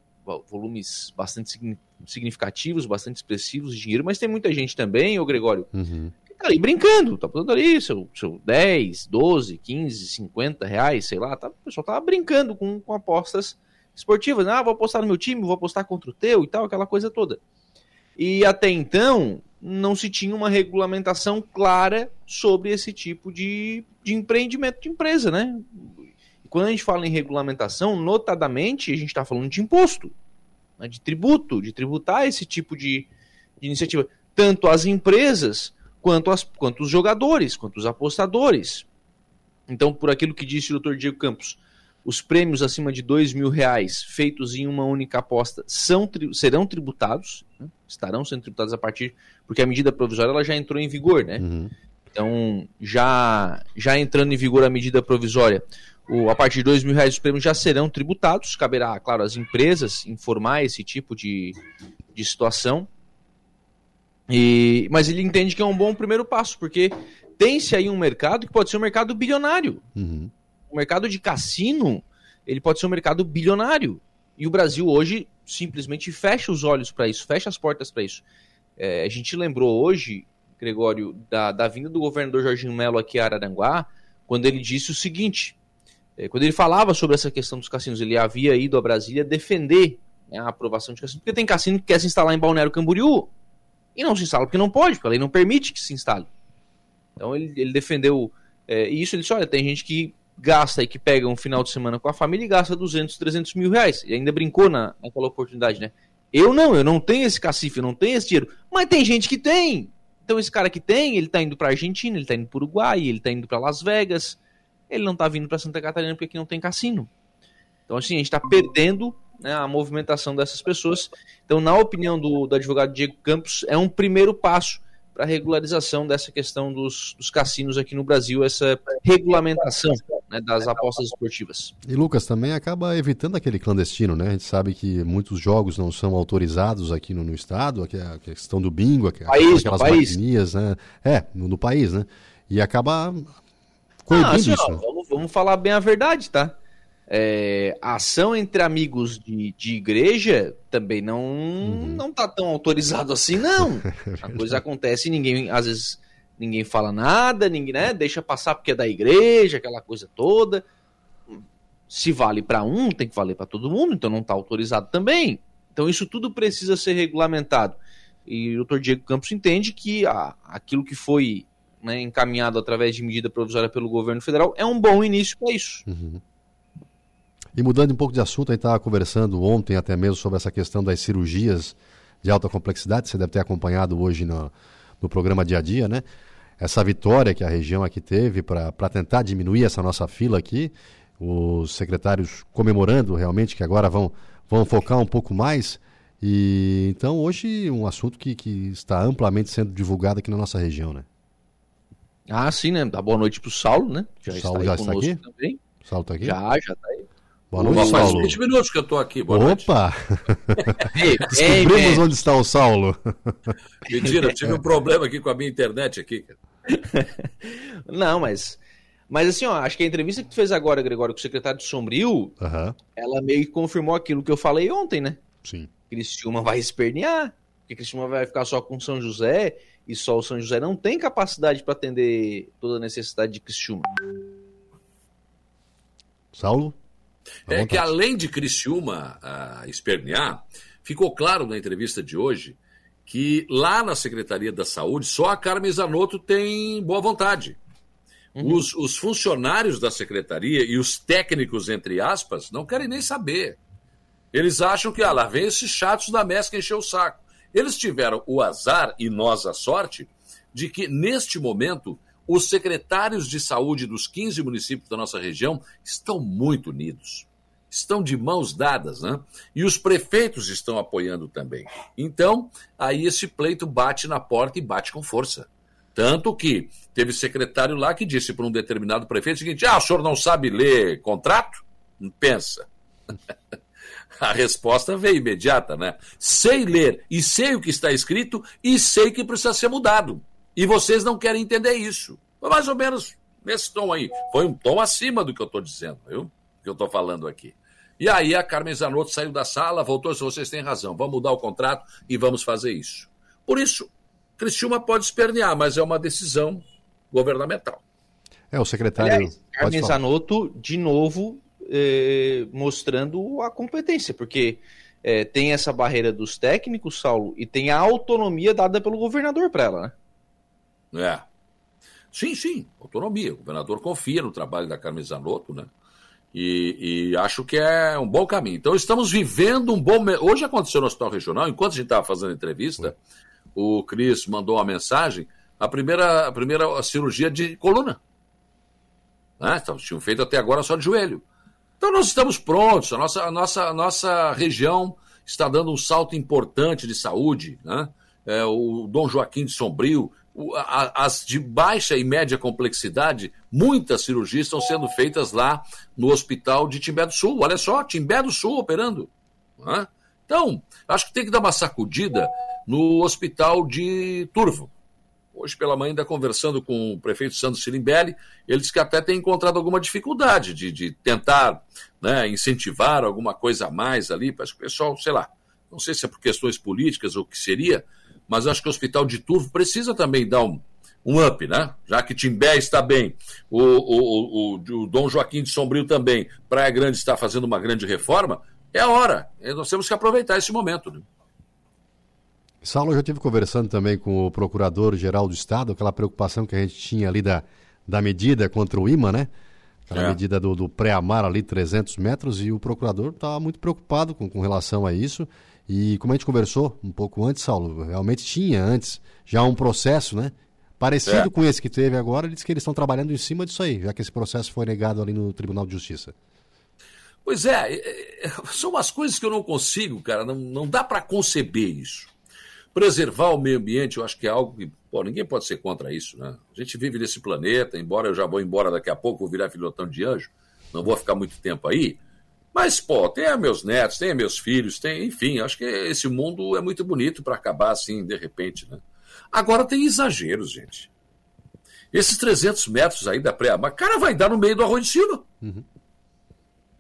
Speaker 16: volumes bastante significativos, bastante expressivos de dinheiro, mas tem muita gente também, ô Gregório,
Speaker 2: uhum.
Speaker 16: Tá ali brincando, tá botando ali seu, seu 10, 12, 15, 50 reais, sei lá, tá, o pessoal tá brincando com, com apostas esportivas, né? ah, vou apostar no meu time, vou apostar contra o teu e tal, aquela coisa toda. E até então, não se tinha uma regulamentação clara sobre esse tipo de, de empreendimento de empresa, né? E quando a gente fala em regulamentação, notadamente, a gente está falando de imposto, né? de tributo, de tributar esse tipo de, de iniciativa, tanto as empresas quanto, as, quanto os jogadores, quanto os apostadores. Então, por aquilo que disse o Dr. Diego Campos, os prêmios acima de dois mil reais feitos em uma única aposta são, serão tributados, né? estarão sendo tributados a partir, porque a medida provisória ela já entrou em vigor, né?
Speaker 2: Uhum.
Speaker 16: Então, já, já entrando em vigor a medida provisória, o, a partir de dois mil reais os prêmios já serão tributados, caberá, claro, às empresas informar esse tipo de, de situação, e, mas ele entende que é um bom primeiro passo, porque tem-se aí um mercado que pode ser um mercado bilionário.
Speaker 2: Uhum
Speaker 16: o mercado de cassino ele pode ser um mercado bilionário. E o Brasil hoje simplesmente fecha os olhos para isso, fecha as portas para isso. É, a gente lembrou hoje, Gregório, da, da vinda do governador Jorginho Melo aqui a Araranguá, quando ele disse o seguinte: é, quando ele falava sobre essa questão dos cassinos, ele havia ido a Brasília defender né, a aprovação de cassino, porque tem cassino que quer se instalar em Balneário Camboriú e não se instala porque não pode, porque a lei não permite que se instale. Então ele, ele defendeu é, isso. Ele disse: olha, tem gente que gasta e que pega um final de semana com a família e gasta 200, 300 mil reais. E ainda brincou na, naquela oportunidade, né? Eu não, eu não tenho esse cacife, eu não tenho esse dinheiro. Mas tem gente que tem. Então esse cara que tem, ele tá indo pra Argentina, ele tá indo pro Uruguai, ele tá indo para Las Vegas. Ele não tá vindo para Santa Catarina porque aqui não tem cassino. Então assim, a gente tá perdendo né, a movimentação dessas pessoas. Então, na opinião do, do advogado Diego Campos, é um primeiro passo para a regularização dessa questão dos, dos, cassinos aqui no Brasil, essa regulamentação né, das apostas esportivas.
Speaker 2: E Lucas também acaba evitando aquele clandestino, né? A gente sabe que muitos jogos não são autorizados aqui no, no estado, a questão do bingo,
Speaker 16: país,
Speaker 2: aquelas
Speaker 16: maquinias,
Speaker 2: né? É, no, no, país, né? E acaba coibindo ah, assim,
Speaker 16: isso. Ó, vamos, vamos falar bem a verdade, tá? É, a ação entre amigos de, de igreja também não uhum. não tá tão autorizado assim, não. a coisa acontece e ninguém, às vezes, ninguém fala nada, ninguém, né, deixa passar porque é da igreja, aquela coisa toda. Se vale para um, tem que valer para todo mundo, então não tá autorizado também. Então isso tudo precisa ser regulamentado. E o Dr. Diego Campos entende que a, aquilo que foi né, encaminhado através de medida provisória pelo governo federal é um bom início para isso.
Speaker 2: Uhum. E mudando um pouco de assunto, a gente estava conversando ontem até mesmo sobre essa questão das cirurgias de alta complexidade, você deve ter acompanhado hoje no, no programa Dia a Dia, né? Essa vitória que a região aqui teve para tentar diminuir essa nossa fila aqui, os secretários comemorando realmente que agora vão, vão focar um pouco mais. E então hoje um assunto que, que está amplamente sendo divulgado aqui na nossa região, né?
Speaker 16: Ah, sim, né? Dá boa noite para o Saulo, né?
Speaker 2: Já o Saulo está já está aqui? Também.
Speaker 16: Saulo está aqui? Já, já está aí.
Speaker 2: Boa noite,
Speaker 13: Faz
Speaker 2: Saulo.
Speaker 13: 20 minutos que eu estou aqui. Boa noite.
Speaker 2: Opa!
Speaker 16: Ei,
Speaker 2: Descobrimos
Speaker 16: ei,
Speaker 2: onde está o Saulo.
Speaker 13: Mentira, eu tive um problema aqui com a minha internet aqui.
Speaker 16: Não, mas. Mas assim, ó, acho que a entrevista que tu fez agora, Gregório, com o secretário de Sombrio,
Speaker 2: Aham,
Speaker 16: ela meio que confirmou aquilo que eu falei ontem, né?
Speaker 2: sim.
Speaker 16: Criciúma vai espernear, porque Criciúma vai ficar só com São José, e só o São José não tem capacidade para atender toda a necessidade de Criciúma.
Speaker 2: Saulo? À
Speaker 13: É
Speaker 2: vontade.
Speaker 13: que além de Criciúma ah, espernear, ficou claro na entrevista de hoje que lá na Secretaria da Saúde só a Carmen Zanotto tem boa vontade. Os, os funcionários da secretaria e os técnicos, entre aspas, não querem nem saber. Eles acham que, ah, lá vem esses chatos da MESC encher o saco. Eles tiveram o azar, e nós a sorte, de que, neste momento, os secretários de saúde dos 15 municípios da nossa região estão muito unidos. Estão de mãos dadas, né? E os prefeitos estão apoiando também. Então, aí esse pleito bate na porta e bate com força. Tanto que teve secretário lá que disse para um determinado prefeito o seguinte: ah, o senhor não sabe ler contrato? Pensa. A resposta veio imediata, né? Sei ler e sei o que está escrito e sei que precisa ser mudado. E vocês não querem entender isso. Foi mais ou menos nesse tom aí. Foi um tom acima do que eu estou dizendo, viu? Que eu estou falando aqui. E aí a Carmen Zanotto saiu da sala, voltou e disse: vocês têm razão, vamos mudar o contrato e vamos fazer isso. Por isso, Criciúma pode espernear, mas é uma decisão governamental.
Speaker 2: É, o secretário.
Speaker 16: Aliás, Carmen
Speaker 2: falar.
Speaker 16: Zanotto, de novo, eh, mostrando a competência, porque eh, tem essa barreira dos técnicos, Saulo, e tem a autonomia dada pelo governador para ela, né?
Speaker 13: É. Sim, sim, autonomia. O governador confia no trabalho da Carmen Zanotto, né? E, e acho que é um bom caminho. Então, estamos vivendo um bom. Hoje aconteceu no Hospital Regional, enquanto a gente estava fazendo a entrevista, o Cris mandou uma mensagem, a primeira, a primeira cirurgia de coluna. Né? Então, tinham feito até agora só de joelho. Então, nós estamos prontos, a nossa, a nossa, a nossa região está dando um salto importante de saúde. Né? É, o Dom Joaquim de Sombrio, as de baixa e média complexidade, muitas cirurgias estão sendo feitas lá no hospital de Timbé do Sul. Olha só, Timbé do Sul operando. né? Então, acho que tem que dar uma sacudida no hospital de Turvo. Hoje pela manhã, ainda conversando com o prefeito Sandro Sirimbelli, ele disse que até tem encontrado alguma dificuldade de, de tentar né, incentivar alguma coisa a mais ali, para que o pessoal, sei lá, não sei se é por questões políticas ou o que seria, mas acho que o hospital de Turvo precisa também dar um, um up, né? Já que Timbé está bem, o, o, o, o Dom Joaquim de Sombrio também, Praia Grande está fazendo uma grande reforma, é a hora. Nós temos que aproveitar esse momento. Né?
Speaker 2: Saulo, eu já estive conversando também com o Procurador-Geral do Estado, aquela preocupação que a gente tinha ali da, da medida contra o IMA, né? Aquela
Speaker 13: É.
Speaker 2: medida do, do pré-amar ali, 300 metros, e o procurador estava muito preocupado com, com relação a isso. E como a gente conversou um pouco antes, Saulo, realmente tinha antes já um processo, né? Parecido
Speaker 13: É.
Speaker 2: com esse que teve agora, ele disse que eles estão trabalhando em cima disso aí, já que esse processo foi negado ali no Tribunal de Justiça.
Speaker 13: Pois é, é, é, são umas coisas que eu não consigo, cara, não, não dá para conceber isso. Preservar o meio ambiente, eu acho que é algo que, pô, ninguém pode ser contra isso, né? A gente vive nesse planeta, embora eu já vou embora daqui a pouco, vou virar filhotão de anjo, não vou ficar muito tempo aí. Mas, pô, tem meus netos, tem meus filhos, tem, enfim, acho que esse mundo é muito bonito para acabar assim, de repente, né? Agora tem exageros, gente. Esses 300 metros aí da pré-amar, cara, vai dar no meio do arroio de cima.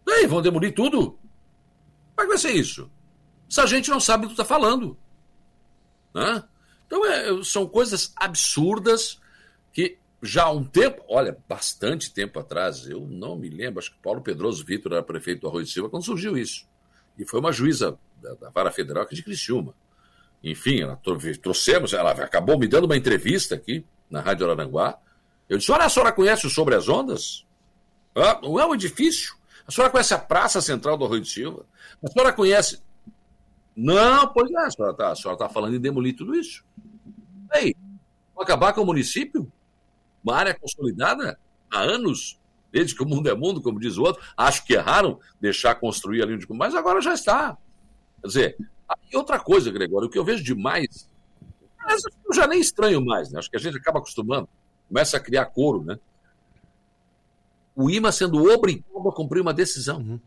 Speaker 13: E aí, vão demolir tudo? Como é que vai ser isso? Essa gente não sabe do que está falando. Né? Então, é, são coisas absurdas que já há um tempo, olha, bastante tempo atrás, eu não me lembro, acho que Paulo Pedroso Vitor era prefeito do Arroio de Silva quando surgiu isso. E foi uma juíza da, da Vara Federal aqui de Criciúma. Enfim, ela trou- trouxemos, ela acabou me dando uma entrevista aqui na Rádio Araranguá. Eu disse: Olha, a senhora conhece o Sobre as Ondas? Ah, não é um edifício. A senhora conhece a Praça Central do Arroio de Silva? A senhora conhece. Não, pois é, a senhora está tá falando em demolir tudo isso. Ei, vão acabar com o município? Uma área consolidada há anos, desde que o mundo é mundo, como diz o outro. Acho que erraram deixar construir ali. Mas agora já está. Quer dizer, e outra coisa, Gregório, o que eu vejo demais. Eu já nem estranho mais, né? Acho que a gente acaba acostumando. Começa a criar coro, né? O IMA sendo obrigado a cumprir uma decisão.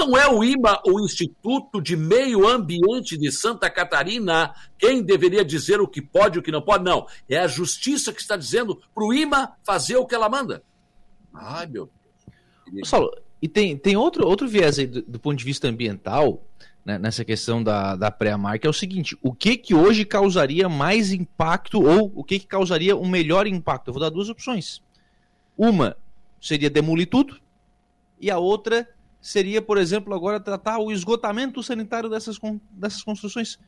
Speaker 13: Não é o IMA, o Instituto de Meio Ambiente de Santa Catarina, quem deveria dizer o que pode e o que não pode. Não. É a justiça que está dizendo para o IMA fazer o que ela manda. Ai, meu
Speaker 16: Deus. Saulo, e tem, tem outro, outro viés aí do, do ponto de vista ambiental, né, nessa questão da, da pré-amar, que é o seguinte: o que que hoje causaria mais impacto ou o que que causaria um melhor impacto? Eu vou dar duas opções. Uma seria demolir tudo, e a outra seria, por exemplo, agora tratar o esgotamento sanitário dessas, dessas construções.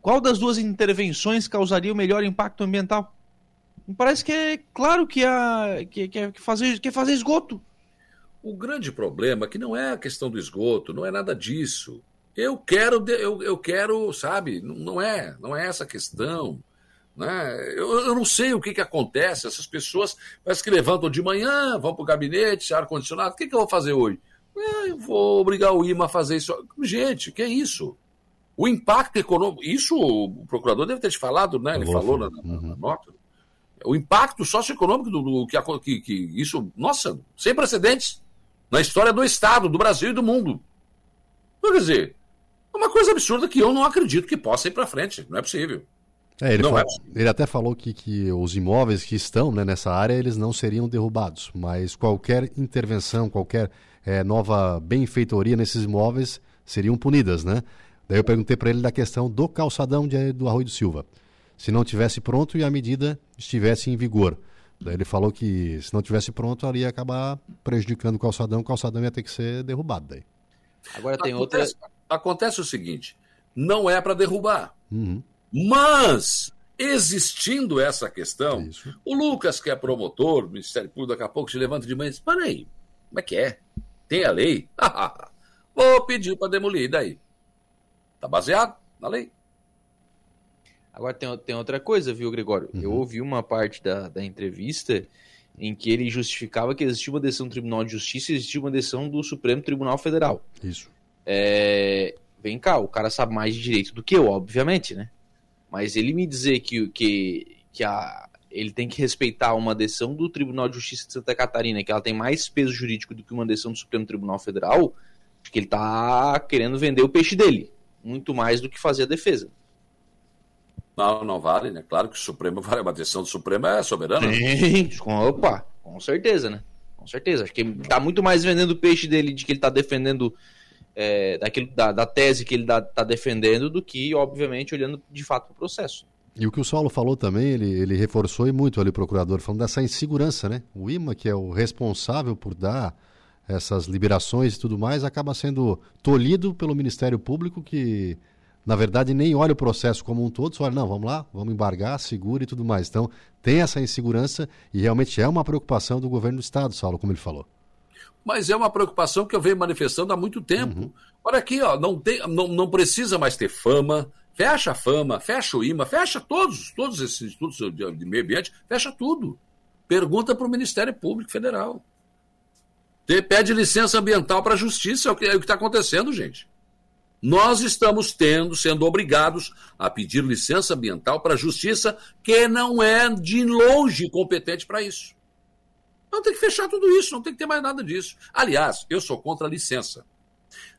Speaker 16: Qual das duas intervenções causaria o melhor impacto ambiental? Me parece que é claro que, a, que, que, é fazer, que é fazer esgoto.
Speaker 13: O grande problema é que não é a questão do esgoto, não é nada disso. Eu quero, eu, eu quero, sabe, não é, não é essa questão. Né? Eu, eu não sei o que, que acontece, essas pessoas parece que levantam de manhã, vão para o gabinete, ar-condicionado, o que, que eu vou fazer hoje? É, eu vou obrigar o IMA a fazer isso. Gente, que é isso? O impacto econômico, isso o procurador deve ter te falado, né? Ele falou na, na, na, nota. O impacto socioeconômico do, do que, que, que isso, nossa, sem precedentes na história do Estado, do Brasil e do mundo. Então, quer dizer, é uma coisa absurda que eu não acredito que possa ir para frente. Não é possível.
Speaker 2: É, ele, falou, é ele, até falou que, que os imóveis que estão né, nessa área eles não seriam derrubados, mas qualquer intervenção, qualquer é, nova benfeitoria nesses imóveis seriam punidas, né? Daí eu perguntei para ele da questão do calçadão de, do Arroio do Silva. Se não tivesse pronto e a medida estivesse em vigor. Daí ele falou que se não tivesse pronto, ali ia acabar prejudicando o calçadão, o calçadão ia ter que ser derrubado daí.
Speaker 16: Agora tem
Speaker 13: acontece,
Speaker 16: outra.
Speaker 13: Acontece o seguinte: não é para derrubar.
Speaker 2: Uhum.
Speaker 13: Mas, existindo essa questão, Isso. o Lucas, que é promotor do Ministério Público, daqui a pouco se levanta de manhã e diz: aí, como é que é? Tem a lei? Vou pedir para demolir, e daí? Está baseado na lei.
Speaker 16: Agora tem, tem outra coisa, viu, Gregório? Uhum. Eu ouvi uma parte da, da entrevista em que ele justificava que existia uma decisão do Tribunal de Justiça e existia uma decisão do Supremo Tribunal Federal.
Speaker 2: Isso.
Speaker 16: É... Vem cá, o cara sabe mais de direito do que eu, obviamente, né? Mas ele me dizer que, que, que a, ele tem que respeitar uma decisão do Tribunal de Justiça de Santa Catarina, que ela tem mais peso jurídico do que uma decisão do Supremo Tribunal Federal, que ele está querendo vender o peixe dele, muito mais do que fazer a defesa.
Speaker 13: Não, não vale, né? Claro que o Supremo vale, uma decisão do Supremo é soberana.
Speaker 16: Sim, opa, com certeza, né? Com certeza. Acho que ele está muito mais vendendo o peixe dele de que ele está defendendo é, daquilo, da, da, tese que ele está defendendo do que, obviamente, olhando de fato o processo.
Speaker 2: E o que o Saulo falou também, ele, ele reforçou e muito ali, procurador, falando dessa insegurança, né? O IMA, que é o responsável por dar essas liberações e tudo mais, acaba sendo tolhido pelo Ministério Público, que na verdade nem olha o processo como um todo, só olha, não, vamos lá, vamos embargar, segura e tudo mais. Então tem essa insegurança e realmente é uma preocupação do governo do Estado, Saulo, como ele falou
Speaker 13: mas é uma preocupação que eu venho manifestando há muito tempo. Uhum. Olha aqui, ó, não, tem, não, não precisa mais ter fama, fecha a fama, fecha o IMA, fecha todos, todos esses institutos de, meio ambiente, fecha tudo. Pergunta para o Ministério Público Federal. Pede licença ambiental para a justiça, é o que é está acontecendo, gente. Nós estamos tendo, sendo obrigados a pedir licença ambiental para a justiça, que não é de longe competente para isso. Não tem que fechar tudo isso, não tem que ter mais nada disso. Aliás, eu sou contra a licença.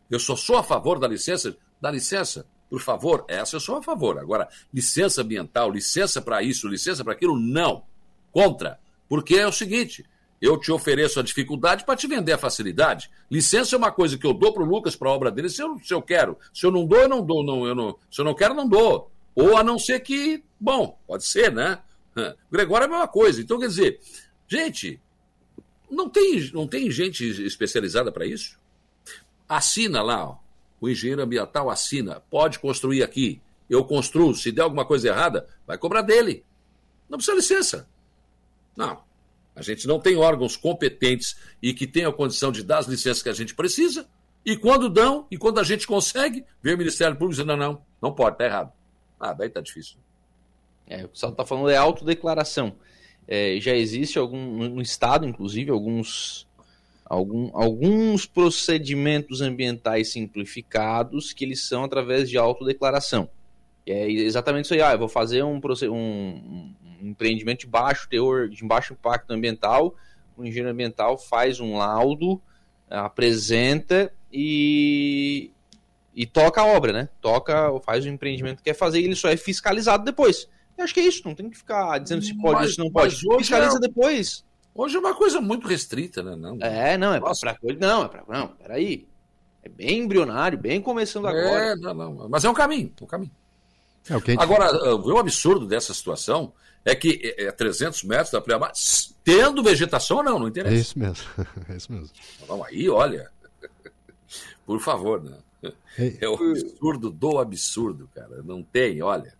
Speaker 13: Eu só sou a favor da licença. Da licença, por favor, essa eu sou a favor. Agora, licença ambiental, licença para isso, licença para aquilo, não. Contra. Porque é o seguinte: eu te ofereço a dificuldade para te vender a facilidade. Licença é uma coisa que eu dou para o Lucas para a obra dele se eu, se eu quero. Se eu não dou, eu não dou. Não, eu não, se eu não quero, não dou. Ou a não ser que. Bom, pode ser, né? Gregório é a mesma coisa. Então, quer dizer, gente, não tem, não tem gente especializada para isso? Assina lá, ó. O engenheiro ambiental assina, pode construir aqui. Eu construo, se der alguma coisa errada, vai cobrar dele. Não precisa licença. Não. A gente não tem órgãos competentes e que tenham a condição de dar as licenças que a gente precisa. E quando dão, e quando a gente consegue, vem o Ministério Público dizendo: não, não, não pode, tá errado. Ah, daí tá difícil.
Speaker 16: É, o que você está falando é autodeclaração é, já existe algum no estado, inclusive, alguns algum, alguns procedimentos ambientais simplificados que eles são através de autodeclaração. É exatamente isso aí. Ah, eu vou fazer um, um, um empreendimento de baixo teor, de baixo impacto ambiental. O engenheiro ambiental faz um laudo, apresenta e, e toca a obra, né? Toca, faz o empreendimento que quer fazer e ele só é fiscalizado depois. Eu acho que é isso, não tem que ficar dizendo se pode ou se não pode. Fiscaliza é... depois.
Speaker 13: Hoje é uma coisa muito restrita, né? Não,
Speaker 16: é, não, é pra coisa. Não, é pra. Não, peraí. É bem embrionário, bem começando é, agora.
Speaker 13: É, não, não. Mas é um caminho, um caminho. É. Agora, o absurdo dessa situação é que é 300 metros da Priamar, tendo vegetação ou não, não interessa.
Speaker 2: É isso mesmo, é isso mesmo.
Speaker 13: Então, aí, olha, por favor, né? É o absurdo do absurdo, cara. Não tem, olha.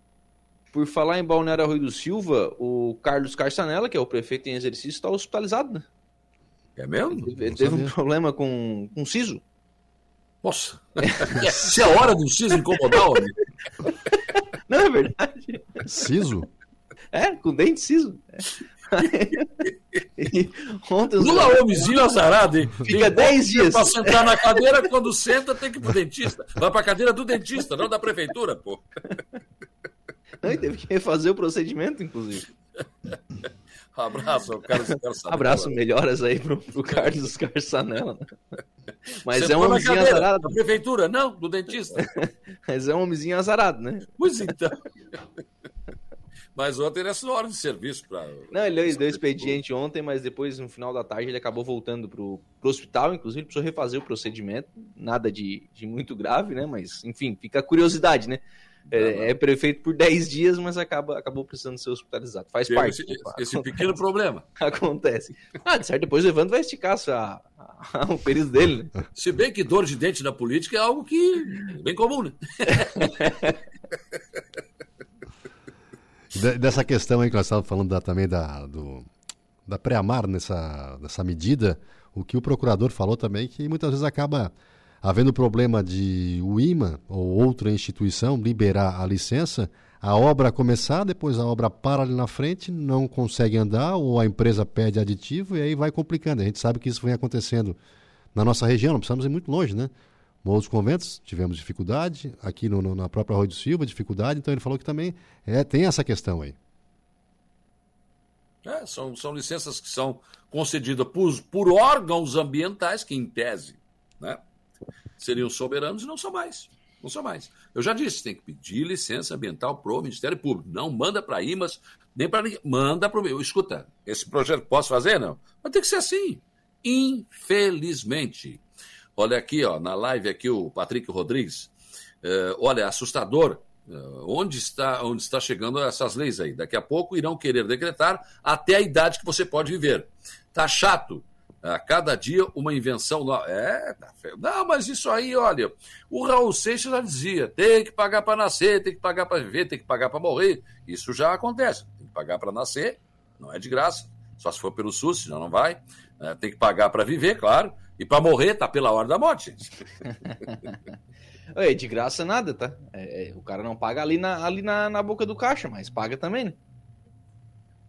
Speaker 16: Por falar em Balneário Rui do Silva, o Carlos Carçanella, que é o prefeito em exercício, está hospitalizado, né?
Speaker 13: É mesmo?
Speaker 16: Ele teve um problema com, com siso.
Speaker 13: Nossa, se é hora do siso incomodar, homem.
Speaker 16: Não é verdade?
Speaker 2: Siso?
Speaker 16: É, com dente siso.
Speaker 13: Ontem Lula homenzinho azarado, hein?
Speaker 16: Fica 10 dias.
Speaker 13: Pra sentar na cadeira, quando senta, tem que ir pro dentista. Vai pra cadeira do dentista, não da prefeitura, pô.
Speaker 16: Não, teve que refazer o procedimento, inclusive.
Speaker 13: Um abraço Carlos
Speaker 16: Carçanella. Abraço, melhoras aí pro, pro Carlos Carçanella. Mas Você é um homenzinho azarado.
Speaker 13: Da prefeitura, não, do dentista.
Speaker 16: Mas é um homenzinho azarado, né?
Speaker 13: Pois então. Mas ontem era sua hora de serviço para.
Speaker 16: Não, ele deu expediente ontem, mas depois, no final da tarde, ele acabou voltando pro, pro hospital. Inclusive, precisou refazer o procedimento. Nada de, de muito grave, né? Mas, enfim, fica a curiosidade, né? É, é, prefeito por 10 dias, mas acaba, acabou precisando ser hospitalizado. Faz parte.
Speaker 13: Esse, esse pequeno problema.
Speaker 16: Acontece. Ah, de certo, depois o Evandro vai esticar a, a, o período dele. Né?
Speaker 13: Se bem que dor de dente na política é algo que é bem comum, né?
Speaker 2: Dessa questão aí que nós estávamos falando da, também da, do, da pré-amar nessa, nessa medida, o que o procurador falou também que muitas vezes acaba havendo problema de o IMA ou outra instituição liberar a licença, a obra começar, depois a obra para ali na frente, não consegue andar, ou a empresa pede aditivo e aí vai complicando. A gente sabe que isso vem acontecendo na nossa região, não precisamos ir muito longe, né? Outros conventos tivemos dificuldade, aqui no, no, na própria Rua do Silva, dificuldade, então ele falou que também é, tem essa questão aí.
Speaker 13: É, são, são licenças que são concedidas por, por órgãos ambientais que, em tese, né, seriam soberanos e não são mais. Não são mais. Eu já disse, tem que pedir licença ambiental para o Ministério Público. Não manda para IMAS, nem para ninguém. Manda para o. Escuta, esse projeto posso fazer? Não. Mas tem que ser assim. Infelizmente. Olha aqui, ó, na live aqui o Patrick Rodrigues. É, olha, assustador. É, onde está, onde está chegando essas leis aí? Daqui a pouco irão querer decretar até a idade que você pode viver. Tá chato. A cada dia uma invenção nova. É, tá. Não, mas isso aí, olha, o Raul Seixas já dizia: tem que pagar para nascer, tem que pagar para viver, tem que pagar para morrer. Isso já acontece. Tem que pagar para nascer, não é de graça. Só se for pelo SUS, senão não vai. É, tem que pagar para viver, claro. E para morrer, tá pela hora da morte,
Speaker 16: é de graça nada, tá? É, é, o cara não paga ali, na, ali na, na boca do caixa, mas paga também, né?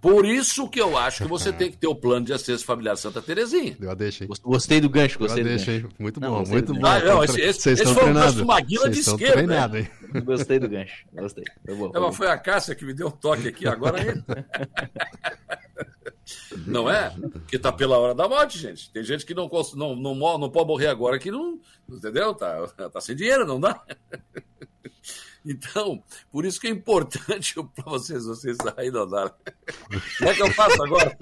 Speaker 13: Por isso que eu acho que você tem que ter o plano de assistência familiar Santa Terezinha.
Speaker 2: Eu deixei.
Speaker 16: Gostei do gancho, gostei do gancho.
Speaker 2: Muito bom, não, muito bom.
Speaker 13: Ah, não, esse, esse, esse foi um gancho Maguila de esquerda.
Speaker 16: Hein? Gostei do gancho, gostei. Foi bom,
Speaker 13: foi, foi a Cássia que me deu um toque aqui, agora ele. Não é? Que tá pela hora da morte, gente. Tem gente que não, não, não, não pode morrer agora que não. Entendeu? Tá, tá sem dinheiro, não dá. Então, por isso que é importante para vocês, vocês aí não dá. Como é que eu faço agora?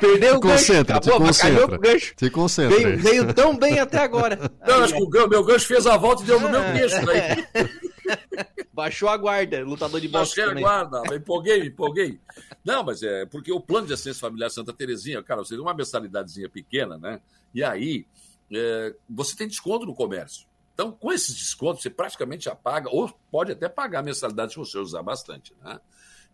Speaker 16: Perdeu o
Speaker 2: concentra, gancho. Acabou, te concentra. Gancho. Te concentra.
Speaker 16: Veio, veio, tão bem até agora.
Speaker 13: Não, acho que o meu gancho fez a volta e deu no meu queixo.
Speaker 16: Baixou a guarda, lutador de boxe
Speaker 13: Baixei também. a guarda, me empolguei, me empolguei. Não, mas é porque o plano de assistência familiar Santa Terezinha, cara, você tem uma mensalidadezinha pequena, né? E aí, é, você tem desconto no comércio. Então, com esses descontos, você praticamente já paga, ou pode até pagar mensalidade se você usar bastante, né?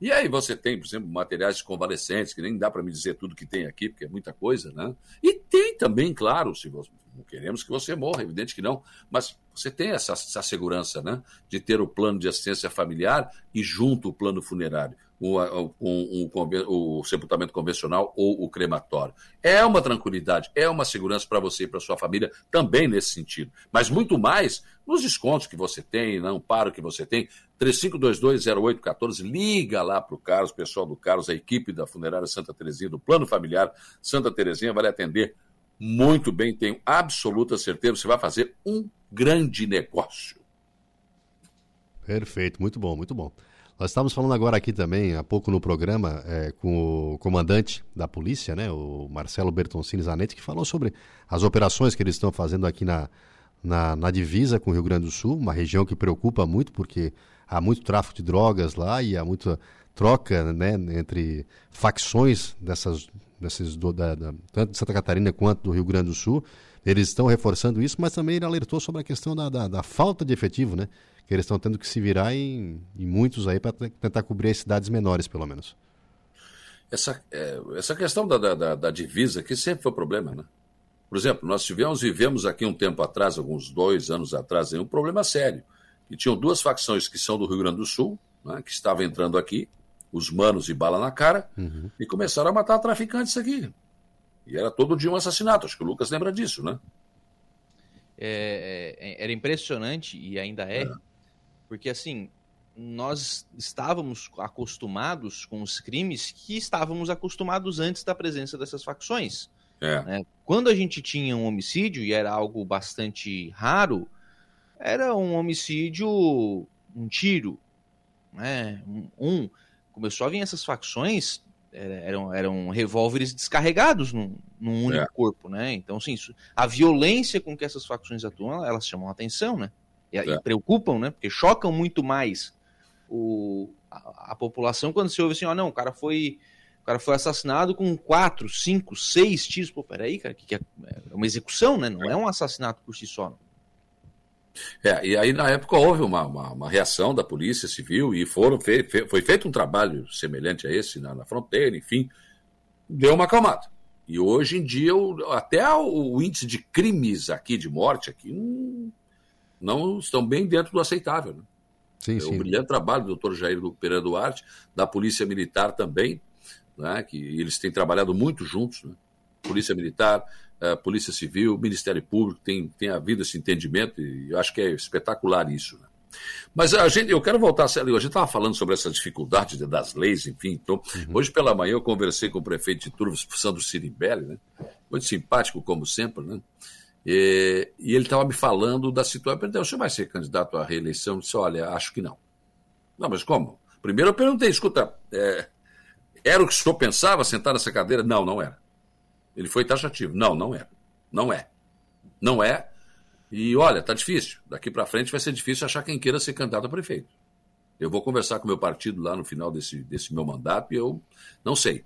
Speaker 13: E aí você tem, por exemplo, materiais de convalescentes, que nem dá para me dizer tudo que tem aqui, porque é muita coisa, né? E tem também, claro, se você, não queremos que você morra, evidente que não, mas você tem essa, essa segurança, né? De ter o plano de assistência familiar e junto o plano funerário o, o sepultamento convencional ou o crematório. É uma tranquilidade, é uma segurança para você e para sua família também nesse sentido. Mas muito mais nos descontos que você tem, no amparo que você tem. 35220814, liga lá para o Carlos, pessoal do Carlos, a equipe da Funerária Santa Terezinha, do Plano Familiar Santa Terezinha, vai atender muito bem, tenho absoluta certeza, você vai fazer um grande negócio.
Speaker 2: Perfeito, muito bom, muito bom. Nós estávamos falando agora aqui também, há pouco no programa, é, com o comandante da polícia, né, o Marcelo Bertoncini Zanetti, que falou sobre as operações que eles estão fazendo aqui na, na, na, divisa com o Rio Grande do Sul, uma região que preocupa muito porque há muito tráfico de drogas lá e há muita troca né, entre facções dessas, desses, do, da, da, tanto de Santa Catarina quanto do Rio Grande do Sul. Eles estão reforçando isso, mas também ele alertou sobre a questão da, da, da falta de efetivo, né? Que eles estão tendo que se virar em, em muitos aí para tentar cobrir as cidades menores, pelo menos.
Speaker 13: Essa, é, essa questão da, da, da, divisa que sempre foi problema, né? Por exemplo, nós tivemos, vivemos aqui um tempo atrás, alguns dois anos atrás, um problema sério. E tinham duas facções que são do Rio Grande do Sul, né, que estavam entrando aqui, os manos e bala na cara, uhum. e começaram a matar traficantes aqui. E era todo dia um assassinato, acho que o Lucas lembra disso, né?
Speaker 16: É, é, era impressionante, e ainda é, é, porque assim, nós estávamos acostumados com os crimes que estávamos acostumados antes da presença dessas facções.
Speaker 13: É.
Speaker 16: Né? Quando a gente tinha um homicídio, e era algo bastante raro, era um homicídio, um tiro, né? um, um começou a vir essas facções, eram, eram revólveres descarregados num, num único é. corpo, né? Então, assim, isso, a violência com que essas facções atuam, elas chamam a atenção, né? E, é. e preocupam, né? Porque chocam muito mais o, a, a, população quando se ouve assim, ó, oh, não, o cara foi o cara foi assassinado com quatro, cinco, seis tiros. Pô, peraí, cara, que, que é, é uma execução, né? Não é um assassinato por si só. Não.
Speaker 13: É, e aí na época houve uma, uma, uma, reação da Polícia Civil e foram fe, fe, foi feito um trabalho semelhante a esse na, na, fronteira, enfim, deu uma acalmada. E hoje em dia o, até o, o, índice de crimes aqui, de morte aqui, não, não estão bem dentro do aceitável. Né?
Speaker 2: Sim, é
Speaker 13: sim. Um brilhante trabalho do doutor Jair Pereira Duarte, da Polícia Militar também, né, que eles têm trabalhado muito juntos, né? Polícia Militar, a Polícia Civil, Ministério Público, tem, tem havido esse entendimento e eu acho que é espetacular isso. Né? Mas a gente, eu quero voltar a sério, a gente estava falando sobre essa dificuldade das leis, enfim. Então, uhum. Hoje pela manhã eu conversei com o prefeito de Turvas, Sandro Sirimbelli, né? muito simpático como sempre, né? E, e ele estava me falando da situação. Eu perguntei, o senhor vai ser candidato à reeleição? Eu disse, olha, acho que não. Não, mas como? Primeiro eu perguntei, escuta, é, era o que o senhor pensava sentar nessa cadeira? Não, não era. Ele foi taxativo. Não, não é. Não é. Não é. E olha, tá difícil. Daqui para frente vai ser difícil achar quem queira ser candidato a prefeito. Eu vou conversar com o meu partido lá no final desse, desse meu mandato e eu não sei.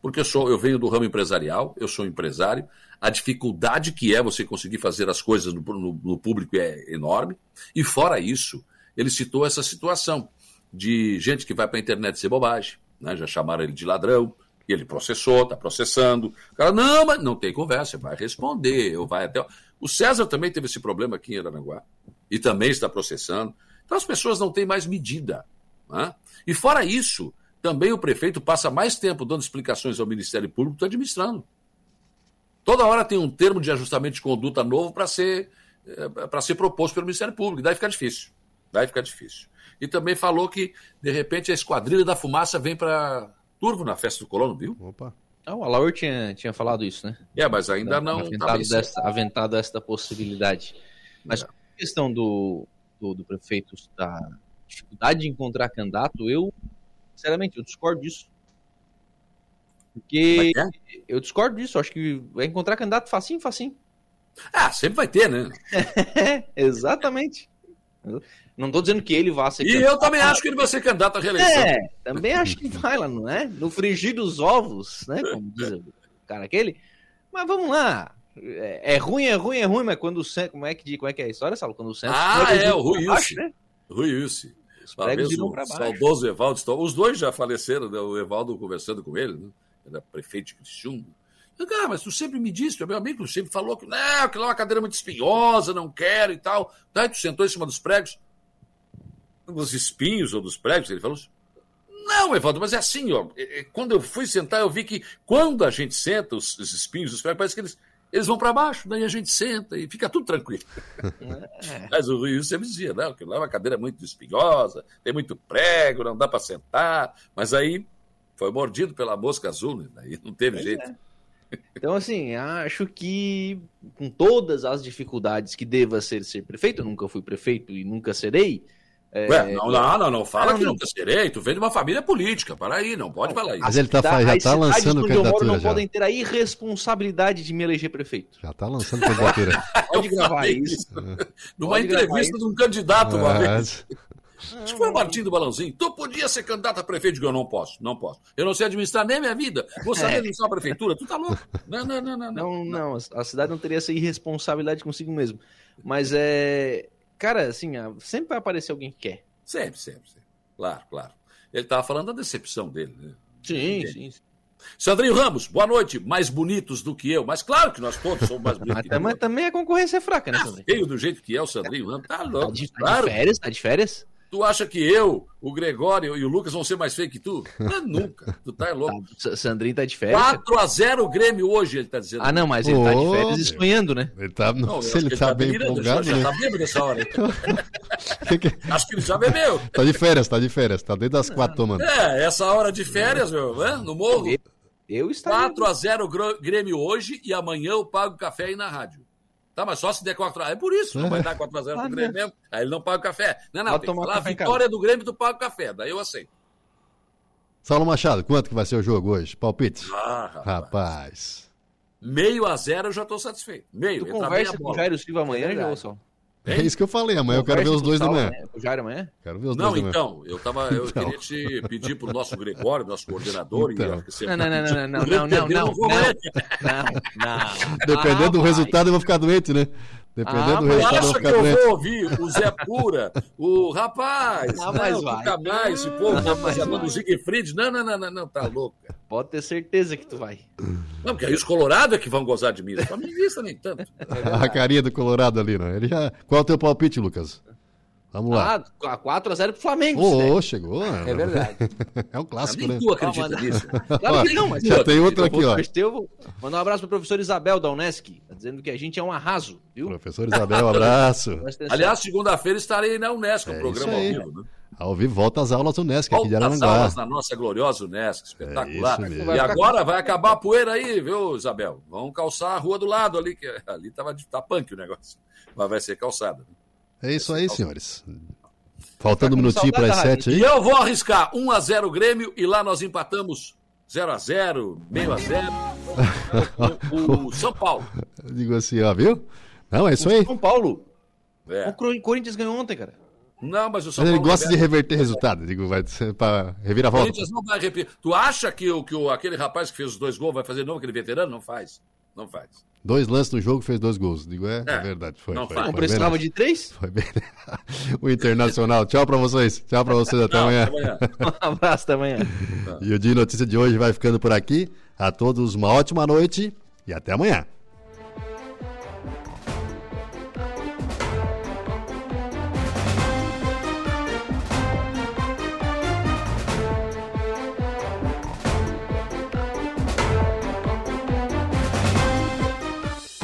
Speaker 13: Porque eu, sou, eu venho do ramo empresarial, eu sou empresário, a dificuldade que é você conseguir fazer as coisas no, no, no público é enorme. E fora isso, ele citou essa situação de gente que vai para a internet ser bobagem, né? já chamaram ele de ladrão, e ele processou, está processando. O cara, não, mas não tem conversa, vai responder, ou vai até. O César também teve esse problema aqui em Aranaguá e também está processando. Então as pessoas não têm mais medida. Né? E fora isso, também o prefeito passa mais tempo dando explicações ao Ministério Público do que administrando. Toda hora tem um termo de ajustamento de conduta novo para ser, eh, para ser proposto pelo Ministério Público. Daí fica difícil. Daí fica difícil. E também falou que, de repente, a esquadrilha da fumaça vem para Turvo na festa do colono, viu?
Speaker 2: Opa.
Speaker 16: Ah, o Alaur tinha, tinha falado isso, né?
Speaker 13: É, mas ainda não.
Speaker 16: Aventado, desta, aventado esta possibilidade. Mas é. a questão do, do, do, prefeito da dificuldade de encontrar candidato, eu, sinceramente, eu discordo disso. Porque é, eu discordo disso, acho que vai encontrar candidato facinho, facinho.
Speaker 13: Ah, sempre vai ter, né?
Speaker 16: Exatamente. Não estou dizendo que ele vá ser
Speaker 13: E candidato. eu também acho que ele vai ser candidato à reeleição.
Speaker 16: É, também acho que vai lá, não é? No frigir dos ovos, né? Como diz o cara aquele. Mas vamos lá. É, é ruim, é ruim, é ruim, mas quando o Santos. Como é que, como é, que é a história, Saulo? Quando o Santos.
Speaker 13: Ah, é, o Rui Ilse. Né? Rui Ilse. Os pregos. Saudoso Evaldo. Os dois já faleceram, né? o Evaldo conversando com ele, né? É prefeito de Criciúma. Cara, mas tu sempre me disse, tu é meu amigo, tu sempre falou que não, que lá é uma cadeira muito espinhosa, não quero e tal. Daí tu sentou em cima dos pregos dos espinhos ou dos prédios? Ele falou assim, não, Evandro, mas é assim, ó. Quando eu fui sentar, eu vi que quando a gente senta, os, os espinhos, os prédios, parece que eles, eles vão para baixo, daí a gente senta e fica tudo tranquilo. É. mas o Rui sempre dizia, não, que lá é uma cadeira muito espinhosa, tem muito prego, não dá para sentar. Mas aí foi mordido pela mosca azul, né? daí não teve pois jeito. É.
Speaker 16: Então, assim, acho que com todas as dificuldades que deva ser ser prefeito, eu nunca fui prefeito e nunca serei. é,
Speaker 13: Ué, não, não, não, não fala
Speaker 16: Não,
Speaker 13: que
Speaker 16: não.
Speaker 13: nunca serei. Tu vem de uma família política. Para aí, não pode falar isso.
Speaker 2: Mas ele tá,
Speaker 16: da-
Speaker 2: fa- já tá lançando
Speaker 16: onde eu moro
Speaker 2: candidatura
Speaker 16: não
Speaker 2: já.
Speaker 16: podem ter a irresponsabilidade de me eleger prefeito.
Speaker 2: Já tá lançando candidatura.
Speaker 16: Pode gravar isso.
Speaker 13: Numa
Speaker 16: Pode
Speaker 13: entrevista
Speaker 16: isso.
Speaker 13: de um candidato uma
Speaker 2: Ah,
Speaker 13: vez. Que foi o Martinho do Balãozinho. Tu podia ser candidato a prefeito? Eu digo, eu não posso, não posso. Eu não sei administrar nem a minha vida. Vou saber
Speaker 16: É.
Speaker 13: administrar a prefeitura? Tu tá louco? Não, não, não, não.
Speaker 16: Não, não, a- cidade não teria essa irresponsabilidade consigo mesmo. Mas é. Cara, assim, a- sempre vai aparecer alguém que quer.
Speaker 13: Sempre, sempre, sempre. Claro, claro. Ele tava falando da decepção dele, né?
Speaker 16: Sim, sim. sim.
Speaker 13: Sandrinho Ramos, boa noite. Mais bonitos do que eu. Mas claro que nós todos somos mais bonitos
Speaker 16: Mas,
Speaker 13: que
Speaker 16: tam- mas
Speaker 13: eu.
Speaker 16: também a concorrência é fraca, né, Sandro?
Speaker 13: Feio do jeito que é o Sandrinho Ramos. Tá
Speaker 16: Tá
Speaker 13: louco.
Speaker 16: de, tá de
Speaker 13: claro.
Speaker 16: férias? Tá de férias?
Speaker 13: Tu acha que eu, o Gregório e o Lucas vão ser mais feios que tu? Não, nunca. Tu tá louco.
Speaker 16: Sa- Sandrinho tá de férias? cara?
Speaker 13: 4x0 o Grêmio hoje, ele tá dizendo.
Speaker 16: Ah, não, mas ele tá de férias e sonhando, né?
Speaker 2: Ele tá,
Speaker 13: Não, eu
Speaker 2: nossa,
Speaker 13: acho
Speaker 2: ele
Speaker 13: que
Speaker 2: tá bem empolgado,
Speaker 13: já,
Speaker 2: né?
Speaker 13: já tá bêbado nessa hora. Acho que ele já bebeu.
Speaker 2: Tá de férias, tá de férias. Tá desde as quatro tomando.
Speaker 13: É, essa hora de férias, meu, né? no morro.
Speaker 16: Eu, eu estaria...
Speaker 13: 4x0 Gro- Grêmio hoje e amanhã eu pago café aí na rádio. Tá, mas só se der 4x0. É por isso, não vai dar 4x0
Speaker 16: Ah,
Speaker 13: pro Grêmio mesmo. Aí ele não paga o café. Não, não, tem que falar, vitória do Grêmio, tu paga o café. Daí eu aceito.
Speaker 2: Saulo Machado, quanto que vai ser o jogo hoje? Palpite?
Speaker 13: Ah, rapaz.
Speaker 2: Rapaz.
Speaker 13: Meio a zero eu já tô satisfeito. Meio,
Speaker 16: Tu conversa com o. Jairo Silva amanhã, ô, Sol?
Speaker 2: É isso que eu falei. Amanhã eu quero ver os dois da manhã.
Speaker 16: Jairo amanhã?
Speaker 2: Quero ver os
Speaker 13: Não,
Speaker 2: dois
Speaker 13: então, eu, tava, eu
Speaker 2: Então.
Speaker 13: queria te pedir pro nosso Gregório, nosso coordenador,
Speaker 2: Então.
Speaker 13: e eu acho que você
Speaker 16: Não, não, não, não, não, não,
Speaker 13: Ele
Speaker 16: não, não,
Speaker 13: perdeu,
Speaker 16: não,
Speaker 13: eu vou
Speaker 16: não,
Speaker 13: ver.
Speaker 16: não, não.
Speaker 2: Dependendo
Speaker 16: Ah,
Speaker 2: do
Speaker 16: vai.
Speaker 2: resultado, eu vou ficar doente, né? Dependendo
Speaker 16: Ah,
Speaker 2: do
Speaker 16: mas
Speaker 2: resultado,
Speaker 13: acha que eu vou ouvir o Zé Pura, o rapaz, não,
Speaker 16: mas
Speaker 13: nunca mais, esse povo,
Speaker 16: Ah, mas
Speaker 13: o
Speaker 16: vai.
Speaker 13: Siegfried, não, não, não, não, não, tá louco.
Speaker 16: Pode ter certeza que tu vai.
Speaker 13: Não, porque aí os colorados é que vão gozar de mim, os flamenguistas nem tanto.
Speaker 2: A carinha do Colorado ali, né? Ele já... Qual é o teu palpite, Lucas? Vamos lá.
Speaker 16: Ah, 4x0 pro Flamengo.
Speaker 2: Ô,
Speaker 16: né?
Speaker 2: chegou.
Speaker 4: É verdade.
Speaker 2: É um clássico,
Speaker 13: Nem
Speaker 2: né?
Speaker 13: tu acredita nisso.
Speaker 16: Claro que não, mas
Speaker 2: Já tem outro
Speaker 16: eu
Speaker 2: aqui, ó.
Speaker 16: vou mandar um abraço pro professor Isabel da Unesc, tá dizendo que a gente é um arraso, viu?
Speaker 2: Professor Isabel, um abraço.
Speaker 13: Aliás, segunda-feira estarei na Unesco,
Speaker 2: É
Speaker 13: o programa
Speaker 2: isso
Speaker 13: ao vivo, né?
Speaker 2: Ao vivo, volta às aulas do Nesc aqui de
Speaker 13: Volta as
Speaker 2: Araranguá.
Speaker 13: aulas na nossa gloriosa Unesco, espetacular.
Speaker 2: É
Speaker 13: e agora vai acabar a poeira aí, viu, Isabel? Vamos calçar a rua do lado ali, que ali tava tá punk o negócio. Mas vai ser calçada.
Speaker 2: É isso aí, senhores. Faltando um minutinho para as sete
Speaker 13: E
Speaker 2: aí.
Speaker 13: eu vou arriscar 1x0 Grêmio e lá nós empatamos 0x0, meio a 0 o, o São Paulo.
Speaker 2: Eu digo assim, ó, viu? Não, é isso aí.
Speaker 16: São Paulo.
Speaker 13: É.
Speaker 16: O Cor- Corinthians ganhou ontem, cara.
Speaker 13: Não, mas o São
Speaker 2: Mas ele
Speaker 13: Paulo.
Speaker 2: gosta de
Speaker 13: reverte.
Speaker 2: reverter resultado. Digo, vai ser pra
Speaker 13: O
Speaker 2: reviravolta.
Speaker 13: Corinthians não vai repetir. Tu acha que, o, que o, aquele rapaz que fez os dois gols vai fazer de novo, aquele veterano? Não faz. Não faz.
Speaker 2: Dois lances no jogo, fez dois gols. Digo, é, é
Speaker 13: É,
Speaker 2: verdade. Foi,
Speaker 13: não
Speaker 2: foi,
Speaker 13: faz.
Speaker 2: foi
Speaker 16: Não precisava de três?
Speaker 2: Foi bem. o Internacional. Tchau pra vocês. Tchau pra vocês. Até
Speaker 13: Não,
Speaker 2: amanhã.
Speaker 13: até amanhã.
Speaker 16: Um abraço até amanhã.
Speaker 2: E o Dia Notícia de hoje vai ficando por aqui. A todos uma ótima noite e até amanhã.